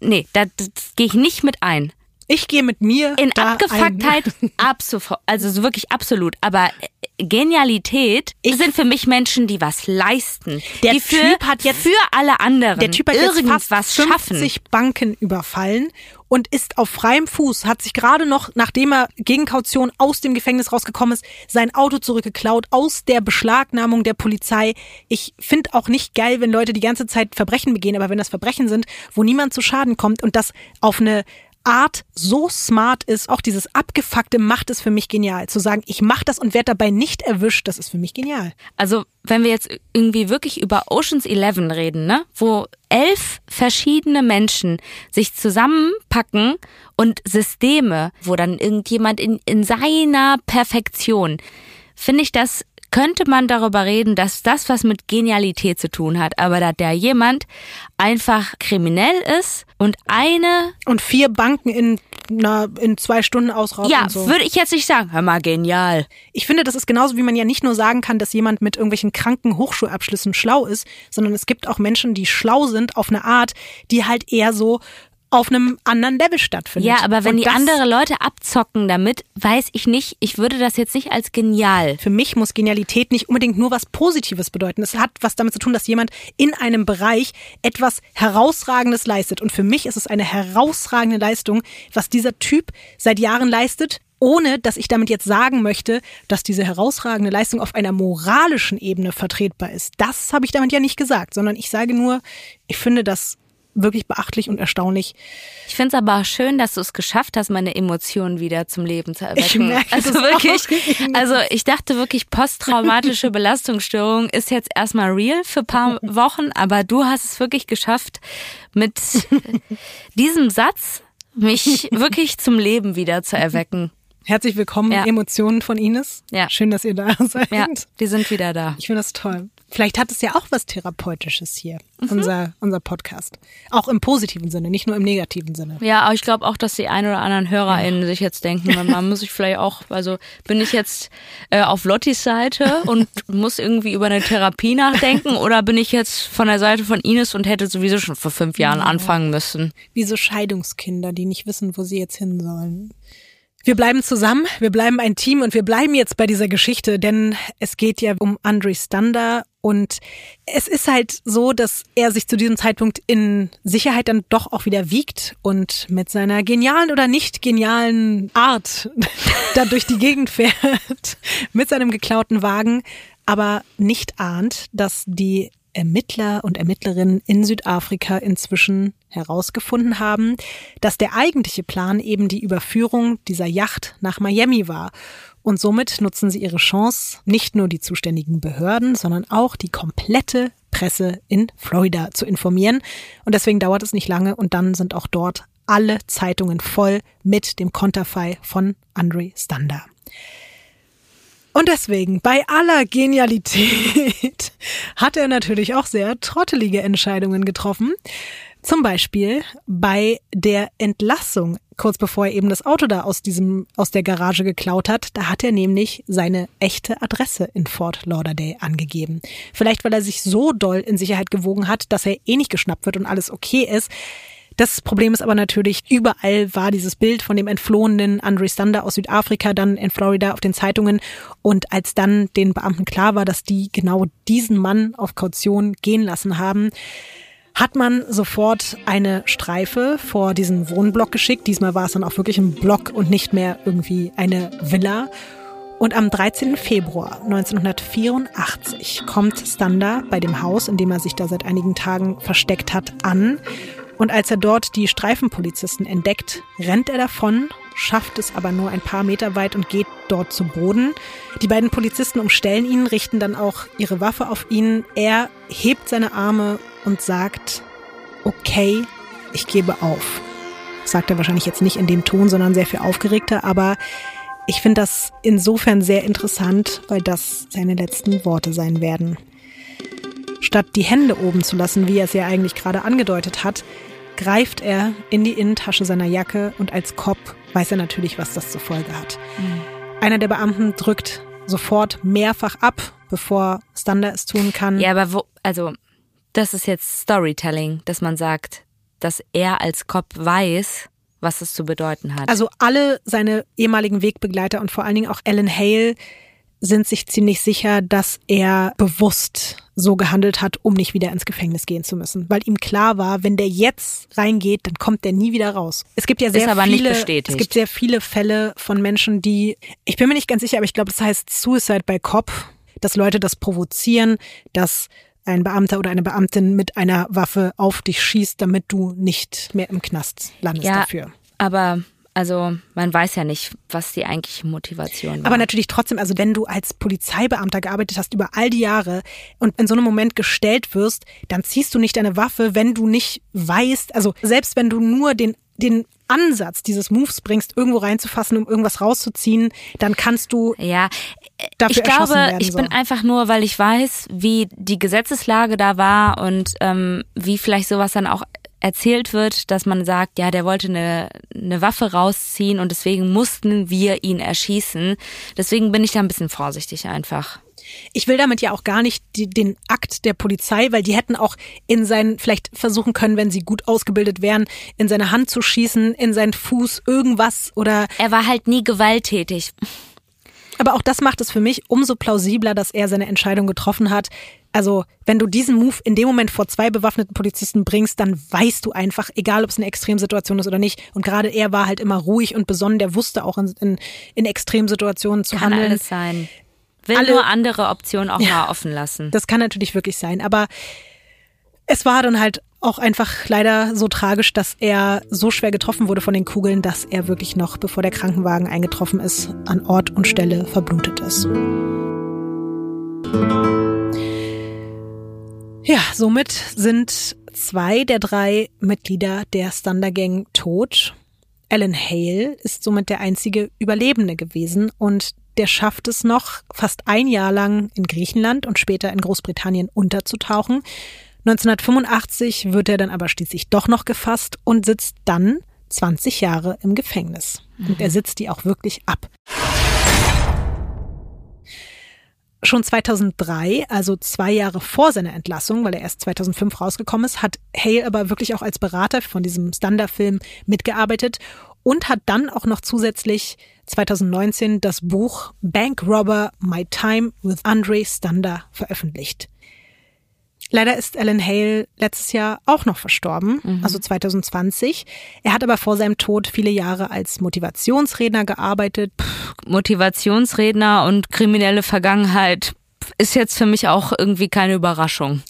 nee, da das gehe ich nicht mit ein. Ich gehe mit mir In Abgefucktheit absolut, also so wirklich absolut. Aber äh, Genialität sind für mich Menschen, die was leisten. Der die für, Typ hat jetzt- für alle anderen Der Typ hat jetzt irgendwas fast schaffen. 50 Banken überfallen und ist auf freiem Fuß, hat sich gerade noch, nachdem er gegen Kaution aus dem Gefängnis rausgekommen ist, sein Auto zurückgeklaut aus der Beschlagnahmung der Polizei. Ich finde auch nicht geil, wenn Leute die ganze Zeit Verbrechen begehen, aber wenn das Verbrechen sind, wo niemand zu Schaden kommt und das auf eine Art so smart ist, auch dieses abgefuckte macht es für mich genial. Zu sagen, ich mache das und werde dabei nicht erwischt, das ist für mich genial. Also, wenn wir jetzt irgendwie wirklich über Oceans 11 reden, ne, wo elf verschiedene Menschen sich zusammenpacken und Systeme, wo dann irgendjemand in, in seiner Perfektion, finde ich das könnte man darüber reden, dass das was mit Genialität zu tun hat, aber da der jemand einfach kriminell ist und eine Und vier Banken in, na, in zwei Stunden ausrauben ja, so. würde ich jetzt nicht sagen, hör mal genial. Ich finde, das ist genauso, wie man ja nicht nur sagen kann, dass jemand mit irgendwelchen kranken Hochschulabschlüssen schlau ist, sondern es gibt auch Menschen, die schlau sind auf eine Art, die halt eher so auf einem anderen Level stattfindet. Ja, aber wenn Und die andere Leute abzocken damit, weiß ich nicht, ich würde das jetzt nicht als genial. Für mich muss Genialität nicht unbedingt nur was Positives bedeuten. Es hat was damit zu tun, dass jemand in einem Bereich etwas Herausragendes leistet. Und für mich ist es eine herausragende Leistung, was dieser Typ seit Jahren leistet, ohne dass ich damit jetzt sagen möchte, dass diese herausragende Leistung auf einer moralischen Ebene vertretbar ist. Das habe ich damit ja nicht gesagt, sondern ich sage nur, ich finde das wirklich beachtlich und erstaunlich. Ich finde es aber schön, dass du es geschafft hast, meine Emotionen wieder zum Leben zu erwecken. Ich merke also wirklich, also ich dachte wirklich, posttraumatische Belastungsstörung ist jetzt erstmal real für ein paar Wochen, aber du hast es wirklich geschafft, mit diesem Satz mich wirklich zum Leben wieder zu erwecken. Herzlich willkommen, Ja. Emotionen von Ines. Ja. Schön, dass ihr da seid. Ja, die sind wieder da. Ich finde das toll. Vielleicht hat es ja auch was Therapeutisches hier, Mhm. unser, unser Podcast. Auch im positiven Sinne, nicht nur im negativen Sinne. Ja, aber ich glaube auch, dass die ein oder anderen HörerInnen sich jetzt denken, man muss sich vielleicht auch, also bin ich jetzt äh, auf Lottis Seite und muss irgendwie über eine Therapie nachdenken oder bin ich jetzt von der Seite von Ines und hätte sowieso schon vor fünf Jahren anfangen müssen? Wie so Scheidungskinder, die nicht wissen, wo sie jetzt hin sollen. Wir bleiben zusammen, wir bleiben ein Team und wir bleiben jetzt bei dieser Geschichte, denn es geht ja um Andre Stander und es ist halt so, dass er sich zu diesem Zeitpunkt in Sicherheit dann doch auch wieder wiegt und mit seiner genialen oder nicht genialen Art da durch die Gegend fährt mit seinem geklauten Wagen, aber nicht ahnt, dass die Ermittler und Ermittlerinnen in Südafrika inzwischen herausgefunden haben, dass der eigentliche Plan eben die Überführung dieser Yacht nach Miami war. Und somit nutzen sie ihre Chance, nicht nur die zuständigen Behörden, sondern auch die komplette Presse in Florida zu informieren. Und deswegen dauert es nicht lange und dann sind auch dort alle Zeitungen voll mit dem Konterfei von Andre Stander. Und deswegen, bei aller Genialität, hat er natürlich auch sehr trottelige Entscheidungen getroffen. Zum Beispiel bei der Entlassung, kurz bevor er eben das Auto da aus diesem, aus der Garage geklaut hat, da hat er nämlich seine echte Adresse in Fort Lauderdale angegeben. Vielleicht, weil er sich so doll in Sicherheit gewogen hat, dass er eh nicht geschnappt wird und alles okay ist. Das Problem ist aber natürlich, überall war dieses Bild von dem entflohenen Andre Stander aus Südafrika dann in Florida auf den Zeitungen. Und als dann den Beamten klar war, dass die genau diesen Mann auf Kaution gehen lassen haben, hat man sofort eine Streife vor diesen Wohnblock geschickt. Diesmal war es dann auch wirklich ein Block und nicht mehr irgendwie eine Villa. Und am 13. Februar 1984 kommt Stander bei dem Haus, in dem er sich da seit einigen Tagen versteckt hat, an. Und als er dort die Streifenpolizisten entdeckt, rennt er davon, schafft es aber nur ein paar Meter weit und geht dort zu Boden. Die beiden Polizisten umstellen ihn, richten dann auch ihre Waffe auf ihn. Er hebt seine Arme und sagt, okay, ich gebe auf. Sagt er wahrscheinlich jetzt nicht in dem Ton, sondern sehr viel aufgeregter, aber ich finde das insofern sehr interessant, weil das seine letzten Worte sein werden. Statt die Hände oben zu lassen, wie er es ja eigentlich gerade angedeutet hat, greift er in die Innentasche seiner Jacke und als Cop weiß er natürlich, was das zur Folge hat. Einer der Beamten drückt sofort mehrfach ab, bevor Stander es tun kann. Ja, aber wo, also, das ist jetzt Storytelling, dass man sagt, dass er als Cop weiß, was es zu bedeuten hat. Also alle seine ehemaligen Wegbegleiter und vor allen Dingen auch Alan Hale sind sich ziemlich sicher, dass er bewusst so gehandelt hat, um nicht wieder ins Gefängnis gehen zu müssen, weil ihm klar war, wenn der jetzt reingeht, dann kommt der nie wieder raus. Es gibt ja sehr viele, es gibt sehr viele Fälle von Menschen, die, ich bin mir nicht ganz sicher, aber ich glaube, das heißt Suicide by Cop, dass Leute das provozieren, dass ein Beamter oder eine Beamtin mit einer Waffe auf dich schießt, damit du nicht mehr im Knast landest ja, dafür. aber also man weiß ja nicht, was die eigentliche Motivation war. Aber natürlich trotzdem, also wenn du als Polizeibeamter gearbeitet hast über all die Jahre und in so einem Moment gestellt wirst, dann ziehst du nicht deine Waffe, wenn du nicht weißt, also selbst wenn du nur den den Ansatz dieses Moves bringst, irgendwo reinzufassen, um irgendwas rauszuziehen, dann kannst du Ja, dafür ich glaube, werden. ich so. bin einfach nur, weil ich weiß, wie die Gesetzeslage da war und ähm, wie vielleicht sowas dann auch erzählt wird, dass man sagt, ja, der wollte eine, eine Waffe rausziehen und deswegen mussten wir ihn erschießen. Deswegen bin ich da ein bisschen vorsichtig einfach. Ich will damit ja auch gar nicht die, den Akt der Polizei, weil die hätten auch in seinen, vielleicht versuchen können, wenn sie gut ausgebildet wären, in seine Hand zu schießen, in seinen Fuß, irgendwas oder Er war halt nie gewalttätig. Aber auch das macht es für mich umso plausibler, dass er seine Entscheidung getroffen hat. Also, wenn du diesen Move in dem Moment vor zwei bewaffneten Polizisten bringst, dann weißt du einfach, egal ob es eine Extremsituation ist oder nicht. Und gerade er war halt immer ruhig und besonnen, der wusste auch in, in, in Extremsituationen zu Kann handeln. alles sein. Will Alle- nur andere Optionen auch Ja. mal offen lassen. Das kann natürlich wirklich sein. Aber es war dann halt auch einfach leider so tragisch, dass er so schwer getroffen wurde von den Kugeln, dass er wirklich noch, bevor der Krankenwagen eingetroffen ist, an Ort und Stelle verblutet ist. Ja, somit sind zwei der drei Mitglieder der Thunder Gang tot. Alan Hale ist somit der einzige Überlebende gewesen und der schafft es noch, fast ein Jahr lang in Griechenland und später in Großbritannien unterzutauchen. 1985 wird er dann aber schließlich doch noch gefasst und sitzt dann 20 Jahre im Gefängnis. Und er sitzt die auch wirklich ab. Schon 2003, also zwei Jahre vor seiner Entlassung, weil er erst 2005 rausgekommen ist, hat Hale aber wirklich auch als Berater von diesem Stunder-Film mitgearbeitet und hat dann auch noch zusätzlich 2019 das Buch Bank Robber My Time with Andre Stunder veröffentlicht. Leider ist Alan Hale letztes Jahr auch noch verstorben, also 2020. Er hat aber vor seinem Tod viele Jahre als Motivationsredner gearbeitet. Motivationsredner und kriminelle Vergangenheit ist jetzt für mich auch irgendwie keine Überraschung.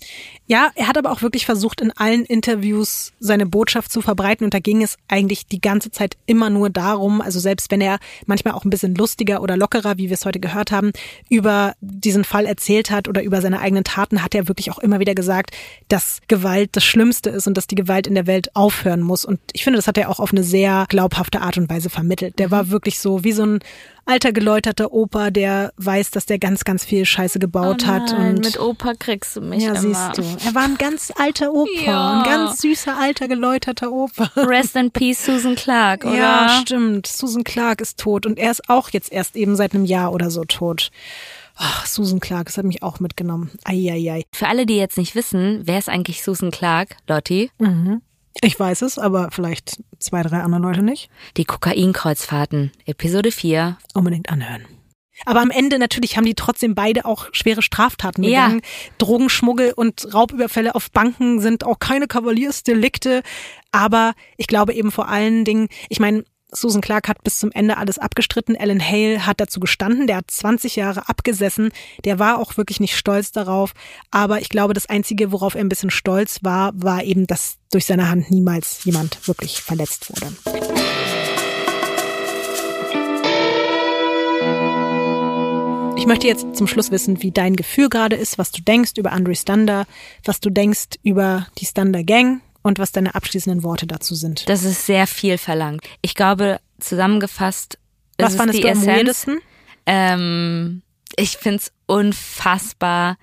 Ja, er hat aber auch wirklich versucht, in allen Interviews seine Botschaft zu verbreiten. Und da ging es eigentlich die ganze Zeit immer nur darum, also selbst wenn er manchmal auch ein bisschen lustiger oder lockerer, wie wir es heute gehört haben, über diesen Fall erzählt hat oder über seine eigenen Taten, hat er wirklich auch immer wieder gesagt, dass Gewalt das Schlimmste ist und dass die Gewalt in der Welt aufhören muss. Und ich finde, das hat er auch auf eine sehr glaubhafte Art und Weise vermittelt. Der war wirklich so wie so ein alter geläuterter Opa, der weiß, dass der ganz, ganz viel Scheiße gebaut hat. Oh Nein, Und mit Opa kriegst du mich ja, immer. siehst du. Er war ein ganz alter Opa, Ja. ein ganz süßer, alter, geläuterter Opa. Rest in Peace, Susan Clark, oder? Ja, stimmt. Susan Clark ist tot und er ist auch jetzt erst eben seit einem Jahr oder so tot. Ach, Susan Clark, das hat mich auch mitgenommen. Eieiei. Für alle, die jetzt nicht wissen, wer ist eigentlich Susan Clark, Lotti? Ich weiß es, aber vielleicht zwei, drei andere Leute nicht. Die Kokainkreuzfahrten, Episode 4. Unbedingt anhören. Aber am Ende natürlich haben die trotzdem beide auch schwere Straftaten Ja. begangen. Drogenschmuggel und Raubüberfälle auf Banken sind auch keine Kavaliersdelikte. Aber ich glaube eben vor allen Dingen, ich meine, Susan Clark hat bis zum Ende alles abgestritten. Alan Hale hat dazu gestanden. Der hat 20 Jahre abgesessen. Der war auch wirklich nicht stolz darauf. Aber ich glaube, das Einzige, worauf er ein bisschen stolz war, war eben, dass durch seine Hand niemals jemand wirklich verletzt wurde. Ich möchte jetzt zum Schluss wissen, wie dein Gefühl gerade ist, was du denkst über Andre Stander, was du denkst über die Stander Gang und was deine abschließenden Worte dazu sind. Das ist sehr viel verlangt. Ich glaube, zusammengefasst Was ist es fandest die du am weirdesten? Ähm, ich find's unfassbar,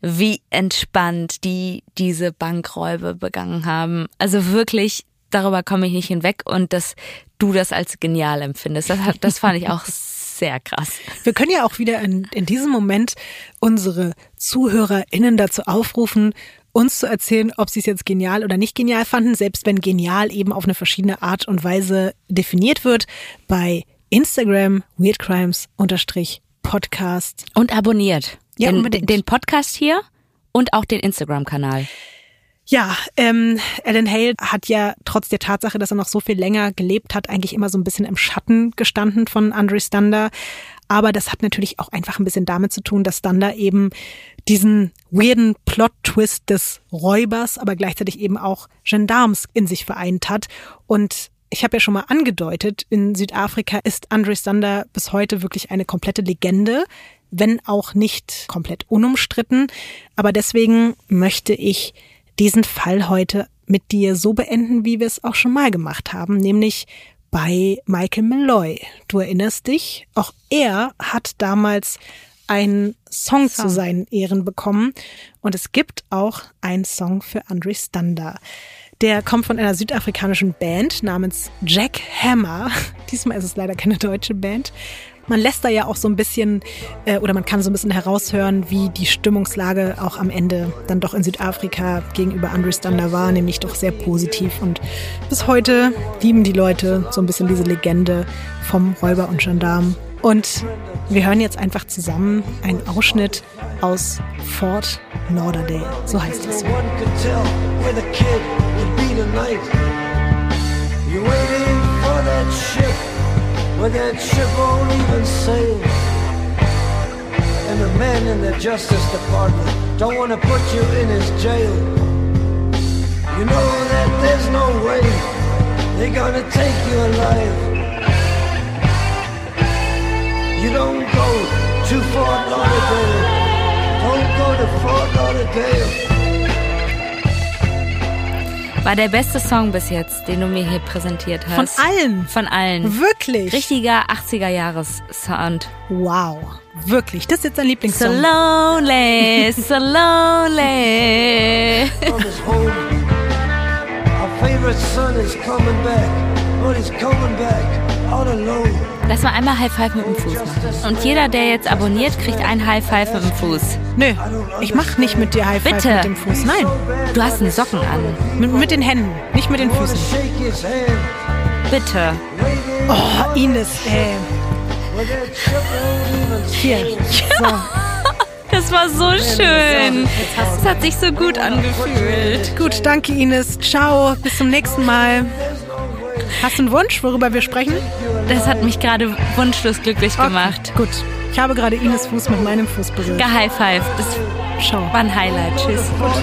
wie entspannt die diese Bankräube begangen haben. Also wirklich, darüber komme ich nicht hinweg und dass du das als genial empfindest. Das, das fand ich auch sehr krass. Wir können ja auch wieder in, in diesem Moment unsere ZuhörerInnen dazu aufrufen, uns zu erzählen, ob sie es jetzt genial oder nicht genial fanden, selbst wenn genial eben auf eine verschiedene Art und Weise definiert wird. Bei Instagram weirdcrimes unterstrich Podcast. Und abonniert. Ja, den, den Podcast hier und auch den Instagram-Kanal. Ja, ähm, Alan Hale hat ja trotz der Tatsache, dass er noch so viel länger gelebt hat, eigentlich immer so ein bisschen im Schatten gestanden von Andre Stander. Aber das hat natürlich auch einfach ein bisschen damit zu tun, dass Stander eben diesen weirden Plot-Twist des Räubers, aber gleichzeitig eben auch Gendarms in sich vereint hat. Und ich habe ja schon mal angedeutet, in Südafrika ist Andre Stander bis heute wirklich eine komplette Legende, wenn auch nicht komplett unumstritten. Aber deswegen möchte ich diesen Fall heute mit dir so beenden, wie wir es auch schon mal gemacht haben, nämlich bei Michael Malloy. Du erinnerst dich, auch er hat damals einen Song, zu seinen Ehren bekommen und es gibt auch einen Song für Andre Stander. Der kommt von einer südafrikanischen Band namens Jack Hammer. Diesmal ist es leider keine deutsche Band. Man lässt da ja auch so ein bisschen, äh, oder man kann so ein bisschen heraushören, wie die Stimmungslage auch am Ende dann doch in Südafrika gegenüber Andre Stander war, nämlich doch sehr positiv. Und bis heute lieben die Leute so ein bisschen diese Legende vom Räuber und Gendarm. Und wir hören jetzt einfach zusammen einen Ausschnitt aus Fort Lauderdale. So heißt es. You're waiting for that ship, where that ship won't even sail. And the men in the Justice Department don't want to put you in his jail. You know that there's no way they're gonna take you alive. You don't go to Fort Lauderdale. Don't go to Fort Lauderdale. War der beste Song bis jetzt, den du mir hier präsentiert Von hast. allen. Von allen. Wirklich? Richtiger 80er-Jahres-Sound. Wow. Wirklich. Das ist jetzt dein So Lieblingssong. lonely, so lonely. Mama's home. Our favorite son is coming back, but he's coming back. Lass mal einmal High Five mit dem Fuß machen. Und jeder, der jetzt abonniert, kriegt ein High Five mit dem Fuß. Nö, ich mach nicht mit dir High Five Bitte. mit dem Fuß. Nein, Du hast einen Socken an. mit, mit den Händen, nicht mit den Füßen. Bitte. Oh, Ines, ey. Hier. So. Das war so schön. Das hat sich so gut angefühlt. Gut, danke Ines. Ciao, bis zum nächsten Mal. Hast du einen Wunsch, worüber wir sprechen? Das hat mich gerade wunschlos glücklich gemacht. Gut. Ich habe gerade Ines Fuß mit meinem Fuß berührt. Gehigh Five. Das Schau. war ein Highlight. Tschüss. Fort